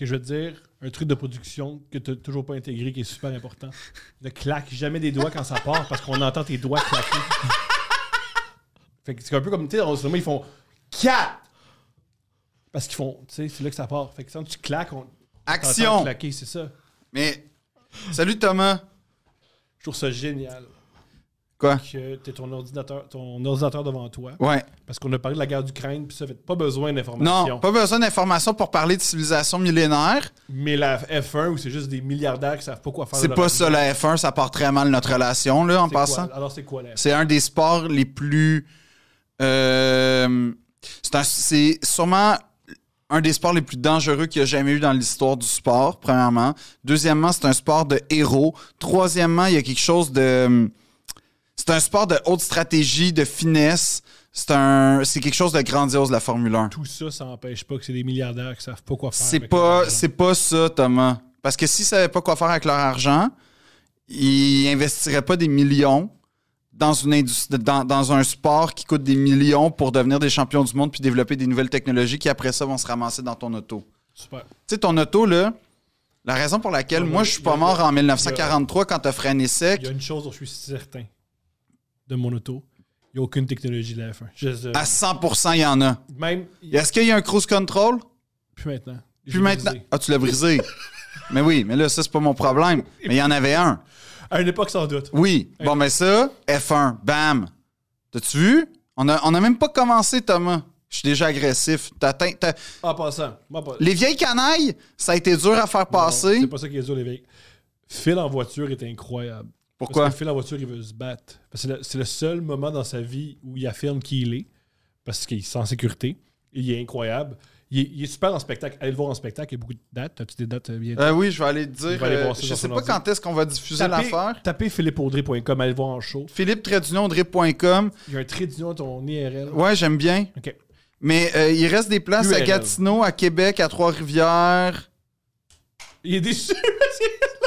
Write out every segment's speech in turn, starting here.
que je veux te dire un truc de production que tu n'as toujours pas intégré qui est super important. Ne claque jamais des doigts quand ça part parce qu'on entend tes doigts claquer. fait que c'est un peu comme, tu sais, dans le cinéma, ils font 4 Parce qu'ils font, tu sais, c'est là que ça part. Fait que quand tu claques, on. Action! claquer, c'est ça. Mais, salut Thomas. Je trouve ça génial Quoi? que tu ton ordinateur, ton ordinateur devant toi. Ouais. Parce qu'on a parlé de la guerre d'Ukraine, puis ça fait pas besoin d'informations. Non, pas besoin d'informations pour parler de civilisation millénaire. Mais la F1, où c'est juste des milliardaires qui savent pas quoi faire. C'est pas ça, la F1, ça part très mal notre relation, là, en quoi? passant. Alors, c'est quoi la F1? C'est un des sports les plus. euh, c'est un- c'est sûrement un des sports les plus dangereux qu'il y a jamais eu dans l'histoire du sport, premièrement. Deuxièmement, c'est un sport de héros. Troisièmement, il y a quelque chose de. C'est un sport de haute stratégie, de finesse. C'est un, c'est quelque chose de grandiose, la Formule 1. Tout ça, ça n'empêche pas que c'est des milliardaires qui savent pas quoi faire. C'est pas, c'est pas ça, Thomas. Parce que s'ils savaient pas quoi faire avec leur argent, ils investiraient pas des millions dans, une industrie, dans, dans un sport qui coûte des millions pour devenir des champions du monde puis développer des nouvelles technologies qui, après ça, vont se ramasser dans ton auto. Super. Tu sais, ton auto, là, la raison pour laquelle moi, je suis il pas a- mort en 1943 quand t'as freiné Il sec, y a une chose dont je suis certain de mon auto. Il n'y a aucune technologie de la F1. Je- je- à 100% il y en a. même. Est-ce qu'il y a un cruise control? Plus maintenant. L'ai maintenant. brisé. Ah, tu l'as brisé. mais oui, mais là, ça, c'est pas mon problème. Mais il y en avait un. À une époque, sans doute. Oui. Bon, mais ça, F1, bam. T'as-tu vu? On a, on a même pas commencé, Thomas. Je suis déjà agressif. T'as atteint- t'as- En passant. Les vieilles canailles, ça a été dur à faire Non, passer. C'est pas ça qui est dur, les vieilles. Phil en voiture est incroyable. Pourquoi? Parce que Phil en voiture, il veut se battre. Parce que c'est le, le seul moment dans sa vie où il affirme qui il est. Parce qu'il est en sécurité. Il est incroyable. Il est, il est super en spectacle. Allez le voir en spectacle. Il y a beaucoup de dates. As-tu des dates euh? Euh, oui, je vais aller dire. Aller euh, voir ça je sais pas quand est-ce qu'on va diffuser l'affaire. tapez philippeaudrey.com. Allez le voir en show. philippe-audrey.com. Il y a un trait d'union à ton IRL. Ouais, j'aime bien. OK. Mais euh, il reste des places à. Gatineau, à Québec, à Trois-Rivières. Il est déçu.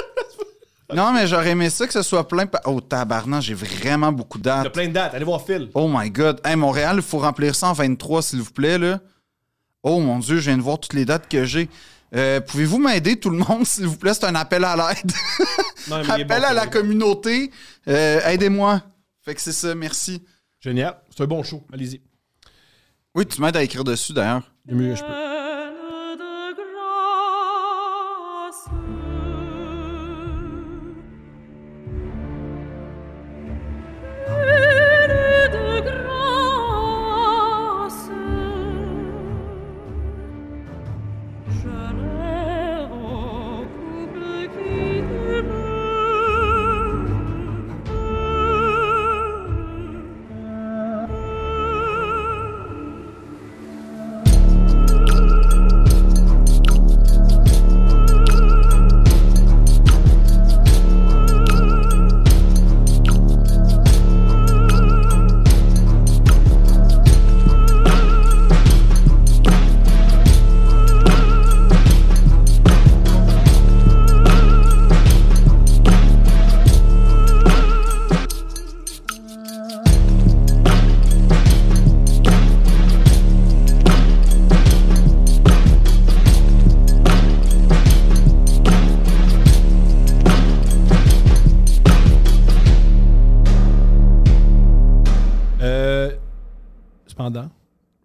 Non, mais j'aurais aimé ça que ce soit plein. pa- Oh, tabarnak, j'ai vraiment beaucoup de Il y a dates. plein de dates. Allez voir Phil. Oh my God. Hey, Montréal, il faut remplir ça en 23, s'il vous plaît. Là. Oh mon Dieu, je viens de voir toutes les dates que j'ai. Euh, Pouvez-vous m'aider, tout le monde, s'il vous plaît? C'est un appel à l'aide. Il appel bon, à la il communauté. Euh, Aidez-moi. Fait que c'est ça, merci. Génial. C'est un bon show. Allez-y. Oui, tu m'aides à écrire dessus, d'ailleurs. Le mieux je peux.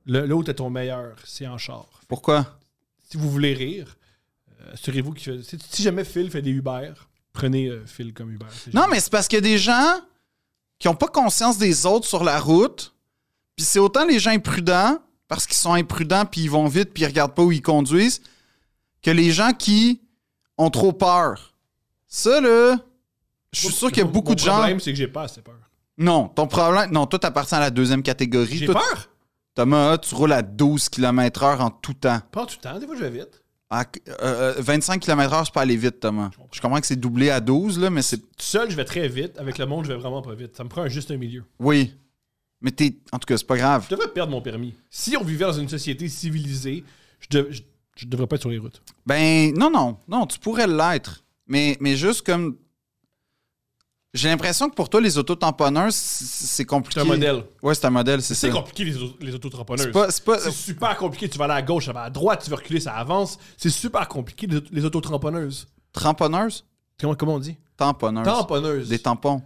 Le- l'autre est ton meilleur, c'est en char. Pourquoi? Si vous voulez rire, euh, assurez-vous que si, si jamais Phil fait des Uber, prenez euh, Phil comme Uber. Non, mais c'est parce qu'il y a des gens qui n'ont pas conscience des autres sur la route. Puis c'est autant les gens imprudents, parce qu'ils sont imprudents, puis ils vont vite, puis ils regardent pas où ils conduisent, que les gens qui ont trop peur. Ça, là, je suis sûr qu'il y a beaucoup mon de gens. problème, c'est que j'ai pas assez peur. Non, ton problème. Non, toi, t'appartiens à la deuxième catégorie. J'ai Toi, peur? Thomas, tu roules à 12 km/h en tout temps. Pas tout le temps, des fois je vais vite. À- euh, euh, 25 km/h, c'est pas aller vite, Thomas. Je comprends que c'est doublé à 12, là, mais c'est. Tout seul, je vais très vite. Avec le monde, je vais vraiment pas vite. Ça me prend un juste un milieu. Oui. Mais t'es. En tout cas, c'est pas grave. Je devrais perdre mon permis. Si on vivait dans une société civilisée, je, dev- je, je devrais pas être sur les routes. Ben, non, non. Non, tu pourrais l'être. Mais, mais juste comme. J'ai l'impression que pour toi, les autotamponneuses, c- c'est compliqué. C'est un modèle. Ouais, c'est un modèle, c'est ça. C'est compliqué, les, les. C'est pas, super compliqué. Tu vas aller à gauche, ça va à droite, tu veux reculer, ça avance. C'est super compliqué, les, les autotramponneuses. Tamponneuse? Comment, comment on dit? Tamponneuse. Tamponneuses. Des tampons.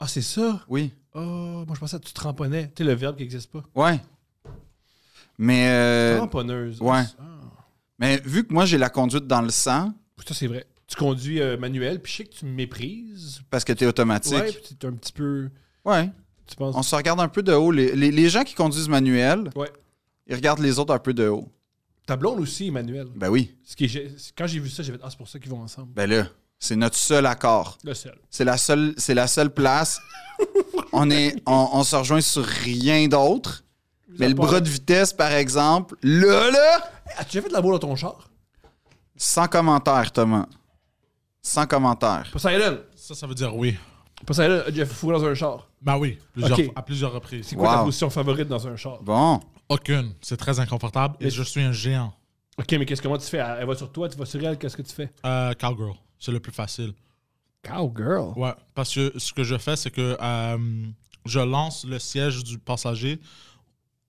Ah, c'est ça? Oui. Oh, moi je pensais que tu tramponnais. Tu sais, le verbe qui n'existe pas. Ouais. Mais, euh, Tamponneuse. ouais. Ah, mais vu que moi, j'ai la conduite dans le sang, ça, c'est vrai. Tu conduis euh, manuel, puis je sais que tu me méprises. parce que t'es automatique. Ouais, puis un petit peu. Ouais. Tu penses. On se regarde un peu de haut. Les, les- les gens qui conduisent manuel, Ouais. ils regardent les autres un peu de haut. Ta blonde aussi, Emmanuel. Ben oui. Ce qui est Quand j'ai vu ça, j'ai fait Ah, c'est pour ça qu'ils vont ensemble. Ben là, c'est notre seul accord. Le seul. C'est la seule, c'est la seule place. on, est, on, on se rejoint sur rien d'autre. Mais le bras de vitesse, par exemple, là, là, As-tu déjà fait de la boule dans ton char? sans commentaire, Thomas. Sans commentaire. Poseidon. Ça, ça veut dire oui. Poseidon a déjà fourré dans un char. Ben oui, plusieurs, Ok. à plusieurs reprises. C'est quoi ta Wow. position favorite dans un char? Bon. Aucune. C'est très inconfortable et Mais- je suis un géant. Ok, mais qu'est-ce comment tu fais? Elle va sur toi, tu vas sur elle, qu'est-ce que tu fais? Euh, cowgirl, c'est le plus facile. Cowgirl? Ouais, parce que ce que je fais, c'est que euh, je lance le siège du passager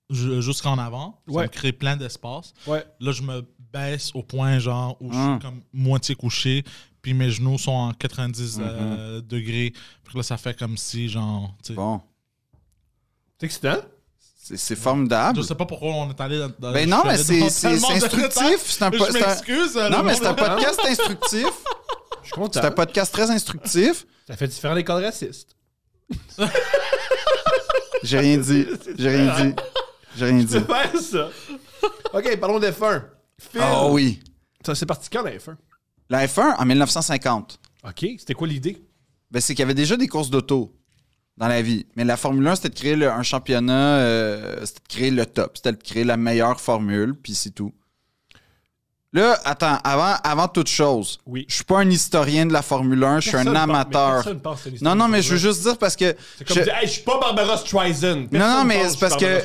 ju- jusqu'en avant. Ça Ouais. me crée plein d'espace. Ouais. Là, je me baisse au point, genre, où je Hum. suis comme moitié couché, puis mes genoux sont en 90 euh, degrés. Puis là, ça fait comme si, genre, tu sais. Bon. C'est excitant? C'est formidable. Je sais pas pourquoi on est allé dans. dans- Ben je non, mais c'est instructif. C'est un, Je po- euh, Non, mais c'est un podcast instructif. Je suis content. C'est un podcast très instructif. Ça fait différent des codes racistes. J'ai rien dit. J'ai rien dit. J'ai rien dit. C'est faire ça. ok, parlons d'F1. Phil. Ah oui. Ça, c'est parti quand la F1? La F1 en 1950. Ok, c'était quoi l'idée? Ben, c'est qu'il y avait déjà des courses d'auto dans la vie. Mais la Formule 1, c'était de créer le- un championnat, euh, c'était de créer le top, c'était de créer la meilleure formule, puis c'est tout. Là, attends, avant, avant toute chose, Oui. je suis pas un historien de la Formule 1, je suis un pense- mais amateur. pense Non, non, mais je veux juste dire parce que 1. C'est comme je- dire, hey, je suis pas Barbara Streisand. Non, Personne non, mais c'est parce que-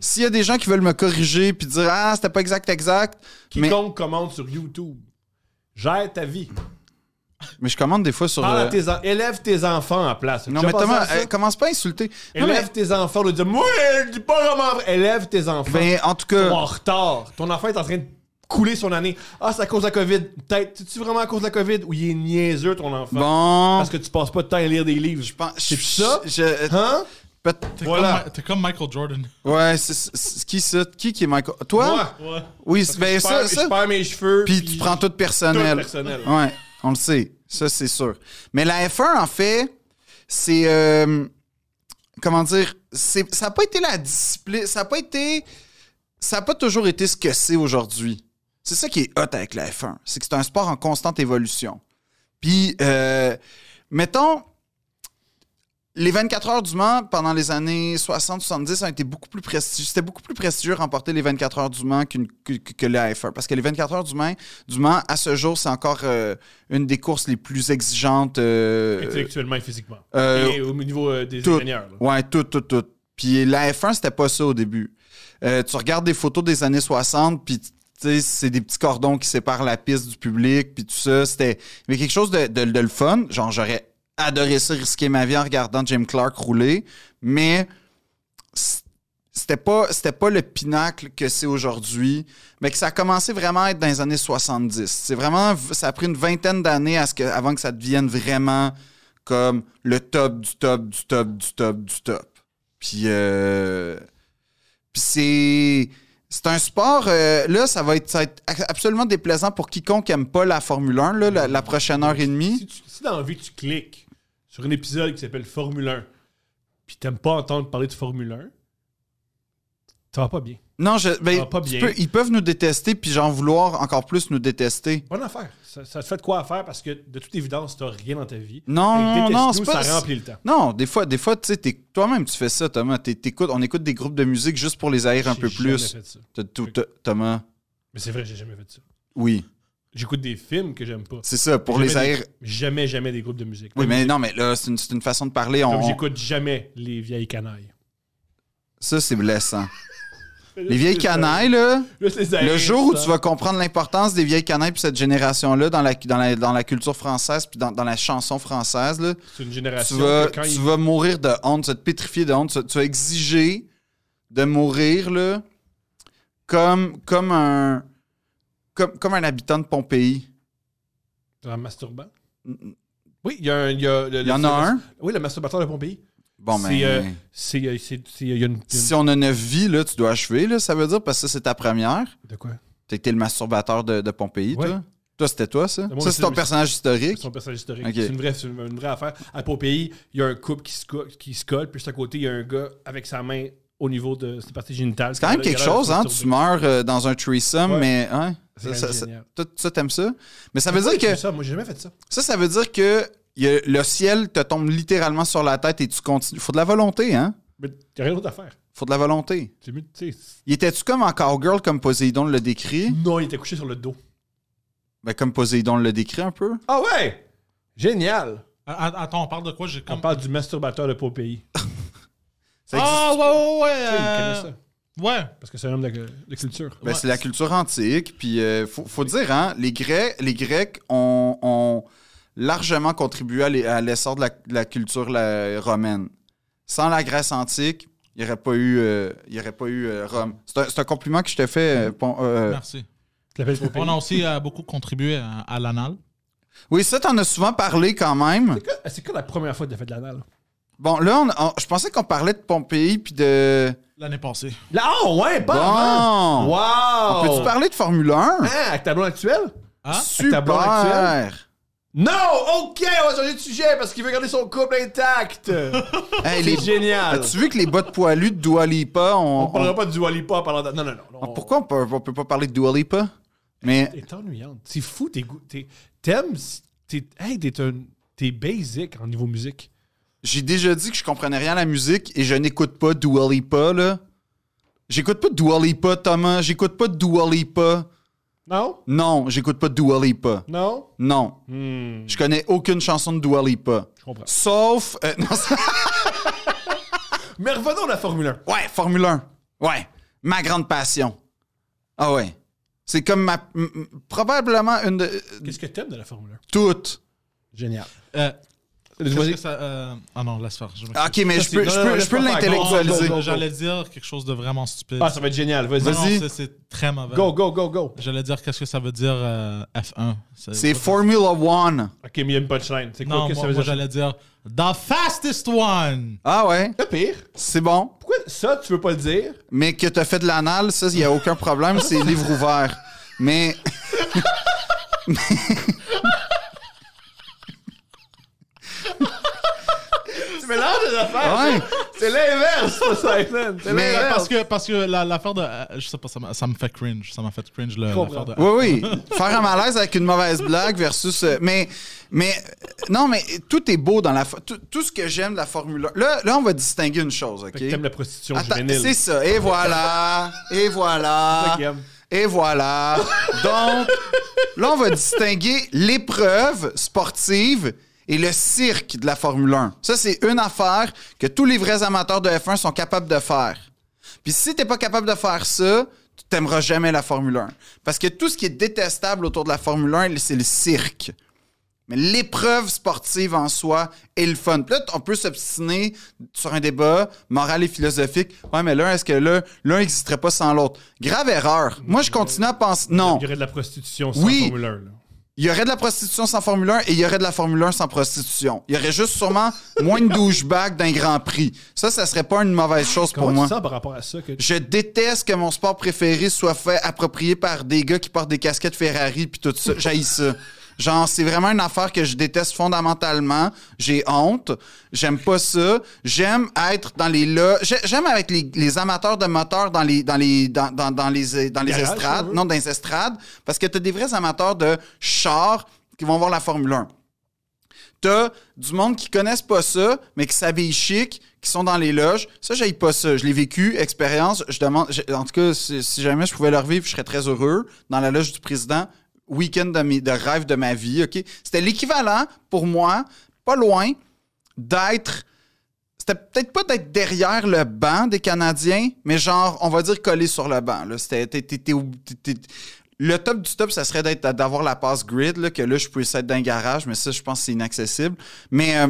s'il y a des gens qui veulent me corriger puis dire ah c'était pas exact exact, mais, Quiconque commande sur YouTube, gère ta vie. mais je commande des fois sur. Parle à euh, tes en- Élève tes enfants en place. Non Tu mais pensé Thomas, à ça? euh, commence pas à insulter. Non, Élève mais- tes enfants. On dire, moi, je dis pas vraiment vrai. Élève tes enfants. ben, en tout Ils sont cas, en retard. Ton enfant est en train de couler son année. Ah, c'est à cause de la COVID. Peut-être. C'est-tu vraiment à cause de la COVID? Ou il est niaiseux, ton enfant? bon, Parce que tu passes pas de temps à lire des livres. je pense. C'est je- ça? je- Hein? T'es Voilà. comme, t'es comme Michael Jordan. Ouais, c'est- qui ça? Qui qui est Michael? Toi? Moi. Ouais. Oui, ben ça, perds- ça. Je perds mes cheveux. Puis tu prends tout personnel. Tout personnel. Ouais, on le sait. Ça, c'est sûr. Mais la F1, en fait, c'est. euh, comment dire c'est- Ça n'a pas été la discipline. Ça n'a pas été. Ça n'a pas toujours été ce que c'est aujourd'hui. C'est ça qui est hot avec la F1. C'est que c'est un sport en constante évolution. Puis, euh, mettons. Les 24 heures du Mans, pendant les années 60-70, ont été beaucoup plus prestigieux. C'était beaucoup plus prestigieux remporter les 24 heures du Mans qu'une- que, que- que la F1. Parce que les 24 heures du Mans, du Mans à ce jour, c'est encore euh, une des courses les plus exigeantes. euh, Intellectuellement et physiquement. euh, et au niveau des tout. ingénieurs. là. Ouais, tout, tout, tout. Puis la F1, c'était pas ça au début. Tu regardes des photos des années 60, puis tu sais, c'est des petits cordons qui séparent la piste du public, puis tout ça. C'était mais quelque chose de, de- de le fun. Genre, j'aurais adoré ça, risquer ma vie en regardant Jim Clark rouler, mais c'était pas, c'était pas le pinacle que c'est aujourd'hui, mais que ça a commencé vraiment à être dans les années 70. C'est vraiment, ça a pris une vingtaine d'années avant que ça devienne vraiment comme le top du top du top du top du top. Puis, euh, c'est. C'est un sport, euh, là, ça va, être, absolument déplaisant pour quiconque aime pas la Formule 1, là, la, prochaine heure et demie. Si, tu- si dans tu cliques sur un épisode qui s'appelle Formule 1, puis t'aimes pas entendre parler de Formule 1, ça va pas bien. Non, je, ben, Ça va pas bien. peux- ils peuvent nous détester, puis genre vouloir encore plus nous détester. Bonne affaire. Ça, ça te fait de quoi à faire parce que de toute évidence, t'as rien dans ta vie. Non, non, c'est pas- ça remplit le temps. Non, des fois, des fois, tu sais, toi-même, tu fais ça, Thomas. On écoute des groupes de musique juste pour les haïr un peu jamais plus. fait ça. Thomas, Mais c'est vrai, j'ai jamais fait ça. oui, J'écoute des films que j'aime pas. c'est ça, pour Jamais les des- haïr. Jamais, jamais des groupes de musique. Oui, mais non, mais là, c'est une, une façon de parler. Comme On... j'écoute jamais les vieilles canailles. Ça, c'est blessant. Les vieilles canailles, là, le jour où tu vas comprendre l'importance des vieilles canailles puis cette génération-là dans la, dans, la, dans la culture française puis dans, dans la chanson française, là, C'est une tu génération vas, que quand tu vas mourir de honte, tu vas te pétrifier de honte, tu, tu vas exiger de mourir là, comme, comme, un, comme, comme un habitant de Pompéi. En masturbant? Oui, il y a un. Il y, a le- Il y en le- a un? Oui, le masturbateur de Pompéi. Bon, C'est, mais euh, C'est. euh, c'est- c'est- y une. y une- si on a neuf vies, là, tu dois achever, là, ça veut dire, parce que ça, c'est ta première. De quoi? Été le masturbateur de, de Pompéi, Ouais. toi? Toi, c'était toi, ça? Moi ça, c'est ton personnage C'est historique? son personnage historique. C'est une vraie, c'est une, vraie affaire. À Pompéi, il y a un couple qui se, qui se colle, puis juste à côté, il y a un gars avec sa main au niveau de ses parties génitales. C'est quand même quelque chose, hein? Tu meurs euh, dans un threesome, Ouais. mais... Hein? Ça, ça, ça, t'aimes ça? Mais ça veut dire que... Ça, moi, j'ai jamais fait ça. Ça, ça veut dire que il y a- le ciel te tombe littéralement sur la tête et tu continues. Faut de la volonté, hein? Mais t'as rien d'autre à faire. Faut de la volonté. Il était-tu comme en Cowgirl, comme Poséidon le décrit? Non, il était couché sur le dos. Ben, comme Poséidon le décrit un peu. Ah ouais! Génial! Attends, on parle de quoi? On parle du masturbateur de Pompéi. Ça existe- Ah, ouais, ouais, ouais. Tu sais, euh, ça. Ouais. Parce que c'est un homme de, de culture. Ben, Ouais. c'est la culture antique. Puis, euh, faut, faut dire, hein, les Grecs, les Grecs ont, ont largement contribué à l'e- à l'essor de la, de la culture la- romaine. Sans la Grèce antique, il n'y aurait pas eu, euh, il y aurait pas eu euh, Rome. C'est un, compliment que je te fais. euh, Pon- euh, Merci. Tu. On a aussi euh, beaucoup contribué à, à l'anal. oui, ça, t'en as souvent parlé quand même. C'est quoi- quand la première fois que t'as fait de l'anal? Bon, là, on- on- je pensais qu'on parlait de Pompéi puis de. L'année passée. Là, oh, ouais, pas avant! Bon! Wow! Peux-tu parler de Formule 1? Hein, avec ta blonde actuelle? Hein? ta blonde actuelle? Super! Non! OK, on va changer de sujet parce qu'il veut garder son couple intact! Hey, C'est les- génial! As-tu vu que les bottes poilues de Dua Lipa, on, On parlera pas de Dua Lipa pendant... Non, non, non. non. on- pourquoi on peut, on peut pas parler de Dua Lipa? Mais T'es ennuyante. C'est fou, t'es- T'aimes... T'es... Hey, t'es un... T'es basic en niveau musique. J'ai déjà dit que je comprenais rien à la musique et je n'écoute pas Dua Lipa, là. J'écoute pas Dua Lipa, Thomas. J'écoute pas Dua Lipa. Non? Non, j'écoute pas Dua Lipa. Non? Non. Hmm, Je connais aucune chanson de Dua Lipa. je comprends. Sauf... euh, non, c'est- Mais revenons à la Formule 1. Ouais, Formule 1. Ouais. Ma grande passion. Ah ouais. C'est comme ma. m- m- probablement une de. Qu'est-ce que t'aimes de la Formule 1? Toutes. Génial. Euh, qu'est-ce Vas-y. que ça, euh, Ah non, laisse faire. je m'excuse. Ok, mais je peux, je peux, je peux l'intellectualiser. J'allais dire quelque chose de vraiment stupide. Ah, ça va être génial. Vas-y. Vas-y. c'est- très mauvais. Go, go, go, go. J'allais dire qu'est-ce que ça veut dire euh, F1. C'est Formula One. OK, mais il y a une punchline. C'est quoi? Non, que moi, ça veut dire? j'allais dire The fastest one. Ah ouais. Le pire. C'est bon. Pourquoi ça, tu veux pas le dire? Mais que t'as fait de l'anal, ça, il n'y a aucun problème. C'est livre ouvert. Mais. Tu mélanges les affaires. Ouais. C'est l'inverse, Poseidon. C'est Mais- l'inverse. Parce que, parce que la- l'affaire de. euh, je sais pas, ça m'a- ça me fait cringe. Ça m'a fait cringe le- l'affaire de. Oui, oui. Faire un malaise avec une mauvaise blague versus. euh, mais, mais, euh, non, mais tout est beau dans la. fo- Tout, tout ce que j'aime de la Formule 1. Là, là, on va distinguer une chose, OK? Fait que t'aimes la prostitution Attends, juvénile. c'est ça. Et voilà. Et C'est ça voilà. qu'il aime. Et voilà. Donc, là, on va distinguer l'épreuve sportive et le cirque de la Formule 1. Ça, c'est une affaire que tous les vrais amateurs de F1 sont capables de faire. Puis si t'es pas capable de faire ça, tu t'aimeras jamais la Formule 1. Parce que tout ce qui est détestable autour de la Formule 1, c'est le cirque. Mais l'épreuve sportive en soi est le fun. Puis là, on peut s'obstiner sur un débat moral et philosophique. Ouais, mais l'un, est-ce que l'un n'existerait pas sans l'autre? Grave erreur. Moi, je continue à penser. Non. Il y aurait de la prostitution sans Oui. Formule 1. Là. Il y aurait de la prostitution sans Formule 1 et il y aurait de la Formule 1 sans prostitution. Il y aurait juste sûrement moins de douchebags d'un Grand Prix. Ça, ça serait pas une mauvaise chose pour moi. tu sens par rapport à ça? Que... Je déteste que mon sport préféré soit fait approprié par des gars qui portent des casquettes Ferrari puis tout ça. J'haïs ça. Genre, c'est vraiment une affaire que je déteste fondamentalement. J'ai honte. J'aime pas ça. J'aime être dans les là. j'ai- J'aime avec les, les amateurs de moteurs dans les dans les dans, dans, dans les dans les Garage, estrades. Non, dans les estrades. Parce que t'as des vrais amateurs de chars qui vont voir la Formule 1. T'as du monde qui connaissent pas ça, mais qui s'habillent chic, qui sont dans les loges. Ça, j'aille pas ça. Je l'ai vécu, expérience. Je demande, en tout cas, si, si jamais je pouvais le revivre, je serais très heureux. Dans la loge du président, week-end de, rêve de ma vie, OK? C'était l'équivalent, pour moi, pas loin, d'être... c'était peut-être pas d'être derrière le banc des Canadiens, mais genre, on va dire collé sur le banc. Là. C'était, le top du top, ça serait d'être, d'avoir la passe grid, là, que là, je peux essayer d'être dans un garage, mais ça, je pense que c'est inaccessible. Mais, euh,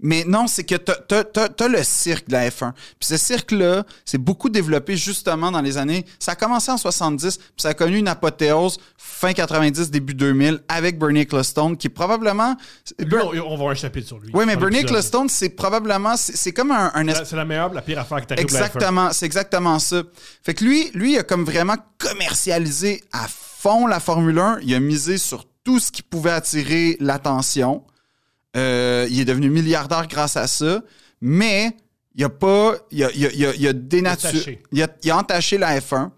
mais non, c'est que t'as, t'as le cirque de la F1. Puis ce cirque-là, c'est beaucoup développé justement dans les années... Ça a commencé en 70, puis ça a connu une apothéose fin 90, début 2000, avec Bernie Ecclestone, qui est probablement... Lui, on, on va un chapitre sur lui. Oui, mais Bernie. Ecclestone, c'est probablement... C'est, comme un... un C'est es- la- C'est la meilleure, la pire affaire que la F1. Exactement, c'est exactement ça. Fait que lui, lui, il a comme vraiment commercialisé à fond la Formule 1. Il a misé sur tout ce qui pouvait attirer l'attention. Euh, il est devenu milliardaire grâce à ça. Mais il a pas. Il a, il a, il a, il a dénatu- Entaché. Il a, il a entaché la F1.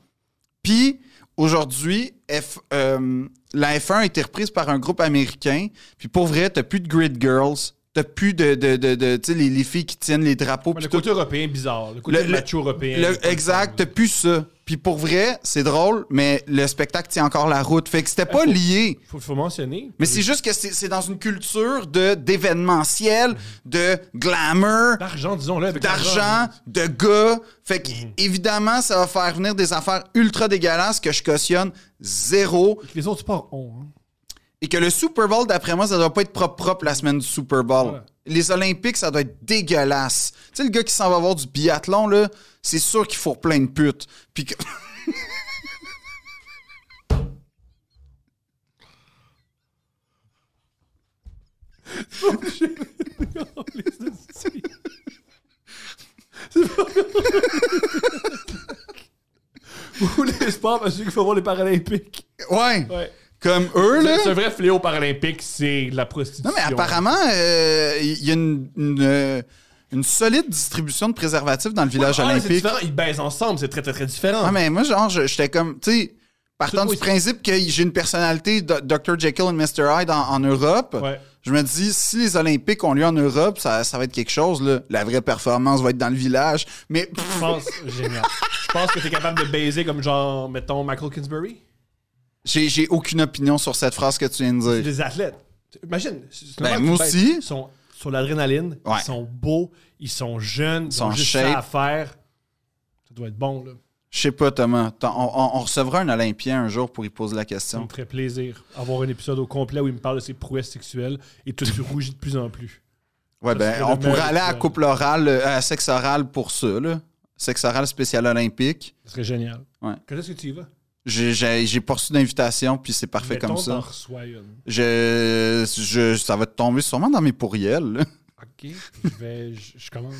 Puis aujourd'hui, F- euh, la F1 a été reprise par un groupe américain. Puis pour vrai, t'as plus de grid girls. T'as plus de. de, de, de- tu sais, les, les filles qui tiennent les drapeaux. Ouais, Le tout. côté européen bizarre. Le côté Le- le- macho européen. Le- exact, t'as plus ça. Puis pour vrai, c'est drôle, mais le spectacle tient encore la route. Fait que c'était pas faut- lié. Faut, faut mentionner. Mais c'est juste que c'est c'est dans une culture de d'événementiel, de glamour, D'argent, disons-le. d'argent, de gars. Fait que évidemment, ça va faire venir des affaires ultra dégueulasses que je cautionne zéro. Que les autres sports ont. hein. Et que le Super Bowl, d'après moi, ça doit pas être propre propre la semaine du Super Bowl. Voilà. Les Olympiques, ça doit être dégueulasse. Tu sais, le gars qui s'en va voir du biathlon, là, c'est sûr qu'il faut plein de putes. Puis que... Ou les sports, parce qu'il faut voir les Paralympiques. Ouais. Ouais. Comme eux, là? C'est un vrai fléau paralympique, c'est la prostitution. Non, mais apparemment, euh, il y a une, une, euh, une solide distribution de préservatifs dans le village Ah, c'est olympique. différent. Ils baisent ensemble, c'est très, très, très différent. Ah, mais moi, genre, j'étais comme, tu sais, partant du principe que j'ai une personnalité Dr. Jekyll et Mr. Hyde en, en Europe, Ouais. je me dis, si les Olympiques ont lieu en Europe, ça, ça va être quelque chose, là. La vraie performance va être dans le village. Mais, Je pense, génial. Je pense que t'es capable de baiser comme genre, mettons, Michael Kingsbury? J'ai j'ai aucune opinion sur cette phrase que tu viens de dire. Des athlètes. Imagine. c'est Ben, moi baisent. aussi. Ils sont sur l'adrénaline, Ouais. ils sont beaux, ils sont jeunes, ils, sont ont juste shape. ça à faire. Ça doit être bon, là. Je sais pas, Thomas. On, on- on recevra un Olympien un jour pour y poser la Ça question. me ferait plaisir avoir un épisode au complet où il me parle de ses prouesses sexuelles et toi, tu rougis de plus en plus. Ouais, Ça ben, on pourrait aller à couple oral, euh, à sexe oral pour ça, là. Sexe oral spécial olympique. Ce serait génial. Ouais. Quand est-ce que tu y vas? J'ai- pas reçu d'invitation, puis c'est parfait Mettons, comme ça. une. Je, je, ça va tomber sûrement dans mes pourriels. là. OK, je vais... Je, je commence.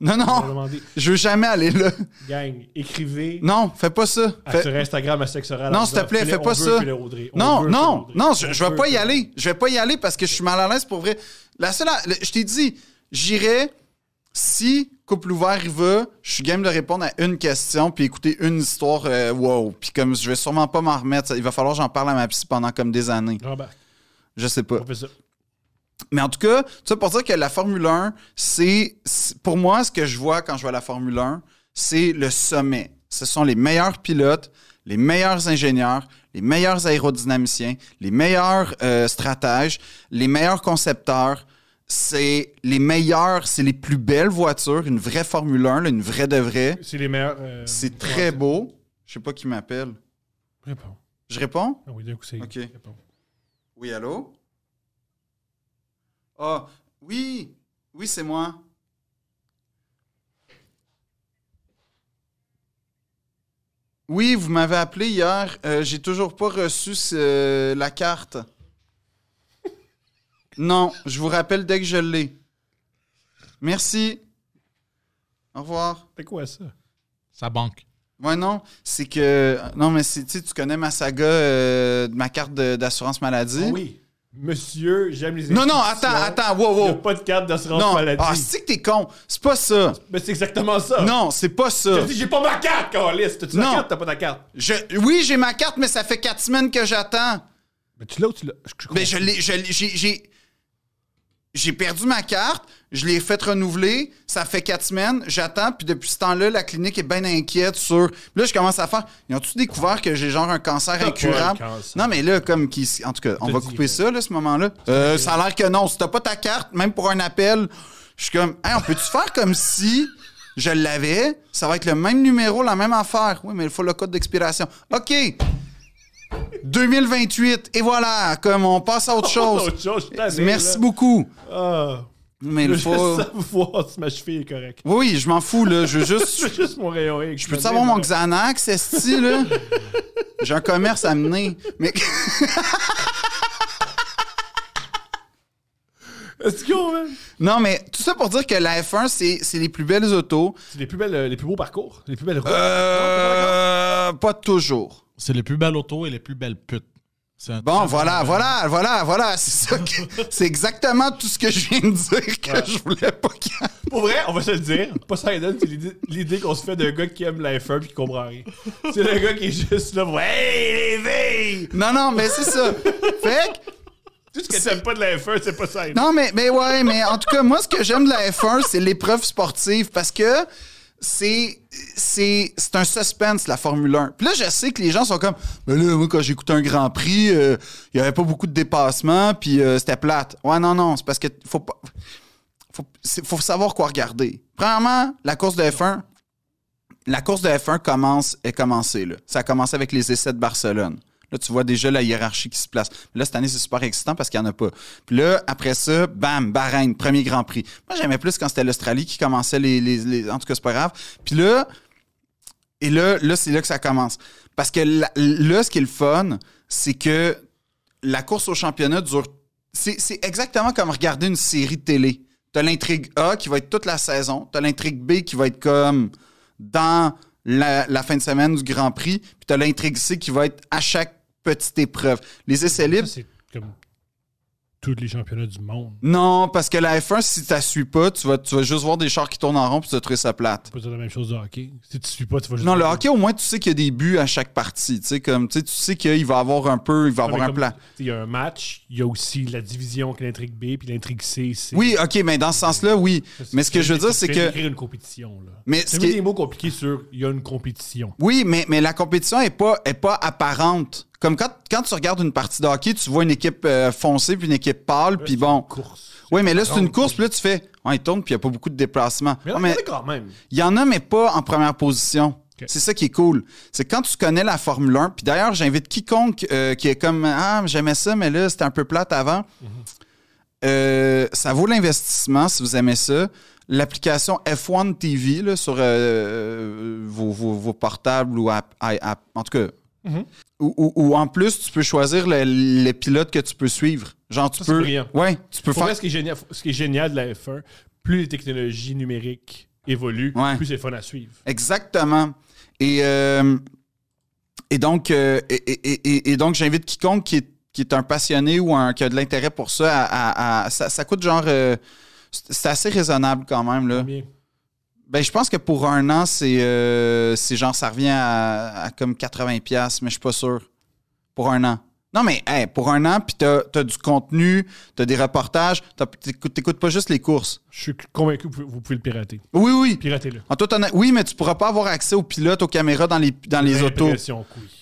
Non, non, je veux jamais aller là. Gang, écrivez Non, fais pas ça. à- Fais- sur Instagram à Sexe Oral. Non, s'il te plaît, fais pas ça. Non, veut non, non, je, je vais pas y aller. Je vais pas y aller parce que je suis mal à l'aise pour vrai. La seule, le- je t'ai dit, j'irai si couple ouvert il va, je suis game de répondre à une question puis écouter une histoire. euh, wow. Puis comme je vais sûrement pas m'en remettre, ça- il va falloir que j'en parle à ma psy pendant comme des années. J'embarque. Je sais pas. On fait ça. Mais en tout cas, ça pour dire que la Formule 1, c'est c'est- pour moi ce que je vois quand je vois la Formule 1, c'est le sommet. Ce sont les meilleurs pilotes, les meilleurs ingénieurs, les meilleurs aérodynamiciens, les meilleurs euh, stratèges, les meilleurs concepteurs. C'est les meilleurs, c'est les plus belles voitures, une vraie Formule 1, là, une vraie de vraie. C'est les meilleurs. euh, C'est très beau. Je sais pas qui m'appelle. Réponds. Je réponds? Ah oui, d'un coup, c'est. Ok. Réponds. Oui, allô? Ah, oui, oui, c'est moi. Oui, vous m'avez appelé hier. Euh, J'ai toujours pas reçu ce- la carte. Non, je vous rappelle dès que je l'ai. Merci. Au revoir. C'est quoi ça? Sa banque. Ouais, non, c'est que. Non, mais c'est- tu sais, tu connais ma saga euh, de ma carte de- d'assurance maladie. Ah oui. Monsieur, j'aime les Non, non, institutions. attends, attends, wow, Il n'y a wow. pas de carte d'assurance Non, maladie. ah, c'est que t'es con. C'est pas ça. Mais c'est exactement ça. Non, c'est pas ça. Je dis, j'ai pas ma carte, Carlis. T'as-tu la Non. carte? T'as pas ta carte. Je- oui, j'ai ma carte, mais ça fait quatre semaines que j'attends. Mais tu l'as ou tu l'as? Je, je Mais je l'ai, je l'ai- j'ai, j'ai, j'ai perdu ma carte, je l'ai fait renouveler, ça fait quatre semaines, j'attends, puis depuis ce temps-là, la clinique est bien inquiète sur. Puis Là, je commence à faire. Ils ont-tu découvert que j'ai genre un cancer incurable? un cancer. Non, mais là, comme qui. En tout cas, on va couper ça, là, ce moment-là. Euh, ça a l'air que non. Si t'as pas ta carte, même pour un appel, Je suis comme, hey, on peut-tu faire comme si je l'avais? Ça va être le même numéro, la même affaire. Oui, mais il faut le code d'expiration. OK. 2028. Et voilà, comme on passe à autre chose. Autre chose, je Merci là. beaucoup. Ah. Mais Je veux faut. savoir si ma cheville est correcte. Oui, je m'en fous, là. Je veux Je juste. veux juste mon rayon X. Je peux savoir mon Xanax, esti, là? J'ai un commerce à mener. Mais. Non, mais tout ça pour dire que la F1, c'est c'est les plus belles autos. C'est les plus belles, euh, les plus beaux parcours, les plus belles routes. Euh. Pas toujours. C'est les plus belles autos et les plus belles putes. Bon, voilà, voilà, voilà, voilà. C'est ça C'est exactement tout ce que je viens de dire que je voulais pas qu'il y ait. Pour vrai, on va se le dire. Pas ça, c'est l'idée- qu'on se fait d'un gars qui aime la F1 puis qui comprend rien. C'est le gars qui est juste là pour Hey, les filles! Non, non, mais c'est ça. Fait que, Tout ce que t'aimes pas de la F1, c'est pas ça. Non, mais, mais ouais, mais en tout cas, moi, ce que j'aime de la F1, c'est l'épreuve sportive parce que c'est. C'est un suspense, la Formule 1. Puis là, je sais que les gens sont comme. Mais là, moi, quand j'écoute un Grand Prix, euh, il y avait pas beaucoup de dépassements, puis euh, c'était plate. Ouais, non, non, c'est parce que faut pas. Faut, faut savoir quoi regarder. Premièrement, la course de F1. La course de F1 commence, est commencée. Là. Ça a commencé avec les essais de Barcelone. Là, tu vois déjà la hiérarchie qui se place. Là, cette année, c'est super excitant parce qu'il n'y en a pas. Puis là, après ça, bam, Bahreïn, premier Grand Prix. Moi, j'aimais plus quand c'était l'Australie qui commençait les, les- En tout cas, c'est pas grave. Puis là, et là, là c'est là que ça commence. Parce que là, ce qui est le fun, c'est que la course au championnat dure. C'est c'est exactement comme regarder une série de télé. T'as l'intrigue A qui va être toute la saison. T'as l'intrigue B qui va être comme dans la, la fin de semaine du Grand Prix. Puis t'as l'intrigue C qui va être à chaque petite épreuve. Les essais libres, c'est comme tous les championnats du monde. non, parce que la F1, si tu suis pas, tu vas, tu vas juste voir des chars qui tournent en rond puis tu vas trouver ça plate. C'est pas la même chose du hockey. Si tu suis pas, tu vas juste. Non, le hockey, au moins, tu sais qu'il y a des buts à chaque partie. Tu sais, comme, tu sais, tu sais qu'il va avoir un peu, il va Ah, avoir un plan. Il y a un match, il y a aussi la division qui est l'intrigue B, puis l'intrigue C. c'est- Oui, ok, mais dans ce sens-là, oui. Mais ce que je veux dire, c'est Tu viens que. d'écrire une compétition, là. Mais C'est ce qui des mots compliqués sur il y a une compétition. Oui, mais, mais la compétition est pas, est pas apparente. Comme quand, quand tu regardes une partie de hockey, tu vois une équipe euh, foncée puis une équipe pâle, puis bon. Course. Oui, mais là, c'est une course, puis là, tu fais. Ouais, il tourne, puis il n'y a pas beaucoup de déplacements. Mais, là, mais il y en a quand même. il y en a, mais pas en première position. C'est ça qui est cool. C'est quand tu connais la Formule 1, puis d'ailleurs, j'invite quiconque euh, qui est comme Ah, j'aimais ça, mais là, c'était un peu plate avant. Euh, ça vaut l'investissement si vous aimez ça. L'application F1 TV là, sur euh, vos, vos- vos portables ou app- en tout cas. Ou, ou- ou en plus, tu peux choisir le- les pilotes que tu peux suivre. Genre, tu Ça, peux. Ouais, tu peux Pour faire. vrai, ce qui, est génial, ce qui est génial de la F1, plus les technologies numériques évoluent, Ouais. plus c'est fun à suivre. Exactement. Et, euh, et donc, euh, et, et- et- et donc j'invite quiconque qui est, qui est un passionné ou un, qui a de l'intérêt pour ça à. à- à- ça, ça coûte genre. euh, c'est c'est assez raisonnable quand même. Là. Combien? Ben, je pense que pour un an, c'est euh, genre, ça revient à, à comme 80$, mais je suis pas sûr. Pour un an. Non, mais hey, pour un an, puis t'as as du contenu, t'as des reportages, t'as- t'écoutes t'écoutes pas juste les courses. Je suis convaincu que vous, pouvez le pirater. Oui, oui. Piratez-le. En toute honnêteté, oui, mais tu pourras pas avoir accès aux pilotes, aux caméras dans les, dans les autos. Oui.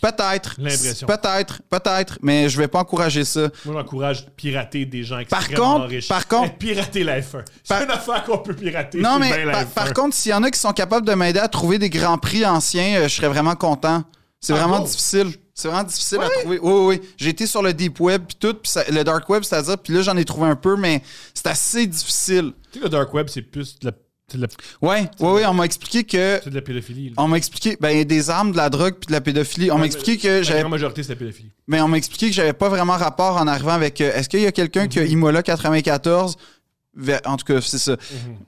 Peut-être. L'impression. Peut-être, peut-être, mais je vais pas encourager ça. Moi, j'encourage pirater des gens Par extrêmement contre- riches. par contre- Eh, pirater la F1. C'est Par- une affaire qu'on peut pirater. Non, mais bien la par, F1. par contre, s'il y en a qui sont capables de m'aider à trouver des grands prix anciens, euh, je serais vraiment content. C'est Ah vraiment bon? difficile. C'est vraiment difficile à trouver. Oui, oui, oui. J'ai été sur le deep web puis tout, puis ça- le dark web, c'est-à-dire, puis là j'en ai trouvé un peu, mais c'est assez difficile. Tu sais, le dark web, c'est plus de la, la, Ouais, oui, oui. On m'a expliqué que, c'est de la pédophilie. là. on m'a expliqué, ben des armes, de la drogue puis de la pédophilie. On m'a Ouais, expliqué que La j'avais grande majorité, c'est la pédophilie. Mais on m'a expliqué que j'avais pas vraiment rapport en arrivant avec. euh, Est-ce qu'il y a quelqu'un qui a Imola 94 Vers- En tout cas, c'est ça.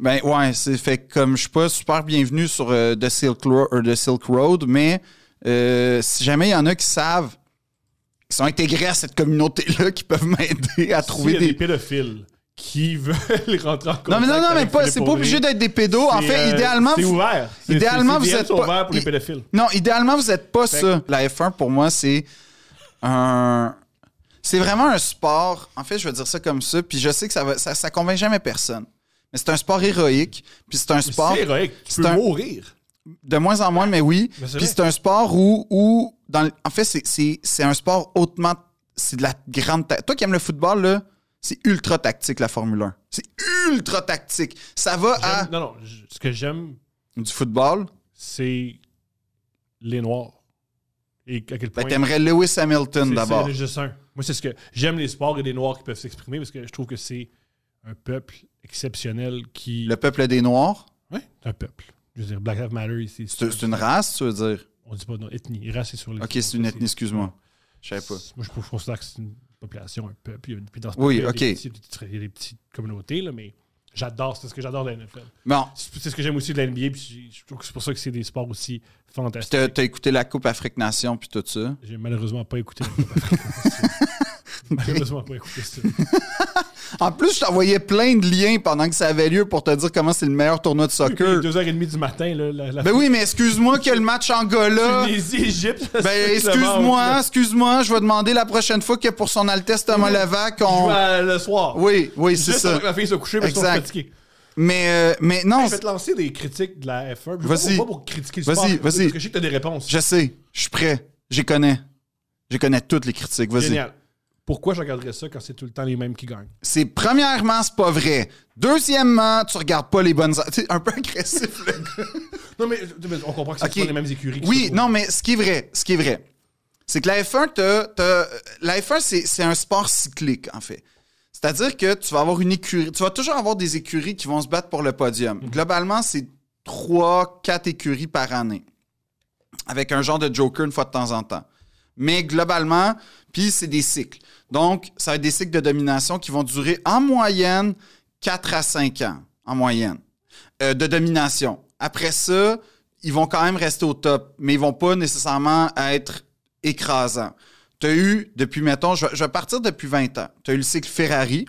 Ben ouais, c'est fait comme je suis pas super bienvenu sur euh, The, Silk Ro- or The Silk Road, mais euh, si jamais il y en a qui savent, qui sont intégrés à cette communauté-là, qui peuvent m'aider à trouver y a des... des. pédophiles qui veulent rentrer en contact Non, mais non, non, mais pas, c'est pas obligé d'être des pédos. En fait, euh, idéalement. C'est ouvert. C'est- idéalement, vous êtes pas- ouverts pour les pédophiles. Non, idéalement, vous n'êtes pas Fait ça. La F1, pour moi, c'est un. C'est vraiment un sport. En fait, je vais dire ça comme ça. Puis je sais que ça va, ça, ça convainc jamais personne. Mais c'est un sport héroïque. Puis c'est un Mais sport C'est héroïque. Tu c'est peux un- mourir. De moins en moins, mais oui. Mais Puis c'est un sport où, où dans, en fait, c'est- c'est c'est un sport hautement. C'est de la grande. ta- Toi qui aimes le football, là, C'est ultra tactique, la Formule 1. C'est ultra tactique. Ça va à Non, non. Ce que j'aime, du football. c'est les Noirs. Et à quel point. Ben, t'aimerais Lewis Hamilton c'est- d'abord. C'est juste un. Moi, c'est ce que. J'aime les sports et des Noirs qui peuvent s'exprimer parce que je trouve que c'est un peuple exceptionnel qui. Le peuple des Noirs? C'est un peuple. Je veux dire, Black Lives Matter ici. C'est une race, tu veux dire? On dit pas non, ethnie. Race, c'est sur les. Ok, c'est une ethnie, excuse-moi. Je savais pas. Moi, je considère que c'est une population, un peuple. Puis dans ce Oui, peuple, il y a ok. petits- Il y a des petites communautés, là, mais j'adore. C'est ce que j'adore de la NFL. Bon, C'est ce que j'aime aussi de la NBA. Puis je trouve que c'est pour ça que c'est des sports aussi fantastiques. t'as t'as écouté la Coupe Afrique Nation puis tout ça? J'ai malheureusement pas écouté. la Coupe africaine. malheureusement pas écouté ça. En plus, je t'envoyais plein de liens pendant que ça avait lieu pour te dire comment c'est le meilleur tournoi de soccer. 2h30 du matin, là, la, la Ben oui, mais excuse-moi que le match Angola. Tunisie, Égypte. Ben excuse-moi, excuse-moi, je vais demander la prochaine fois que pour son Altesse Thomas Levac, on. le soir. Oui, oui, c'est ça. que ma fille se coucher parce qu'on fatigué. Mais, euh, mais non, Je vais te lancer des critiques de la F1. Je Vas-y. Pas, pas pour critiquer le Vas-y, sport. vas-y. Parce que je sais que t'as des réponses. je sais, je suis prêt, j'y connais. Je connais toutes les critiques, vas-y. Génial. Pourquoi je regarderais ça quand c'est tout le temps les mêmes qui gagnent? C'est premièrement, c'est pas vrai. Deuxièmement, tu regardes pas les bonnes. C'est un peu agressif, le gars. Non, mais, mais on comprend que c'est Ok. pas les mêmes écuries. qui Oui, non, mais ce qui est vrai, ce qui est vrai, c'est que la F1, t'as- t'as- la F1, c'est c'est un sport cyclique, en fait. C'est-à-dire que tu vas avoir une écurie, tu vas toujours avoir des écuries qui vont se battre pour le podium. Globalement, c'est trois, quatre écuries par année. Avec un genre de joker une fois de temps en temps. Mais globalement, puis c'est des cycles. Donc, ça va être des cycles de domination qui vont durer en moyenne 4 à 5 ans, en moyenne, euh, de domination. Après ça, ils vont quand même rester au top, mais ils vont pas nécessairement être écrasants. Tu as eu, depuis, mettons, je vais, partir depuis 20 ans, tu as eu le cycle Ferrari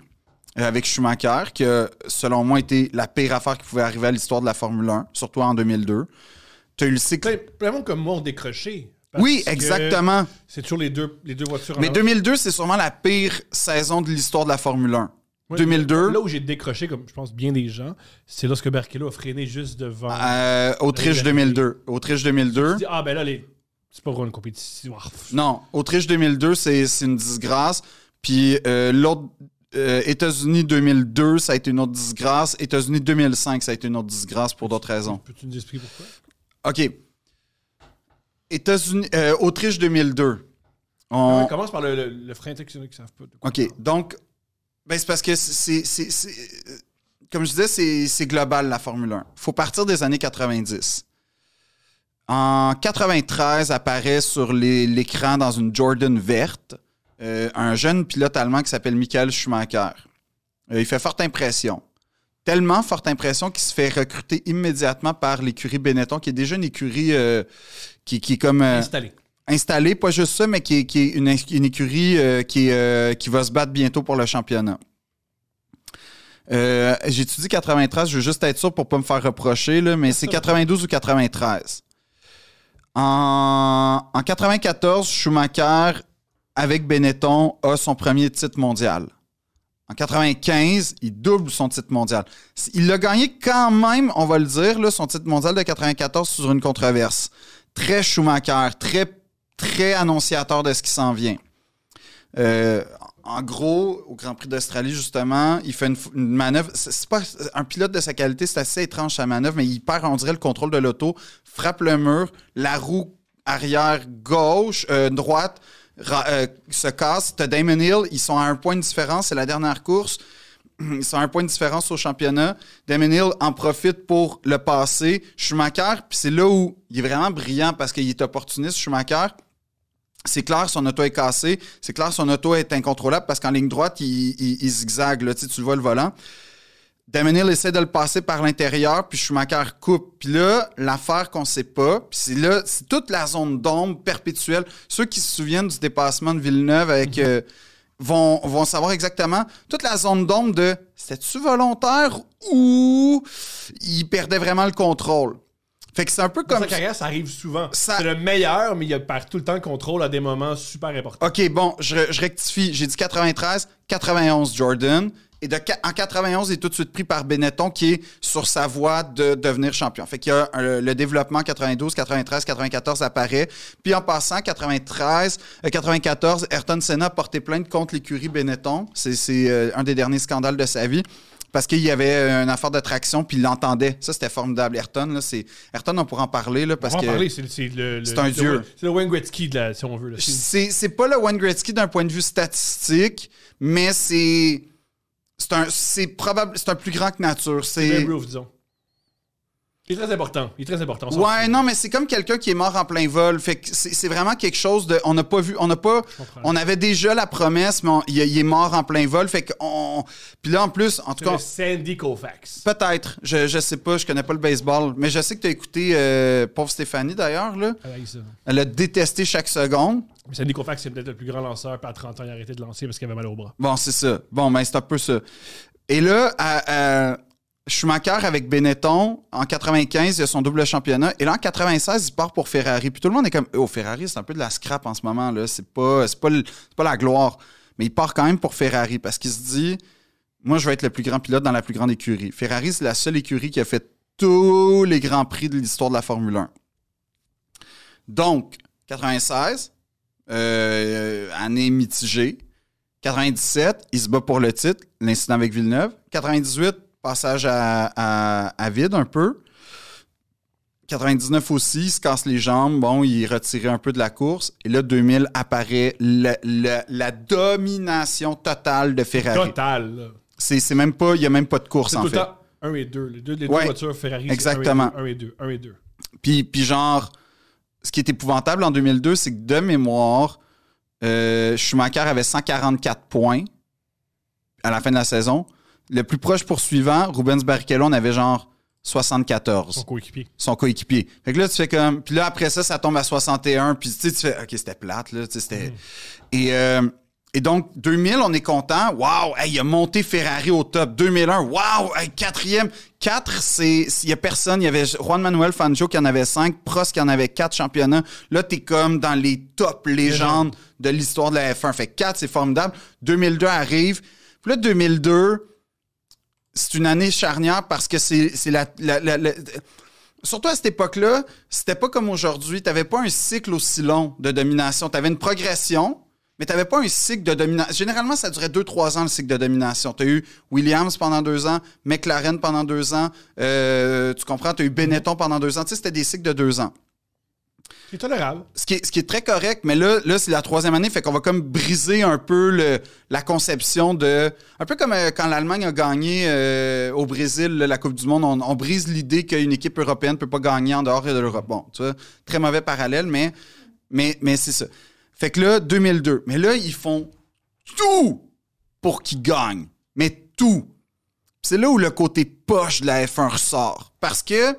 euh, avec Schumacher, qui selon moi, été la pire affaire qui pouvait arriver à l'histoire de la Formule 1, surtout en 2002. Tu as eu le cycle... Monde comme moi décroché. Parce Oui, exactement. C'est toujours les deux, les deux voitures Mais avant. 2002, c'est sûrement la pire saison de l'histoire de la Formule 1. Ouais, 2002, Là où j'ai décroché, comme je pense bien des gens, c'est lorsque Barrichello a freiné juste devant. euh, Autriche Les- 2002. Autriche 2002. Tu dis, ah ben là, les... c'est pas vraiment une compétition. Ah. Non, Autriche 2002, c'est c'est une disgrâce. Puis euh, l'autre, euh, États-Unis 2002, ça a été une autre disgrâce. États-Unis 2005, ça a été une autre disgrâce pour d'autres raisons. Peux-tu nous expliquer pourquoi? OK. États-Unis, euh, Autriche 2002. On- On commence par le, le, le frein, qui savent pas. de quoi on OK. Donc, ben, c'est parce que c'est. euh, Comme je disais, c'est- global la Formule 1. Il faut partir des années 90. En 93, apparaît sur l'écran dans une Jordan verte euh, un jeune pilote allemand qui s'appelle Michael Schumacher. Euh, il fait forte impression. Tellement forte impression qu'il se fait recruter immédiatement par l'écurie Benetton, qui est déjà une écurie euh, qui, qui est comme. euh, Installé. installé, pas juste ça, mais qui est, qui est une, une écurie euh, qui, euh, qui va se battre bientôt pour le championnat. J'étudie 93, je veux juste être sûr pour pas me faire reprocher, là, mais c'est 92 ou 93. En, en 94, Schumacher, avec Benetton, a son premier titre mondial. En 95, il double son titre mondial. Il l'a gagné quand même, on va le dire, là, son titre mondial de 94 sur une controverse. Très Schumacher, très, annonciateur de ce qui s'en vient. Euh, en gros, au Grand Prix d'Australie, justement, il fait une, manœuvre. C'est pas un pilote de sa qualité, c'est assez étrange sa manœuvre, mais il perd, on dirait, le contrôle de l'auto, frappe le mur, la roue arrière gauche, euh, droite, euh, se casse. T'as Damon Hill, ils sont à un point de différence, c'est la dernière course. À un point de différence au championnat. Damon Hill en profite pour le passer. Schumacher, puis c'est là où il est vraiment brillant parce qu'il est opportuniste, Schumacher. C'est clair, son auto est cassé. C'est clair, son auto est incontrôlable parce qu'en ligne droite, il, il- il zigzague. Là, tu sais, tu le vois le volant. Damon Hill essaie de le passer par l'intérieur, puis Schumacher coupe. Puis là, l'affaire qu'on sait pas, puis c'est là, c'est toute la zone d'ombre perpétuelle. Ceux qui se souviennent du dépassement de Villeneuve avec... euh, vont, vont savoir exactement toute la zone d'ombre de c'était-tu volontaire ou il perdait vraiment le contrôle. Fait que c'est un peu Dans comme... sa carrière, ça arrive souvent. Ça- C'est le meilleur, mais il perd tout le temps le contrôle à des moments super importants. OK, bon, je, je rectifie. J'ai dit 93, 91 Jordan Et de, en 91, il est tout de suite pris par Benetton qui est sur sa voie de devenir champion. Fait qu'il y a un- le développement 92, 93, 94 apparaît. Puis en passant, 93, euh, 94, Ayrton Senna a porté plainte contre l'écurie Benetton. C'est euh, un des derniers scandales de sa vie. Parce qu'il y avait euh, une affaire de traction, puis il l'entendait. Ça, c'était formidable. Ayrton, là, c'est... Ayrton, on pourra en parler, là, parce on que... en parler, c'est le, un dieu. C'est le Wayne Gretzky, si on veut. c'est pas le Wayne Gretzky d'un point de vue statistique, mais c'est c'est un c'est probable c'est un plus grand que nature. C'est C'est Babe Ruth, disons. Il est très important. Il est très important. ouais non mais c'est comme quelqu'un qui est mort en plein vol. Fait que c'est vraiment quelque chose de on n'a pas vu on n'a pas on avait déjà la promesse mais on- il, il est mort en plein vol. Fait que on puis là en plus en tout C'est cas Sandy Koufax. peut-être je je sais pas je connais pas le baseball mais je sais que tu as écouté euh, pauvre Stéphanie d'ailleurs là Elle a ça. elle a détesté chaque seconde. Mais Sandy Koufax, c'est peut-être le plus grand lanceur. Puis à 30 ans, il a arrêté de lancer parce qu'il avait mal au bras. Bon, c'est ça. Bon, ben, c'est un peu ça. Et là, à, à Schumacher avec Benetton, en 95, il a son double championnat. Et là, en 96, il part pour Ferrari. Puis tout le monde est comme, oh, Ferrari, c'est un peu de la scrap en ce moment, là. C'est pas, pas, pas la gloire. Mais il part quand même pour Ferrari parce qu'il se dit, moi, je vais être le plus grand pilote dans la plus grande écurie. Ferrari, c'est la seule écurie qui a fait tous les grands prix de l'histoire de la Formule 1. Donc, 96, euh, année mitigée. 97, il se bat pour le titre, l'incident avec Villeneuve. 98, passage à, à, à vide un peu. 99 aussi, il se casse les jambes. Bon, il est retiré un peu de la course. Et là, 2000 apparaît le- le- la domination totale de Ferrari. Total. là. C'est c'est même pas, il n'y a même pas de course en tout fait. 1 et 2. Les deux, les deux voitures Ferrari, Exactement. 1 et 2. 1 et 2. Puis, puis genre, ce qui est épouvantable en 2002, c'est que de mémoire, euh, Schumacher avait 144 points à la fin de la saison. Le plus proche poursuivant, Rubens Barrichello, en avait genre 74, Son coéquipier. son coéquipier. Fait que là, tu fais comme... Puis là, après ça, ça tombe à 61. Puis tu sais, tu fais... OK, c'était plate, là. tu sais, c'était... Et, euh, et donc, 2000, on est content. Hey, il a monté Ferrari au top. 2001, wow! Hey, quatrième. Quatre, c'est... Il y a personne. Il y avait Juan Manuel Fangio qui en avait cinq. Prost qui en avait quatre championnats. Là, t'es comme dans les top légendes de l'histoire de la F1. Fait que 4, c'est formidable. 2002 arrive. Puis là, 2002 c'est une année charnière parce que c'est la, la- Surtout à cette époque-là, c'était pas comme aujourd'hui. T'avais pas un cycle aussi long de domination. T'avais une progression, mais t'avais pas un cycle de domination. Généralement, ça durait 2-3 ans, le cycle de domination. T'as eu Williams pendant deux ans, McLaren pendant deux ans, euh, tu comprends? T'as eu Benetton pendant deux ans. Tu sais, c'était des cycles de deux ans C'est tolérable. ce qui, est, très correct, mais là, là c'est la troisième année, fait qu'on va comme briser un peu la conception de... Un peu comme euh, quand l'Allemagne a gagné euh, au Brésil la Coupe du Monde, on, brise l'idée qu'une équipe européenne ne peut pas gagner en dehors de l'Europe. Bon, tu vois, très mauvais parallèle, mais, mais, mais c'est ça. Fait que là, 2002. Mais là, ils font tout pour qu'ils gagnent. Mais tout. C'est là où le côté poche de la F1 ressort. Parce que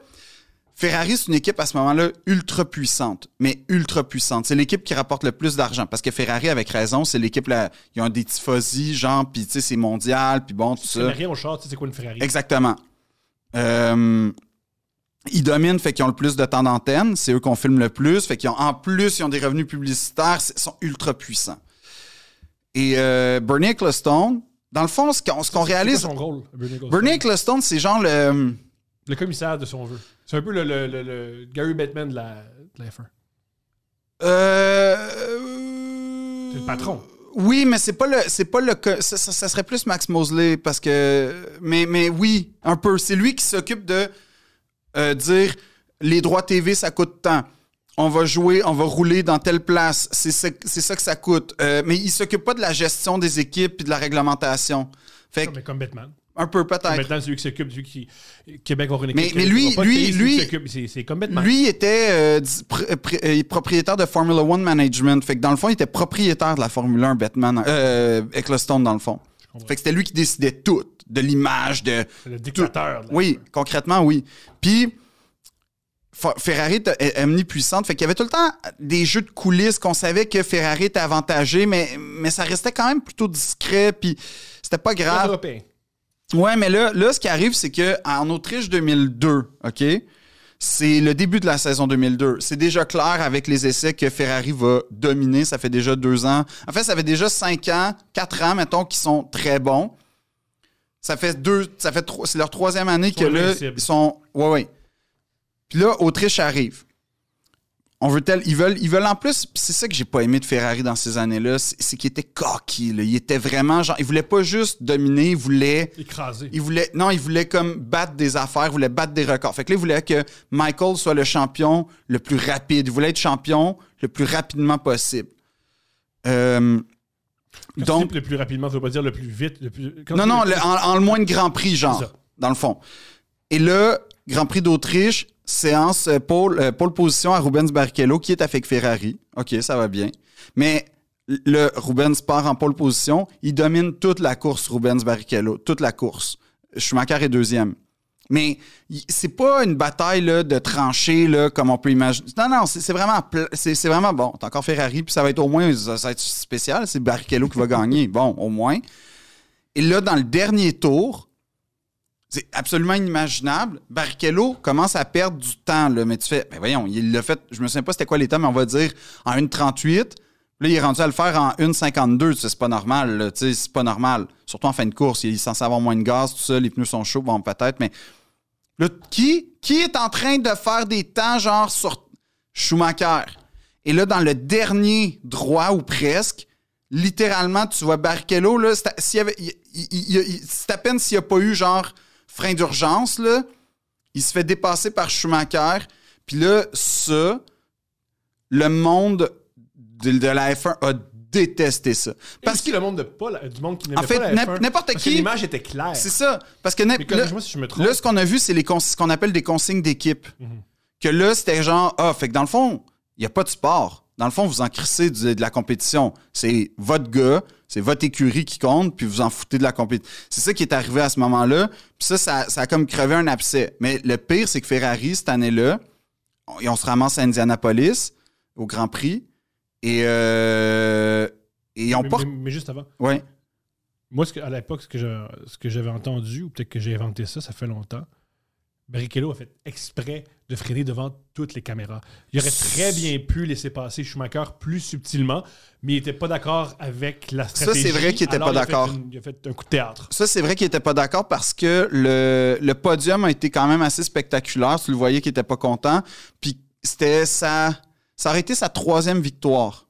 Ferrari, c'est une équipe à ce moment-là ultra puissante, mais ultra puissante. C'est l'équipe qui rapporte le plus d'argent. Parce que Ferrari, avec raison, c'est l'équipe, là, ils ont des tifosi, genre, puis tu sais, c'est mondial, puis bon, tout ça. rien au char, tu sais c'est quoi une Ferrari? Exactement. Euh, ils dominent, fait qu'ils ont le plus de temps d'antenne. C'est eux qu'on filme le plus. Fait qu'ils ont, en plus, ils ont des revenus publicitaires. Ils sont ultra puissants. Et euh, Bernie Ecclestone, dans le fond, ce qu'on ce qu'on C'est quoi réalise... son rôle, Bernie Ecclestone? Bernie Ecclestone, c'est genre le... Le commissaire de son vœu. C'est un peu le, le- le- le Gary Bettman de la, de la F1. Euh... C'est le patron. Oui, mais c'est pas le, c'est pas le, ça, ça- ça serait plus Max Mosley parce que, mais, mais oui, un peu. C'est lui qui s'occupe de euh, dire les droits TV ça coûte tant. On va jouer, on va rouler dans telle place. C'est ça, c'est ça que ça coûte. Euh, mais il s'occupe pas de la gestion des équipes et de la réglementation. Fait que, Mais comme. Un peu peut-être. Maintenant, c'est lui qui s'occupe, celui qui. Québec va avoir une Mais- équipe. mais qui lui- lui- lui-. C'est comme. Lui était euh, pr- pr- euh, propriétaire de Formula One Management. Fait que dans le fond, il était propriétaire de la Formule 1, Batman, euh, Ecclestone dans le fond. Fait que c'était lui qui décidait tout, de l'image, de. Le dictateur. là. Oui, concrètement, oui. Puis Ferrari était est omnipuissante. Fait qu'il y avait tout le temps des jeux de coulisses qu'on savait que Ferrari était avantagé, mais, mais ça restait quand même plutôt discret. Puis c'était pas grave. européen. Ouais, mais là, là, ce qui arrive, c'est que en Autriche 2002, OK, c'est le début de la saison 2002. C'est déjà clair avec les essais que Ferrari va dominer. Ça fait déjà deux ans. En fait, ça fait déjà cinq ans, quatre ans, mettons, qui sont très bons. Ça fait deux, ça fait trois, c'est leur troisième année que là, ils sont, ouais, ouais. Puis là, Autriche arrive. On veut tel, ils veulent, ils veulent en plus, c'est ça que j'ai pas aimé de Ferrari dans ces années-là, c'est qu'il était cocky, là. Il était vraiment genre, il voulait pas juste dominer, il voulait, Écrasé. il voulait, non, il voulait comme battre des affaires, il voulait battre des records. Fait que là, il voulait que Michael soit le champion le plus rapide. Il voulait être champion le plus rapidement possible. Euh, donc, le plus rapidement, ça veut pas dire le plus vite. Le plus... quand non, non, le- en, en le moins de Grand Prix, genre, dans le fond. Et là, Grand Prix d'Autriche, séance euh, pole, euh, pole position à Rubens Barrichello, qui est avec Ferrari. OK, ça va bien. Mais le Rubens part en pole position. Il domine toute la course, Rubens Barrichello. Toute la course. Schumacher est deuxième. Mais c'est pas une bataille là, de tranchées là, comme on peut imaginer. Non, non, c'est vraiment, c'est vraiment bon. T'as encore Ferrari, puis ça va être au moins ça va être spécial. C'est Barrichello qui va gagner. Bon, au moins. Et là, dans le dernier tour, c'est absolument inimaginable. Barrichello commence à perdre du temps, là, mais tu fais, ben voyons, il l'a fait, je me souviens pas c'était quoi les temps, mais on va dire en 1.38. Là, il est rendu à le faire en 1.52. Tu sais, C'est pas normal, tu c'est pas normal. Surtout en fin de course, il est censé avoir moins de gaz, tout ça, les pneus sont chauds, bon, peut-être, mais là, qui, est en train de faire des temps genre sur Schumacher? Et là, dans le dernier droit ou presque, littéralement, tu vois Barrichello, là, c'est à peine s'il n'y a pas eu genre frein d'urgence, là, il se fait dépasser par Schumacher. Puis là, ça, le monde de, de la F1 a détesté ça. Parce que le monde de pas la- du monde qui n'aimait en fait, pas la n'im- F1, n'importe qui, l'image était claire. c'est ça. Parce que Mais là, si je me trompe. Là, ce qu'on a vu, c'est les cons- ce qu'on appelle des consignes d'équipe. Mhm. Que là, c'était genre, ah, fait que dans le fond, il n'y a pas de sport. Dans le fond, vous en crissez du- de la compétition. C'est votre gars, c'est votre écurie qui compte, puis vous en foutez de la compétition. C'est ça qui est arrivé à ce moment-là. Puis ça, ça, ça a comme crevé un abcès. Mais le pire, c'est que Ferrari, cette année-là, on, se ramasse à Indianapolis, au Grand Prix, et, euh, et on mais, porte... mais- mais juste avant. Ouais. Moi, ce que- à l'époque, ce que je- ce que j'avais entendu, ou peut-être que j'ai inventé ça, ça fait longtemps, Barrichello a fait exprès de freiner devant toutes les caméras. Il aurait très bien pu laisser passer Schumacher plus subtilement, mais il n'était pas d'accord avec la c'est stratégie. vrai qu'il était alors pas d'accord. Il a fait un coup de théâtre. Ça, c'est vrai qu'il était pas d'accord parce que le, le podium a été quand même assez spectaculaire. Tu le voyais qu'il était pas content. Puis c'était sa. Ça aurait été sa troisième victoire,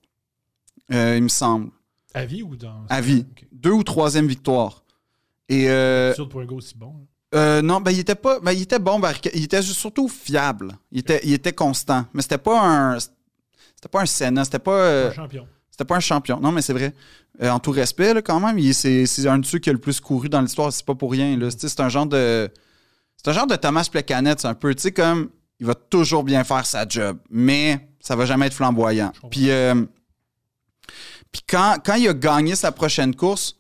euh, il me semble. À vie ou dans. À vie. Deux ou troisième victoire. Et euh, Sûr pour un gars aussi bon. hein. Euh, non, ben il était pas. Ben, il était bon, Barrica- il était surtout fiable. Il était, il était constant. Mais c'était pas un. C'était pas un Senna, c'était pas. euh, Un champion. c'était pas un champion. Non, mais c'est vrai. Euh, en tout respect, là, quand même, c'est un de ceux qui a le plus couru dans l'histoire. C'est pas pour rien. C'est un genre de. C'est un genre de Thomas Plekanec, un peu. Tu sais, comme. Il va toujours bien faire sa job, mais ça va jamais être flamboyant. Puis, euh, puis quand, quand il a gagné sa prochaine course,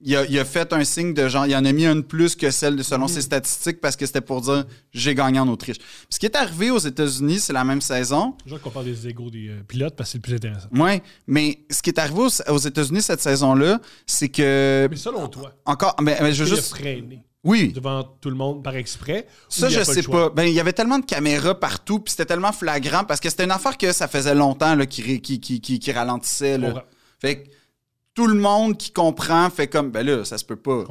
il a, il a fait un signe de genre, il en a mis une plus que celle de selon ses statistiques parce que c'était pour dire j'ai gagné en Autriche. Puis ce qui est arrivé aux États-Unis, c'est la même saison. Genre qu'on parle des égaux des euh, pilotes parce que c'est le plus intéressant. Oui, mais ce qui est arrivé aux, aux États-Unis cette saison-là, c'est que Mais selon toi, encore, mais, mais je veux juste, freiné oui, devant tout le monde par exprès. ça je le sais pas. Ben il y avait tellement de caméras partout, puis c'était tellement flagrant parce que c'était une affaire que ça faisait longtemps là, qui, ré- qui, qui, qui, qui ralentissait. Je Là. Fait que tout le monde qui comprend fait comme ben là ça se peut pas.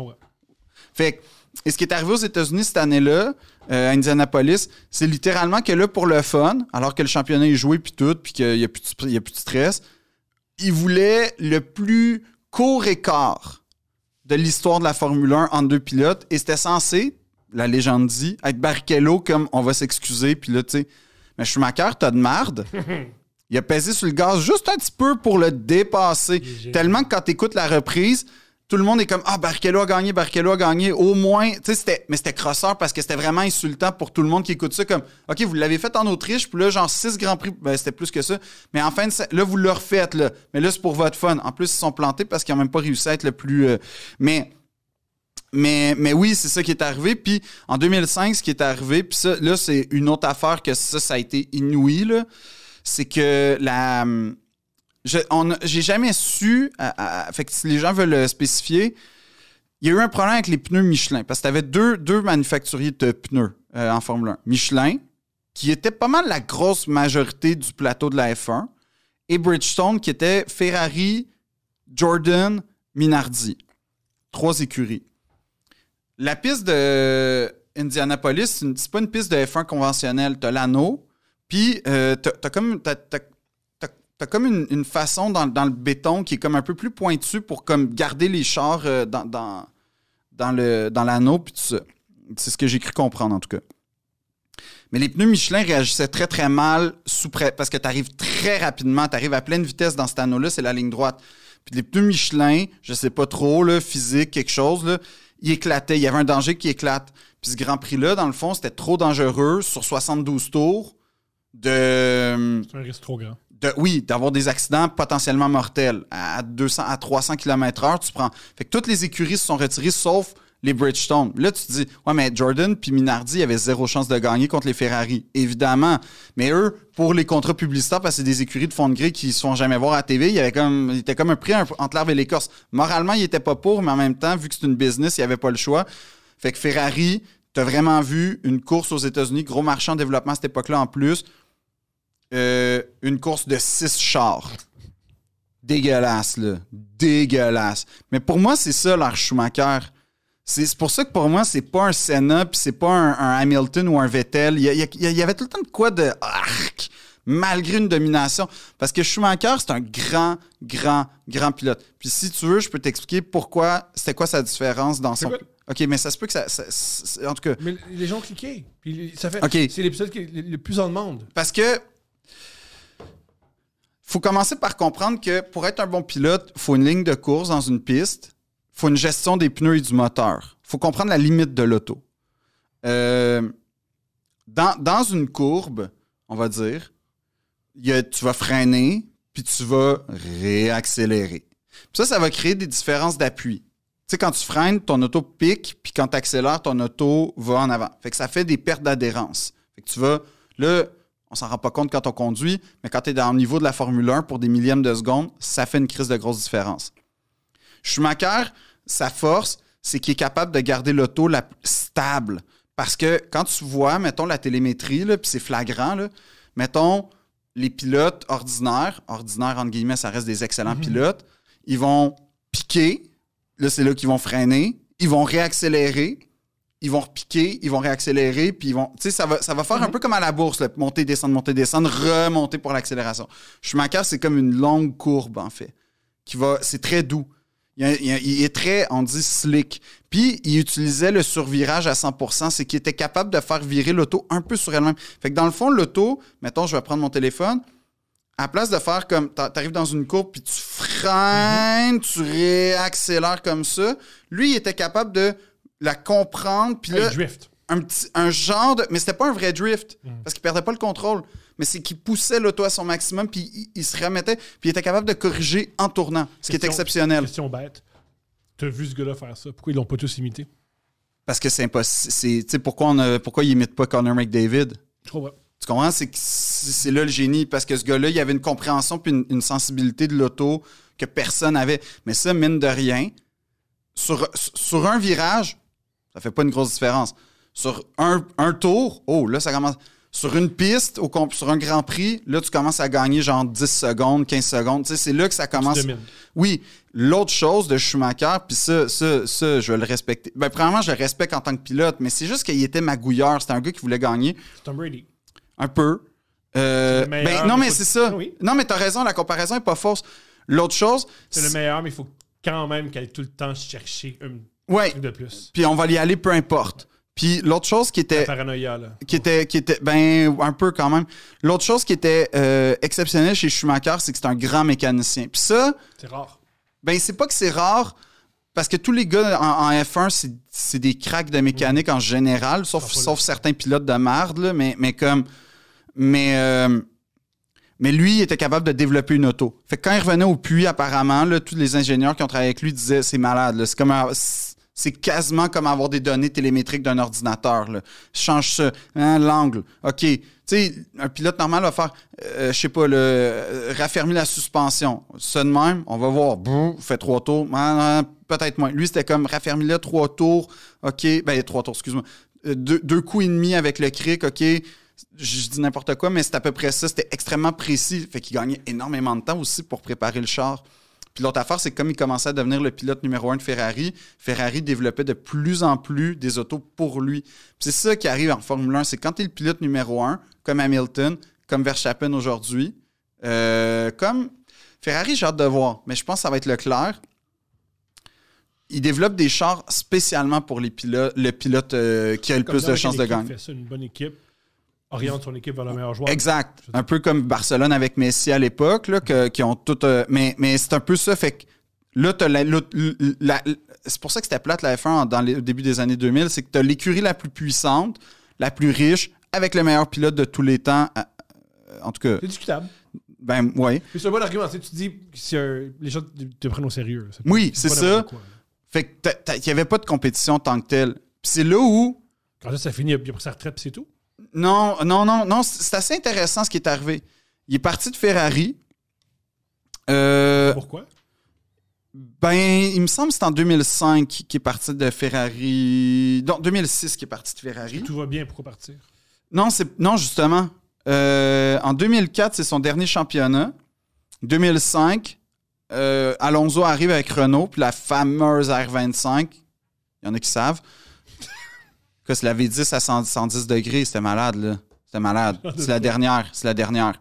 Fait que, et ce qui est arrivé aux États-Unis cette année-là, euh, à Indianapolis, c'est littéralement que là, pour le fun, alors que le championnat est joué puis tout, puis qu'il n'y a, plus de- y a plus de stress, ils voulaient le plus court écart de l'histoire de la Formule 1 en deux pilotes, et c'était censé, la légende dit, être Barrichello comme on va s'excuser, puis là, tu sais, mais Schumacher, t'as de marde. Il a pesé sur le gaz juste un petit peu pour le dépasser. Tellement que quand tu écoutes la reprise, tout le monde est comme Ah, Barrichello a gagné, Barrichello a gagné. Au moins, tu sais, c'était. Mais c'était crosseur parce que c'était vraiment insultant pour tout le monde qui écoute ça. Comme OK, vous l'avez fait en Autriche, puis là, genre 6 Grands Prix, ben, c'était plus que ça. Mais en fin de là, vous le refaites, là. Mais là, c'est pour votre fun. En plus, ils sont plantés parce qu'ils n'ont même pas réussi à être le plus. euh, Mais. Mais, mais oui, c'est ça qui est arrivé. Puis en 2005, ce qui est arrivé, puis ça, là, c'est une autre affaire que ça, ça a été inouï, là. C'est que la. a- J'ai jamais su. fait que si les gens veulent le spécifier, il y a eu un problème avec les pneus Michelin. Parce que tu avais deux, deux manufacturiers de pneus euh, en Formule 1. Michelin, qui était pas mal la grosse majorité du plateau de la F1, et Bridgestone, qui était Ferrari, Jordan, Minardi. Trois écuries. la piste de Indianapolis, c'est pas une piste de F1 conventionnelle. T'as l'anneau, puis euh, t'as comme, comme une, une façon dans, dans le béton qui est comme un peu plus pointue pour comme garder les chars euh, dans, dans, dans dans l'anneau, puis tout ça. C'est ce que j'ai cru comprendre, en tout cas. Mais les pneus Michelin réagissaient très, très mal sous près parce que tu arrives très rapidement, tu arrives à pleine vitesse dans cet anneau-là, c'est la ligne droite. Puis les pneus Michelin, je sais pas trop, physique, quelque chose, là, ils éclataient. Il y avait un danger qui éclate. Puis ce Grand Prix-là, dans le fond, c'était trop dangereux sur 72 tours de, C'est un risque trop grand. de- oui, d'avoir des accidents potentiellement mortels. À 200, à 300 km/h, tu prends. Fait que toutes les écuries se sont retirées sauf les Bridgestone. Là, tu te dis, ouais, mais Jordan puis Minardi avaient zéro chance de gagner contre les Ferrari. Évidemment. Mais eux, pour les contrats publicitaires, parce que c'est des écuries de fond de grille qui se font jamais voir à la TV, il y avait comme, il était comme un prix entre l'arbre et l'écorce. Moralement, il était pas pour, mais en même temps, vu que c'est une business, il n'y avait pas le choix. Fait que Ferrari, t'as vraiment vu une course aux États-Unis, gros marché en développement à cette époque-là en plus. Euh, une course de six chars. Dégueulasse, là. Dégueulasse. Mais pour moi, c'est ça, l'art Schumacher. C'est c'est pour ça que pour moi, c'est pas un Senna, puis c'est pas un, un Hamilton ou un Vettel. Il y, a- il avait tout le temps de quoi de arc, malgré une domination. Parce que Schumacher, c'est un grand, grand, grand pilote. Puis si tu veux, je peux t'expliquer pourquoi, c'était quoi sa différence dans son. Ok, mais ça se peut que ça. en tout cas, Mais les gens ont cliqué. Puis ça fait. C'est l'épisode qui est le le plus en demande. Parce que faut commencer par comprendre que pour être un bon pilote, il faut une ligne de course dans une piste, il faut une gestion des pneus et du moteur. Il faut comprendre la limite de l'auto. Euh, dans, dans une courbe, on va dire, tu vas freiner, puis tu vas réaccélérer. Ça, ça va créer des différences d'appui. Tu sais, quand tu freines, ton auto pique, puis quand tu accélères, ton auto va en avant. Fait que ça fait des pertes d'adhérence. Fait que tu vas, là, on s'en rend pas compte quand on conduit, mais quand tu es dans le niveau de la Formule 1 pour des millièmes de seconde, ça fait une crise de grosse différence. Schumacher, sa force, c'est qu'il est capable de garder l'auto la stable. Parce que quand tu vois, mettons, la télémétrie, puis c'est flagrant, là, mettons, les pilotes ordinaires, ordinaires entre guillemets, ça reste des excellents pilotes, ils vont piquer, là, c'est là qu'ils vont freiner, ils vont réaccélérer, ils vont repiquer, ils vont réaccélérer, puis ils vont. Tu sais, ça va, ça va faire un peu comme à la bourse, là, monter, descendre, monter, descendre, remonter pour l'accélération. Schumacher, c'est comme une longue courbe, en fait. Qui va. C'est très doux. Il, est très, on dit, slick. Puis, il utilisait le survirage à 100% c'est qu'il était capable de faire virer l'auto un peu sur elle-même. Fait que dans le fond, l'auto, mettons, je vais prendre mon téléphone, à la place de faire comme, t'a- t'arrives dans une courbe, puis tu freines, tu réaccélères comme ça, lui, il était capable de la comprendre, puis là, drift. un, petit, un genre de. Mais c'était pas un vrai drift, Mm. parce qu'il perdait pas le contrôle. Mais c'est qu'il poussait l'auto à son maximum, puis il, il se remettait, puis il était capable de corriger en tournant, ce qui est exceptionnel. Question bête. T'as vu ce gars-là faire ça? Pourquoi ils l'ont pas tous imité? Parce que c'est impossible. Tu sais, pourquoi, on a- pourquoi il imite pas Connor McDavid? Je comprends. Tu comprends? C'est là le génie, parce que ce gars-là, il avait une compréhension puis une, une sensibilité de l'auto que personne n'avait. Mais ça, mine de rien, sur, sur un virage, ça fait pas une grosse différence. Sur un, un tour, oh, là, ça commence. Sur une piste, au, sur un Grand Prix, là, tu commences à gagner genre 10 secondes, 15 secondes. Tu sais, c'est là que ça commence. Oui, l'autre chose de Schumacher, puis ça, ça, ça, je vais le respecter. Ben, premièrement, je le respecte en tant que pilote, mais c'est juste qu'il était magouilleur. C'était un gars qui voulait gagner. Tom Brady. Un peu. Euh, ben, non, mais c'est ça. Oui. Non, mais t'as raison, la comparaison est pas fausse. L'autre chose, C'est le meilleur, mais il faut quand même qu'elle ait tout le temps chercher ouais, truc de plus. puis on va y aller peu importe. Puis l'autre chose qui La était, paranoïa, là. qui était, qui était, ben, un peu quand même. L'autre chose qui était euh, exceptionnelle chez Schumacher, c'est que c'est un grand mécanicien. Puis ça, C'est rare. Ben, c'est pas que c'est rare, parce que tous les gars en, en F1, c'est- des cracks de mécanique en général, sauf, Ah, sauf certains pilotes de marde, là, mais, mais comme. Mais. euh, mais lui, il était capable de développer une auto. Fait que quand il revenait au puits, apparemment, là, tous les ingénieurs qui ont travaillé avec lui disaient c'est malade. là. C'est comme un- c'est quasiment comme avoir des données télémétriques d'un ordinateur. Change ça, hein, l'angle. OK. Tu sais, un pilote normal va faire, euh, je sais pas, le, euh, raffermir la suspension. Ça de même, on va voir, Brrr, fait trois tours, Ah, ah, peut-être moins. Lui, c'était comme raffermir là trois tours, OK, ben trois tours, excuse-moi. Euh, deux, deux coups et demi avec le cric, OK. Je dis n'importe quoi, mais c'est à peu près ça. C'était extrêmement précis. Fait qu'il gagnait énormément de temps aussi pour préparer le char. Puis l'autre affaire, c'est que comme il commençait à devenir le pilote numéro un de Ferrari, Ferrari développait de plus en plus des autos pour lui. C'est ça qui arrive en Formule 1, c'est quand tu es le pilote numéro un, comme Hamilton, comme Verstappen aujourd'hui, euh, comme Ferrari, j'ai hâte de voir, mais je pense que ça va être Leclerc. Il développe des chars spécialement pour les pilotes, le pilote euh, qui a le Comme plus de chances de gagner. ça, une bonne équipe oriente son équipe vers le meilleur joueur. Exact. Un peu comme Barcelone avec Messi à l'époque, qui ont tout. euh, mais mais c'est un peu ça. Fait que là, t'as la- la- la- c'est pour ça que c'était plate la F1 en- dans les, au début des années 2000. C'est que tu as l'écurie la plus puissante, la plus riche, avec le meilleur pilote de tous les temps. euh, euh, En tout cas, C'est discutable. ben. Mais c'est un bon argument. Tu sais, tu dis que les gens te, prennent au sérieux. Oui, c'est ça. quoi. Fait que il n'y avait pas de compétition tant que telle. Puis c'est là où. Quand ça, ça finit, il a pris sa retraite, puis c'est tout. Non, non, non, non. C'est assez intéressant ce qui est arrivé. Il est parti de Ferrari. Euh, Pourquoi? Ben, il me semble que c'est en 2005 qu'il est parti de Ferrari. Non, 2006 qu'il est parti de Ferrari. Tout va bien, pourquoi partir? Non, c'est non justement. Euh, en 2004, c'est son dernier championnat. 2005, euh, Alonso arrive avec Renault, puis la fameuse R25. Il y en a qui savent. Que c'est la V10 à 100 110 degrés, c'était malade, là. C'était malade. C'est la dernière. C'est la dernière.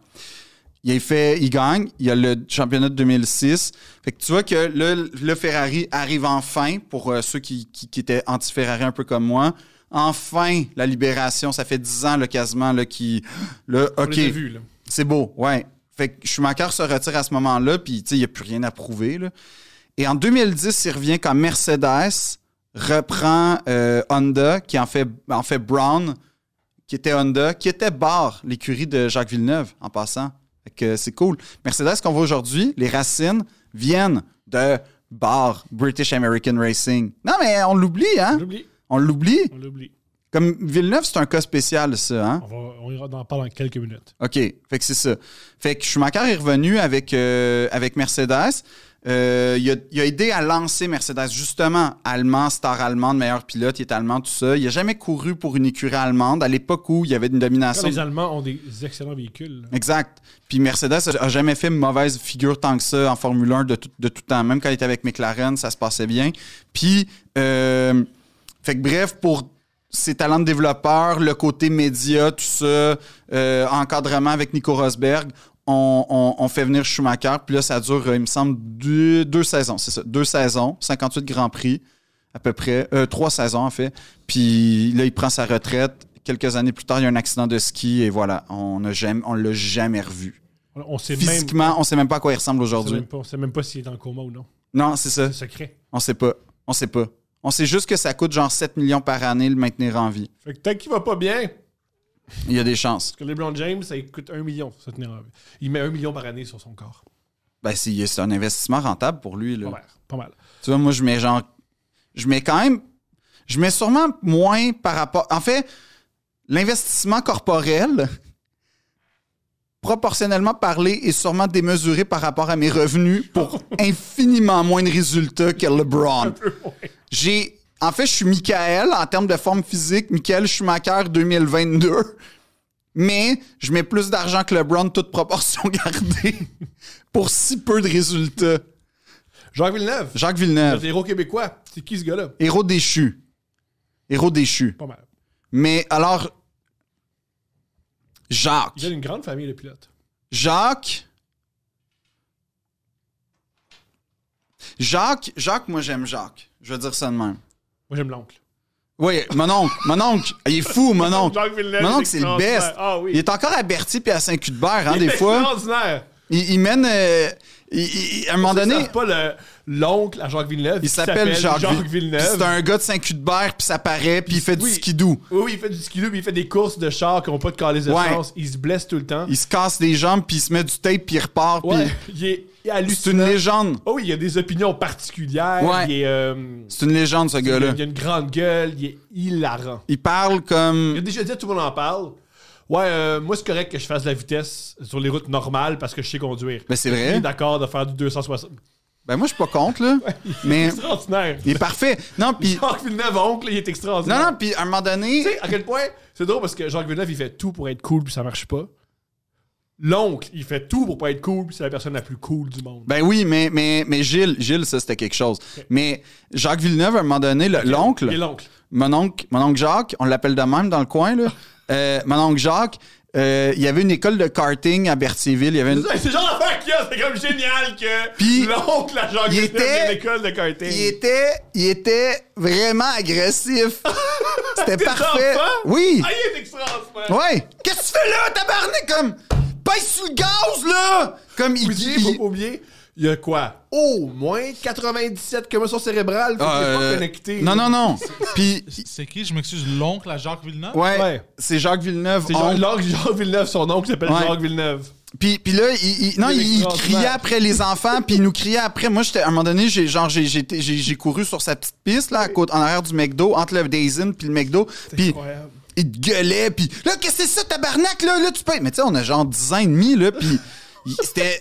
Il fait, il gagne. Il y a le championnat de 2006. Fait que tu vois que le Ferrari arrive enfin, pour euh, ceux qui, qui- qui étaient anti-Ferrari un peu comme moi. Enfin, la libération. Ça fait 10 ans, là, quasiment, là, qui. Là, On OK. C'est beau, ouais. Fait que Schumacher se retire à ce moment-là, puis tu sais, il n'y a plus rien à prouver. là. Et en 2010, il revient quand Mercedes reprend euh, Honda, qui en fait, en fait Brown, qui était Honda, qui était Barr, l'écurie de Jacques Villeneuve, en passant. Fait que c'est cool. Mercedes qu'on voit aujourd'hui, les racines viennent de Barr, British American Racing. Non, mais on l'oublie, hein? On l'oublie. On l'oublie? Comme Villeneuve, c'est un cas spécial, ça, hein? On, va, on ira en parler dans quelques minutes. OK. Fait que c'est ça. Fait que Schumacher est revenu avec, euh, avec Mercedes. Euh, il, a, il a aidé à lancer Mercedes, justement, allemand, star allemande, meilleur pilote, il est allemand, tout ça. Il n'a jamais couru pour une écurie allemande à l'époque où il y avait une domination. les Allemands ont des excellents véhicules. là. Exact. Puis Mercedes a jamais fait une mauvaise figure tant que ça en Formule 1 de tout, de tout temps. Même quand il était avec McLaren, ça se passait bien. Puis, euh, fait que bref, pour ses talents de développeur, le côté média, tout ça, euh, encadrement avec Nico Rosberg, on, on- on fait venir Schumacher. Puis là, ça dure, euh, il me semble, deux, deux saisons. C'est ça, deux saisons, 58 Grands Prix à peu près. Euh, trois saisons, en fait. Puis là, il prend sa retraite. Quelques années plus tard, il y a un accident de ski et voilà, on ne l'a jamais revu. On, sait même, Physiquement, on sait même pas à quoi il ressemble aujourd'hui. même on sait même pas s'il est en coma ou non. Non, c'est ça. C'est secret. On sait pas. On sait pas. On sait juste que ça coûte genre 7 millions par année le maintenir en vie. Fait que tant qu'il va pas bien, Il y a des chances. parce que LeBron James, ça coûte un million se tenir en vie. Il met un million par année sur son corps. Ben, c'est c'est un investissement rentable pour lui. Là. Pas mal. Pas mal. Tu vois, moi, je mets genre. Je mets quand même. Je mets sûrement moins par rapport. En fait, l'investissement corporel, proportionnellement parlé, est sûrement démesuré par rapport à mes revenus pour infiniment moins de résultats que LeBron. J'ai. En fait, je suis Michael en termes de forme physique, Michael Schumacher 2022. Mais je mets plus d'argent que LeBron, toute proportion gardée, pour si peu de résultats. Jacques Villeneuve. Jacques Villeneuve. Le héros québécois. C'est qui ce gars-là? Héros déchu. Héros déchu. Pas mal. Mais alors, Jacques. Il a une grande famille de pilotes. Jacques. Jacques, Jacques, moi j'aime Jacques. Je vais dire ça de même. Moi, j'aime l'oncle. Oui, mon oncle, mon oncle, il est fou, mon oncle. Jacques Mon oncle, c'est c'est le best. Ah oui. Il est encore à Berthier puis à Saint-Cuthbert, hein, Il des est fois. extraordinaire. Il, il mène. euh, il- il- à un moment C'est donné, pas le- l'oncle à Jacques Villeneuve. il s'appelle Jacques, puis Villeneuve. C'est un gars de Saint-Cuthbert, puis ça paraît, puis il fait du Oui. skidoo. Oui, oui, il fait du skidoo, puis il fait des courses de chars qui n'ont pas de calice de Ouais. chance. Il se blesse tout le temps. Il se casse les jambes, puis il se met du tape, puis il repart. puis il est C'est une légende. Oh oui, il a des opinions particulières. Ouais. Il est, euh, C'est une légende, ce gars-là. il a une grande gueule. Il est hilarant. Il parle Il a comme. déjà dit, tout le monde en parle. Ouais, euh, moi, c'est correct que je fasse de la vitesse sur les routes normales parce que je sais conduire. Ben, c'est Il vrai. est d'accord de faire du 260. Ben, moi, je suis pas contre, là. mais Extraordinaire. il est parfait. Non, puis. Jacques Villeneuve, oncle, il est Non, extraordinaire. non, puis à un moment donné. Tu sais, à quel point, c'est drôle parce que Jacques Villeneuve, il fait tout pour être cool puis ça marche pas. L'oncle, il fait tout pour pas être cool, puis c'est la personne la plus cool du monde. Ben oui, mais, mais, mais Gilles, Gilles, ça, c'était quelque chose. Mais Jacques Villeneuve, à un moment donné, le- l'oncle, est l'oncle. mon oncle, mon oncle Jacques, on l'appelle de même dans le coin, là. Euh, mon oncle Jacques, euh, il y avait une école de karting à Berthierville. Il y avait une- C'est le genre d'affaire qu'il y a, c'est comme génial que Puis, l'oncle à Jacques il Villeneuve était- à l'école de karting. il était, il était vraiment agressif. C'était Tes parfait. enfants? Oui. Ah, il est extraordinaire. Ouais. Qu'est-ce que tu fais là, tabarnak? Comme, pèse sur le gaz, là! Comme, il dit. faut pas oublier, il y a quoi? Au moins 97 commotions cérébrales, faut Ah, qu'il est euh, pas connecté. Non, non, non. Puis, C'est qui, je m'excuse, l'oncle à Jacques Villeneuve? ouais, Ouais. c'est Jacques Villeneuve. C'est Jacques, l'oncle Jacques Villeneuve, son oncle s'appelle Ouais. Jacques Villeneuve. Puis, puis là, il, il- non, il, il criait après les enfants, puis il nous criait après. Moi, j'étais, à un moment donné, j'ai, genre, j'ai, j'ai, été- j'ai, j'ai couru sur sa petite piste, là, à côté, en arrière du McDo, entre le Inn puis le McDo. Puis Incroyable. Il te gueulait, puis là, qu'est-ce que c'est ça, tabarnak, là? Là, tu peux. Mais tu sais, on a genre 10 ans et demi, là, puis il- c'était.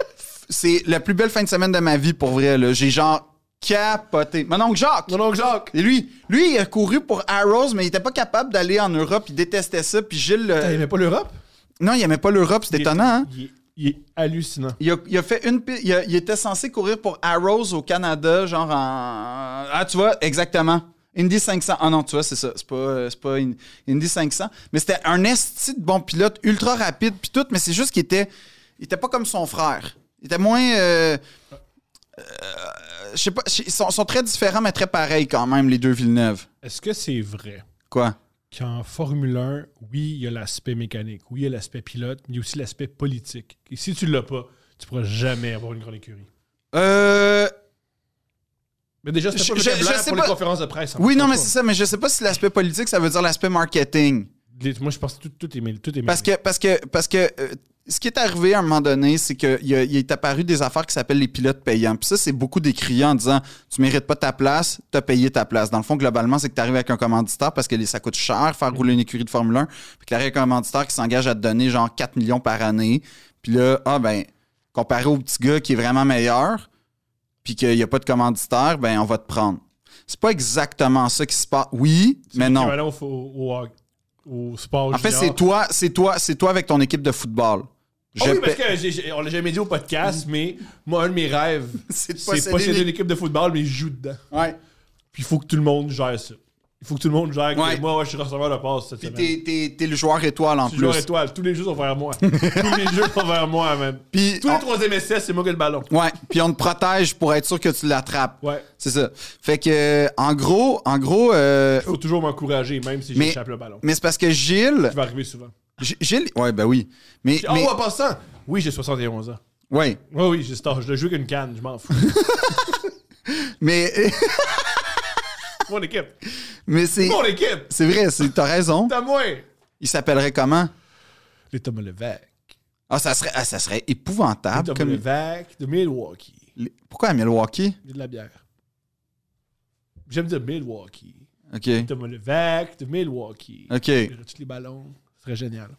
C'est la plus belle fin de semaine de ma vie, pour vrai, là. J'ai genre capoté. Mon oncle Jacques! Mon oncle Jacques. Et lui, lui, il a couru pour Arrows, mais il était pas capable d'aller en Europe. Il détestait ça. Puis Gilles. euh, T'as aimé pas l'Europe? Non, il aimait pas l'Europe. C'est Il est- étonnant, hein? Il est, il est hallucinant. Il a, il a fait une. Il, a- il était censé courir pour Arrows au Canada, genre en. Ah, tu vois, exactement. Indy 500. Ah non, tu vois, c'est ça. C'est pas, euh, c'est pas une- Indy 500. Mais c'était un esti de bon pilote, ultra rapide, puis tout. Mais c'est juste qu'il était. Il était pas comme son frère. Il était moins. euh, euh, je sais pas. Ils sont, sont très différents, mais très pareils quand même, les deux Villeneuve. Est-ce que c'est vrai Quoi? qu'en Formule 1, oui, il y a l'aspect mécanique, oui, il y a l'aspect pilote, mais il y a aussi l'aspect politique. Et si tu l'as pas, tu pourras jamais avoir une grande écurie. Euh. Mais déjà, c'était Je- pas je- le je sais pour pas. les conférences de presse. Oui, non, mais c'est ça, mais je sais pas si l'aspect politique, ça veut dire l'aspect marketing. Moi, je pense que tout, tout est. Tout est. Parce que, parce que, parce que euh, ce qui est arrivé à un moment donné, c'est qu'il il est apparu des affaires qui s'appellent les pilotes payants. Puis ça, c'est beaucoup décrié en disant tu mérites pas ta place, t'as payé ta place. Dans le fond, globalement, c'est que tu arrives avec un commanditaire parce que ça coûte cher faire rouler une écurie de Formule 1. Puis que avec un commanditaire qui s'engage à te donner genre 4 millions par année. Puis là, ah ben, comparé au petit gars qui est vraiment meilleur, puis qu'il n'y a pas de commanditaire, ben on va te prendre. C'est pas exactement ça qui se passe. Oui, mais non. Au, au, au- au sport En fait, c'est toi, c'est toi, c'est toi avec ton équipe de football. Ah Je oui, parce que j'ai- on l'a jamais dit au podcast, mais moi, un de mes rêves, C'est de posséder une équipe de football, mais je joue dedans. Ouais. Puis il faut que tout le monde gère ça. Il faut que tout le monde gère que Ouais. moi, ouais, je suis receveur de passe cette Puis semaine. t'es, t'es- t'es le joueur étoile en plus. joueur étoile. Tous les jeux sont vers moi. Tous les jeux sont vers moi, man. Puis Tous les troisième essais, c'est moi qui ai le ballon. ouais, puis on te protège pour être sûr que tu l'attrapes. Ouais. C'est ça. Fait que en gros, en gros, euh, Il faut toujours m'encourager, même si j'échappe le ballon. mais c'est parce que Gilles, Ça va arriver souvent. Gilles, ouais, ben oui. Mais, Oh, mais en passant, oui, j'ai 71 ans. ouais, Oui, oui, j'ai cet âge. Je le joue avec une canne, je m'en fous. mais Mon équipe. mais c'est, Mon équipe. c'est vrai, c'est, t'as raison. T'as moi. Il s'appellerait comment? Les Thomas Levac. Ah, ça serait, ah, ça serait Les épouvantable. Thomas Comme... Levac de Milwaukee. les- Pourquoi à Milwaukee? Il y a de la bière. J'aime dire Milwaukee. Ok, Thomas Levac de Milwaukee. ok, tous les ballons. Ce serait génial.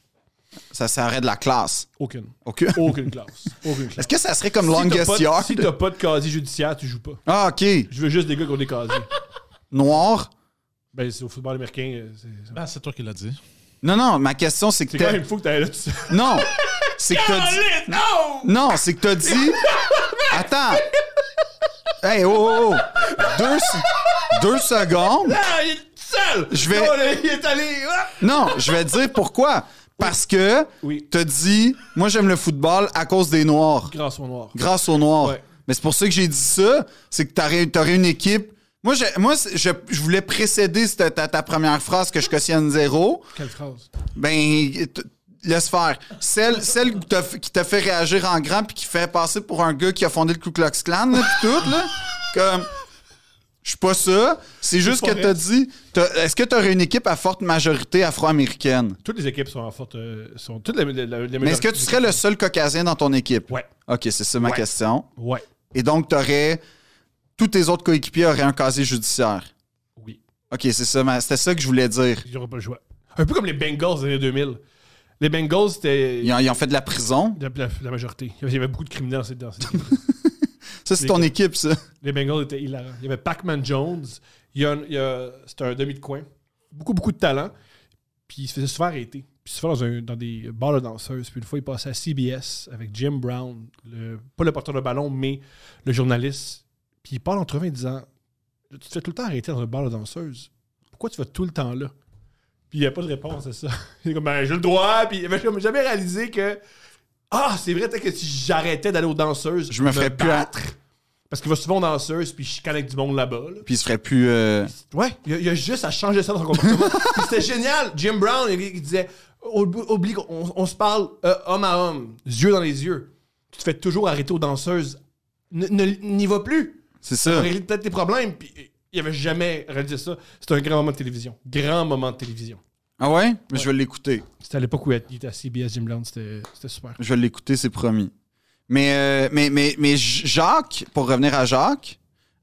ça serait de la classe. Aucune. Aucune classe. Aucune classe. Est-ce que ça serait comme Si Longest Yard? Si t'as pas de casier judiciaire, tu joues pas. Ah, ok. Je veux juste des gars qui ont des casiers. Noir. Ben, c'est au football américain. euh, c'est- c'est- Ben, c'est toi qui l'as dit. Non, non, ma question, c'est que C'est quand t'as- même fou que t'ailles là tout seul. Non! C'est que t'as dit. Non! Non, c'est que t'as dit. Attends! Hey, oh, oh, oh. Deux, deux secondes. Ah, il est tout seul! Je vais- Oh, là, il est allé. ah! Non, je vais te dire pourquoi. Parce que Oui. t'as dit, moi j'aime le football à cause des Noirs, Grâce au noir. grâce aux Noirs. Ouais. Mais c'est pour ça que j'ai dit ça, c'est que t'aurais une équipe. Moi, je, moi je, je voulais précéder cette- ta, ta première phrase que je cautionne zéro. Quelle phrase? Ben, laisse faire. Celle, celle qui t'a fait- réagir en grand puis qui fait passer pour un gars qui a fondé le Ku Klux Klan, là, pis tout, là. Comme, je suis pas ça. C'est juste que t'as dit, est-ce que t'aurais une équipe à forte majorité afro-américaine? Toutes les équipes sont en forte. euh, sont toutes les, les, les Mais est-ce que tu serais le seul caucasien dans ton équipe? Ouais. Ok, c'est ça ma Ouais. question. Ouais. Et donc, t'aurais, tous tes autres coéquipiers auraient un casier judiciaire. Oui. Ok, c'est ça, c'était ça que je voulais dire. Ils n'auront pas le choix. Un peu comme les Bengals des années 2000. Les Bengals, c'était Ils ont, ils ont fait de la prison. la, la- la majorité. Il y avait beaucoup de criminels dans cette équipe. Ça, c'est ton équipe, ça. Les Bengals étaient hilarants. Il y avait Pac-Man Jones. Il y a, un- il y a- c'était un demi de coin. Beaucoup, beaucoup de talent. Puis il se faisait souvent arrêter. puis souvent dans, un- dans des bars de danseuses. Puis une fois, il passait à CBS avec Jim Brown, le- pas le porteur de ballon, mais le journaliste. Puis il parle entre eux en disant Tu te fais tout le temps arrêter dans un bar de danseuse. Pourquoi tu vas tout le temps là? Puis il n'y a pas de réponse à ça. Il est comme Ben, j'ai le droit. Puis mais j'ai comme jamais réalisé que Ah, c'est vrai, peut-être que si j'arrêtais d'aller aux danseuses, Je me ferais plus à-. Parce qu'il va souvent aux danseuses, puis je avec du monde là-bas. là. Puis il se ferait plus. euh, Ouais, il y, a, il y a juste à changer ça dans son comportement. Puis c'était génial. Jim Brown, il, il disait oublie qu'on on se parle euh, homme à homme, yeux dans les yeux. Tu te fais toujours arrêter aux danseuses. N'y va plus. C'est Ça ça. peut-être tes problèmes. Puis il avait jamais réalisé ça. C'était un grand moment de télévision. Grand moment de télévision. Ah ouais? Mais je vais l'écouter. C'était à l'époque où il était à CBS, Jim Brown. C'était super. Je vais l'écouter, c'est promis. Mais, euh, mais, mais, mais Jacques, pour revenir à Jacques,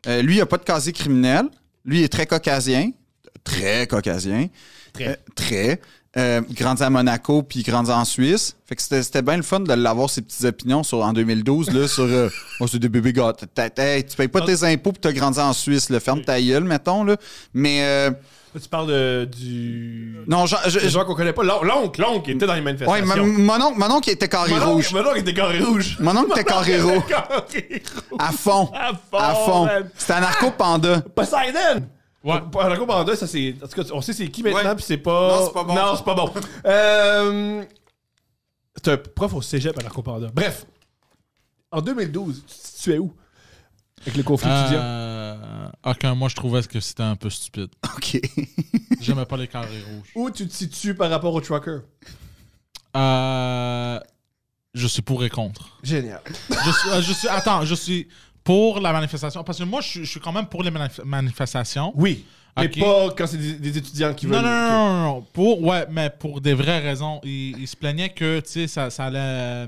euh, lui, il n'a pas de casier criminel. Lui, il est très caucasien. Très caucasien. Très. Euh, très. Euh, grandi à Monaco, puis grandi en Suisse. Fait que c'était bien le fun de l'avoir, ses petites opinions sur, en 2012, là, sur euh, oh, c'est des bébés gars. T'as- t'as- hey, tu payes pas tes impôts, puis t'as grandi en Suisse. Là. Ferme ta gueule, mettons. Là. Mais euh, tu parles de, du. non, je- gens qu'on connaît pas. L'on- L'oncle, l'oncle était dans les ouais, manifestations. mon, mon oncle, mon oncle était carré Mon rouge. mon oncle était carré rouge. Mon oncle était carré rouge. À fond. À fond. À fond. C'était un narco-panda. Poseidon! Ouais. Draco Panda, ça c'est. En tout cas, on sait c'est qui maintenant, Ouais. puis c'est pas. Non, c'est pas bon. Non, c'est pas bon. Euh, C'est un prof au cégep à Draco Panda. Bref, en 2012, tu es où? Avec le conflit étudiant. Euh, ok, moi je trouvais que c'était un peu stupide. OK. J'aimais pas les carrés rouges. Où tu te situes par rapport au trucker? Euh, je suis pour et contre. Génial. Je suis, euh, je suis- attends, je suis pour la manifestation parce que moi je, suis- je suis quand même pour les manif- manifestations. Oui. Mais pas quand c'est des, des étudiants qui veulent. Non, non, non, non, non, non. Pour, ouais, mais pour des vraies raisons. Il, il se plaignait que, tu sais, ça, ça allait. euh,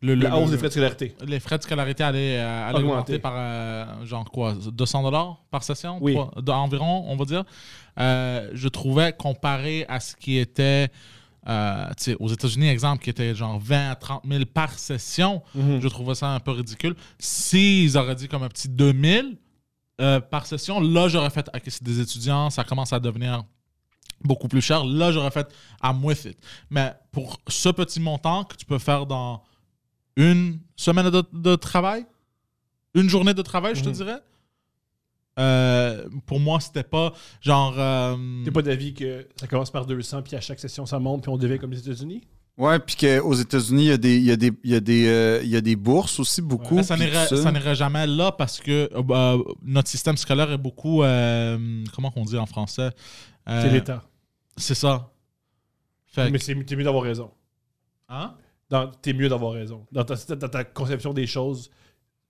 le, La hausse des frais de scolarité. les frais de scolarité allaient, euh, allaient Augmenter. augmenter par, euh, genre quoi, 200 dollars par session? Oui. Environ, on va dire. Je trouvais, comparé à ce qui était, euh, aux États-Unis, exemple, qui était genre 20 à 30 000 par session, Mhm. je trouvais ça un peu ridicule. S'ils auraient dit comme un petit 2000 euh, par session, là, j'aurais fait, ok, c'est des étudiants, ça commence à devenir beaucoup plus cher. Là, j'aurais fait, I'm with it. Mais pour ce petit montant que tu peux faire dans une semaine de, de travail, une journée de travail, je te Mhm. dirais, euh, pour moi, c'était pas genre. euh, T'es pas d'avis que ça commence par 200, puis à chaque session ça monte, puis on devait comme les États-Unis? Ouais, puis qu'aux États-Unis, il y a des, il y a des, il y a des, euh, il y a des bourses aussi, beaucoup. Mais ça n'irait jamais là parce que euh, notre système scolaire est beaucoup. euh, comment on dit en français? Euh, C'est l'État. C'est ça. Fait Mais que- c'est t'es mieux d'avoir raison. Hein? T'es mieux d'avoir raison. Dans ta, dans ta conception des choses,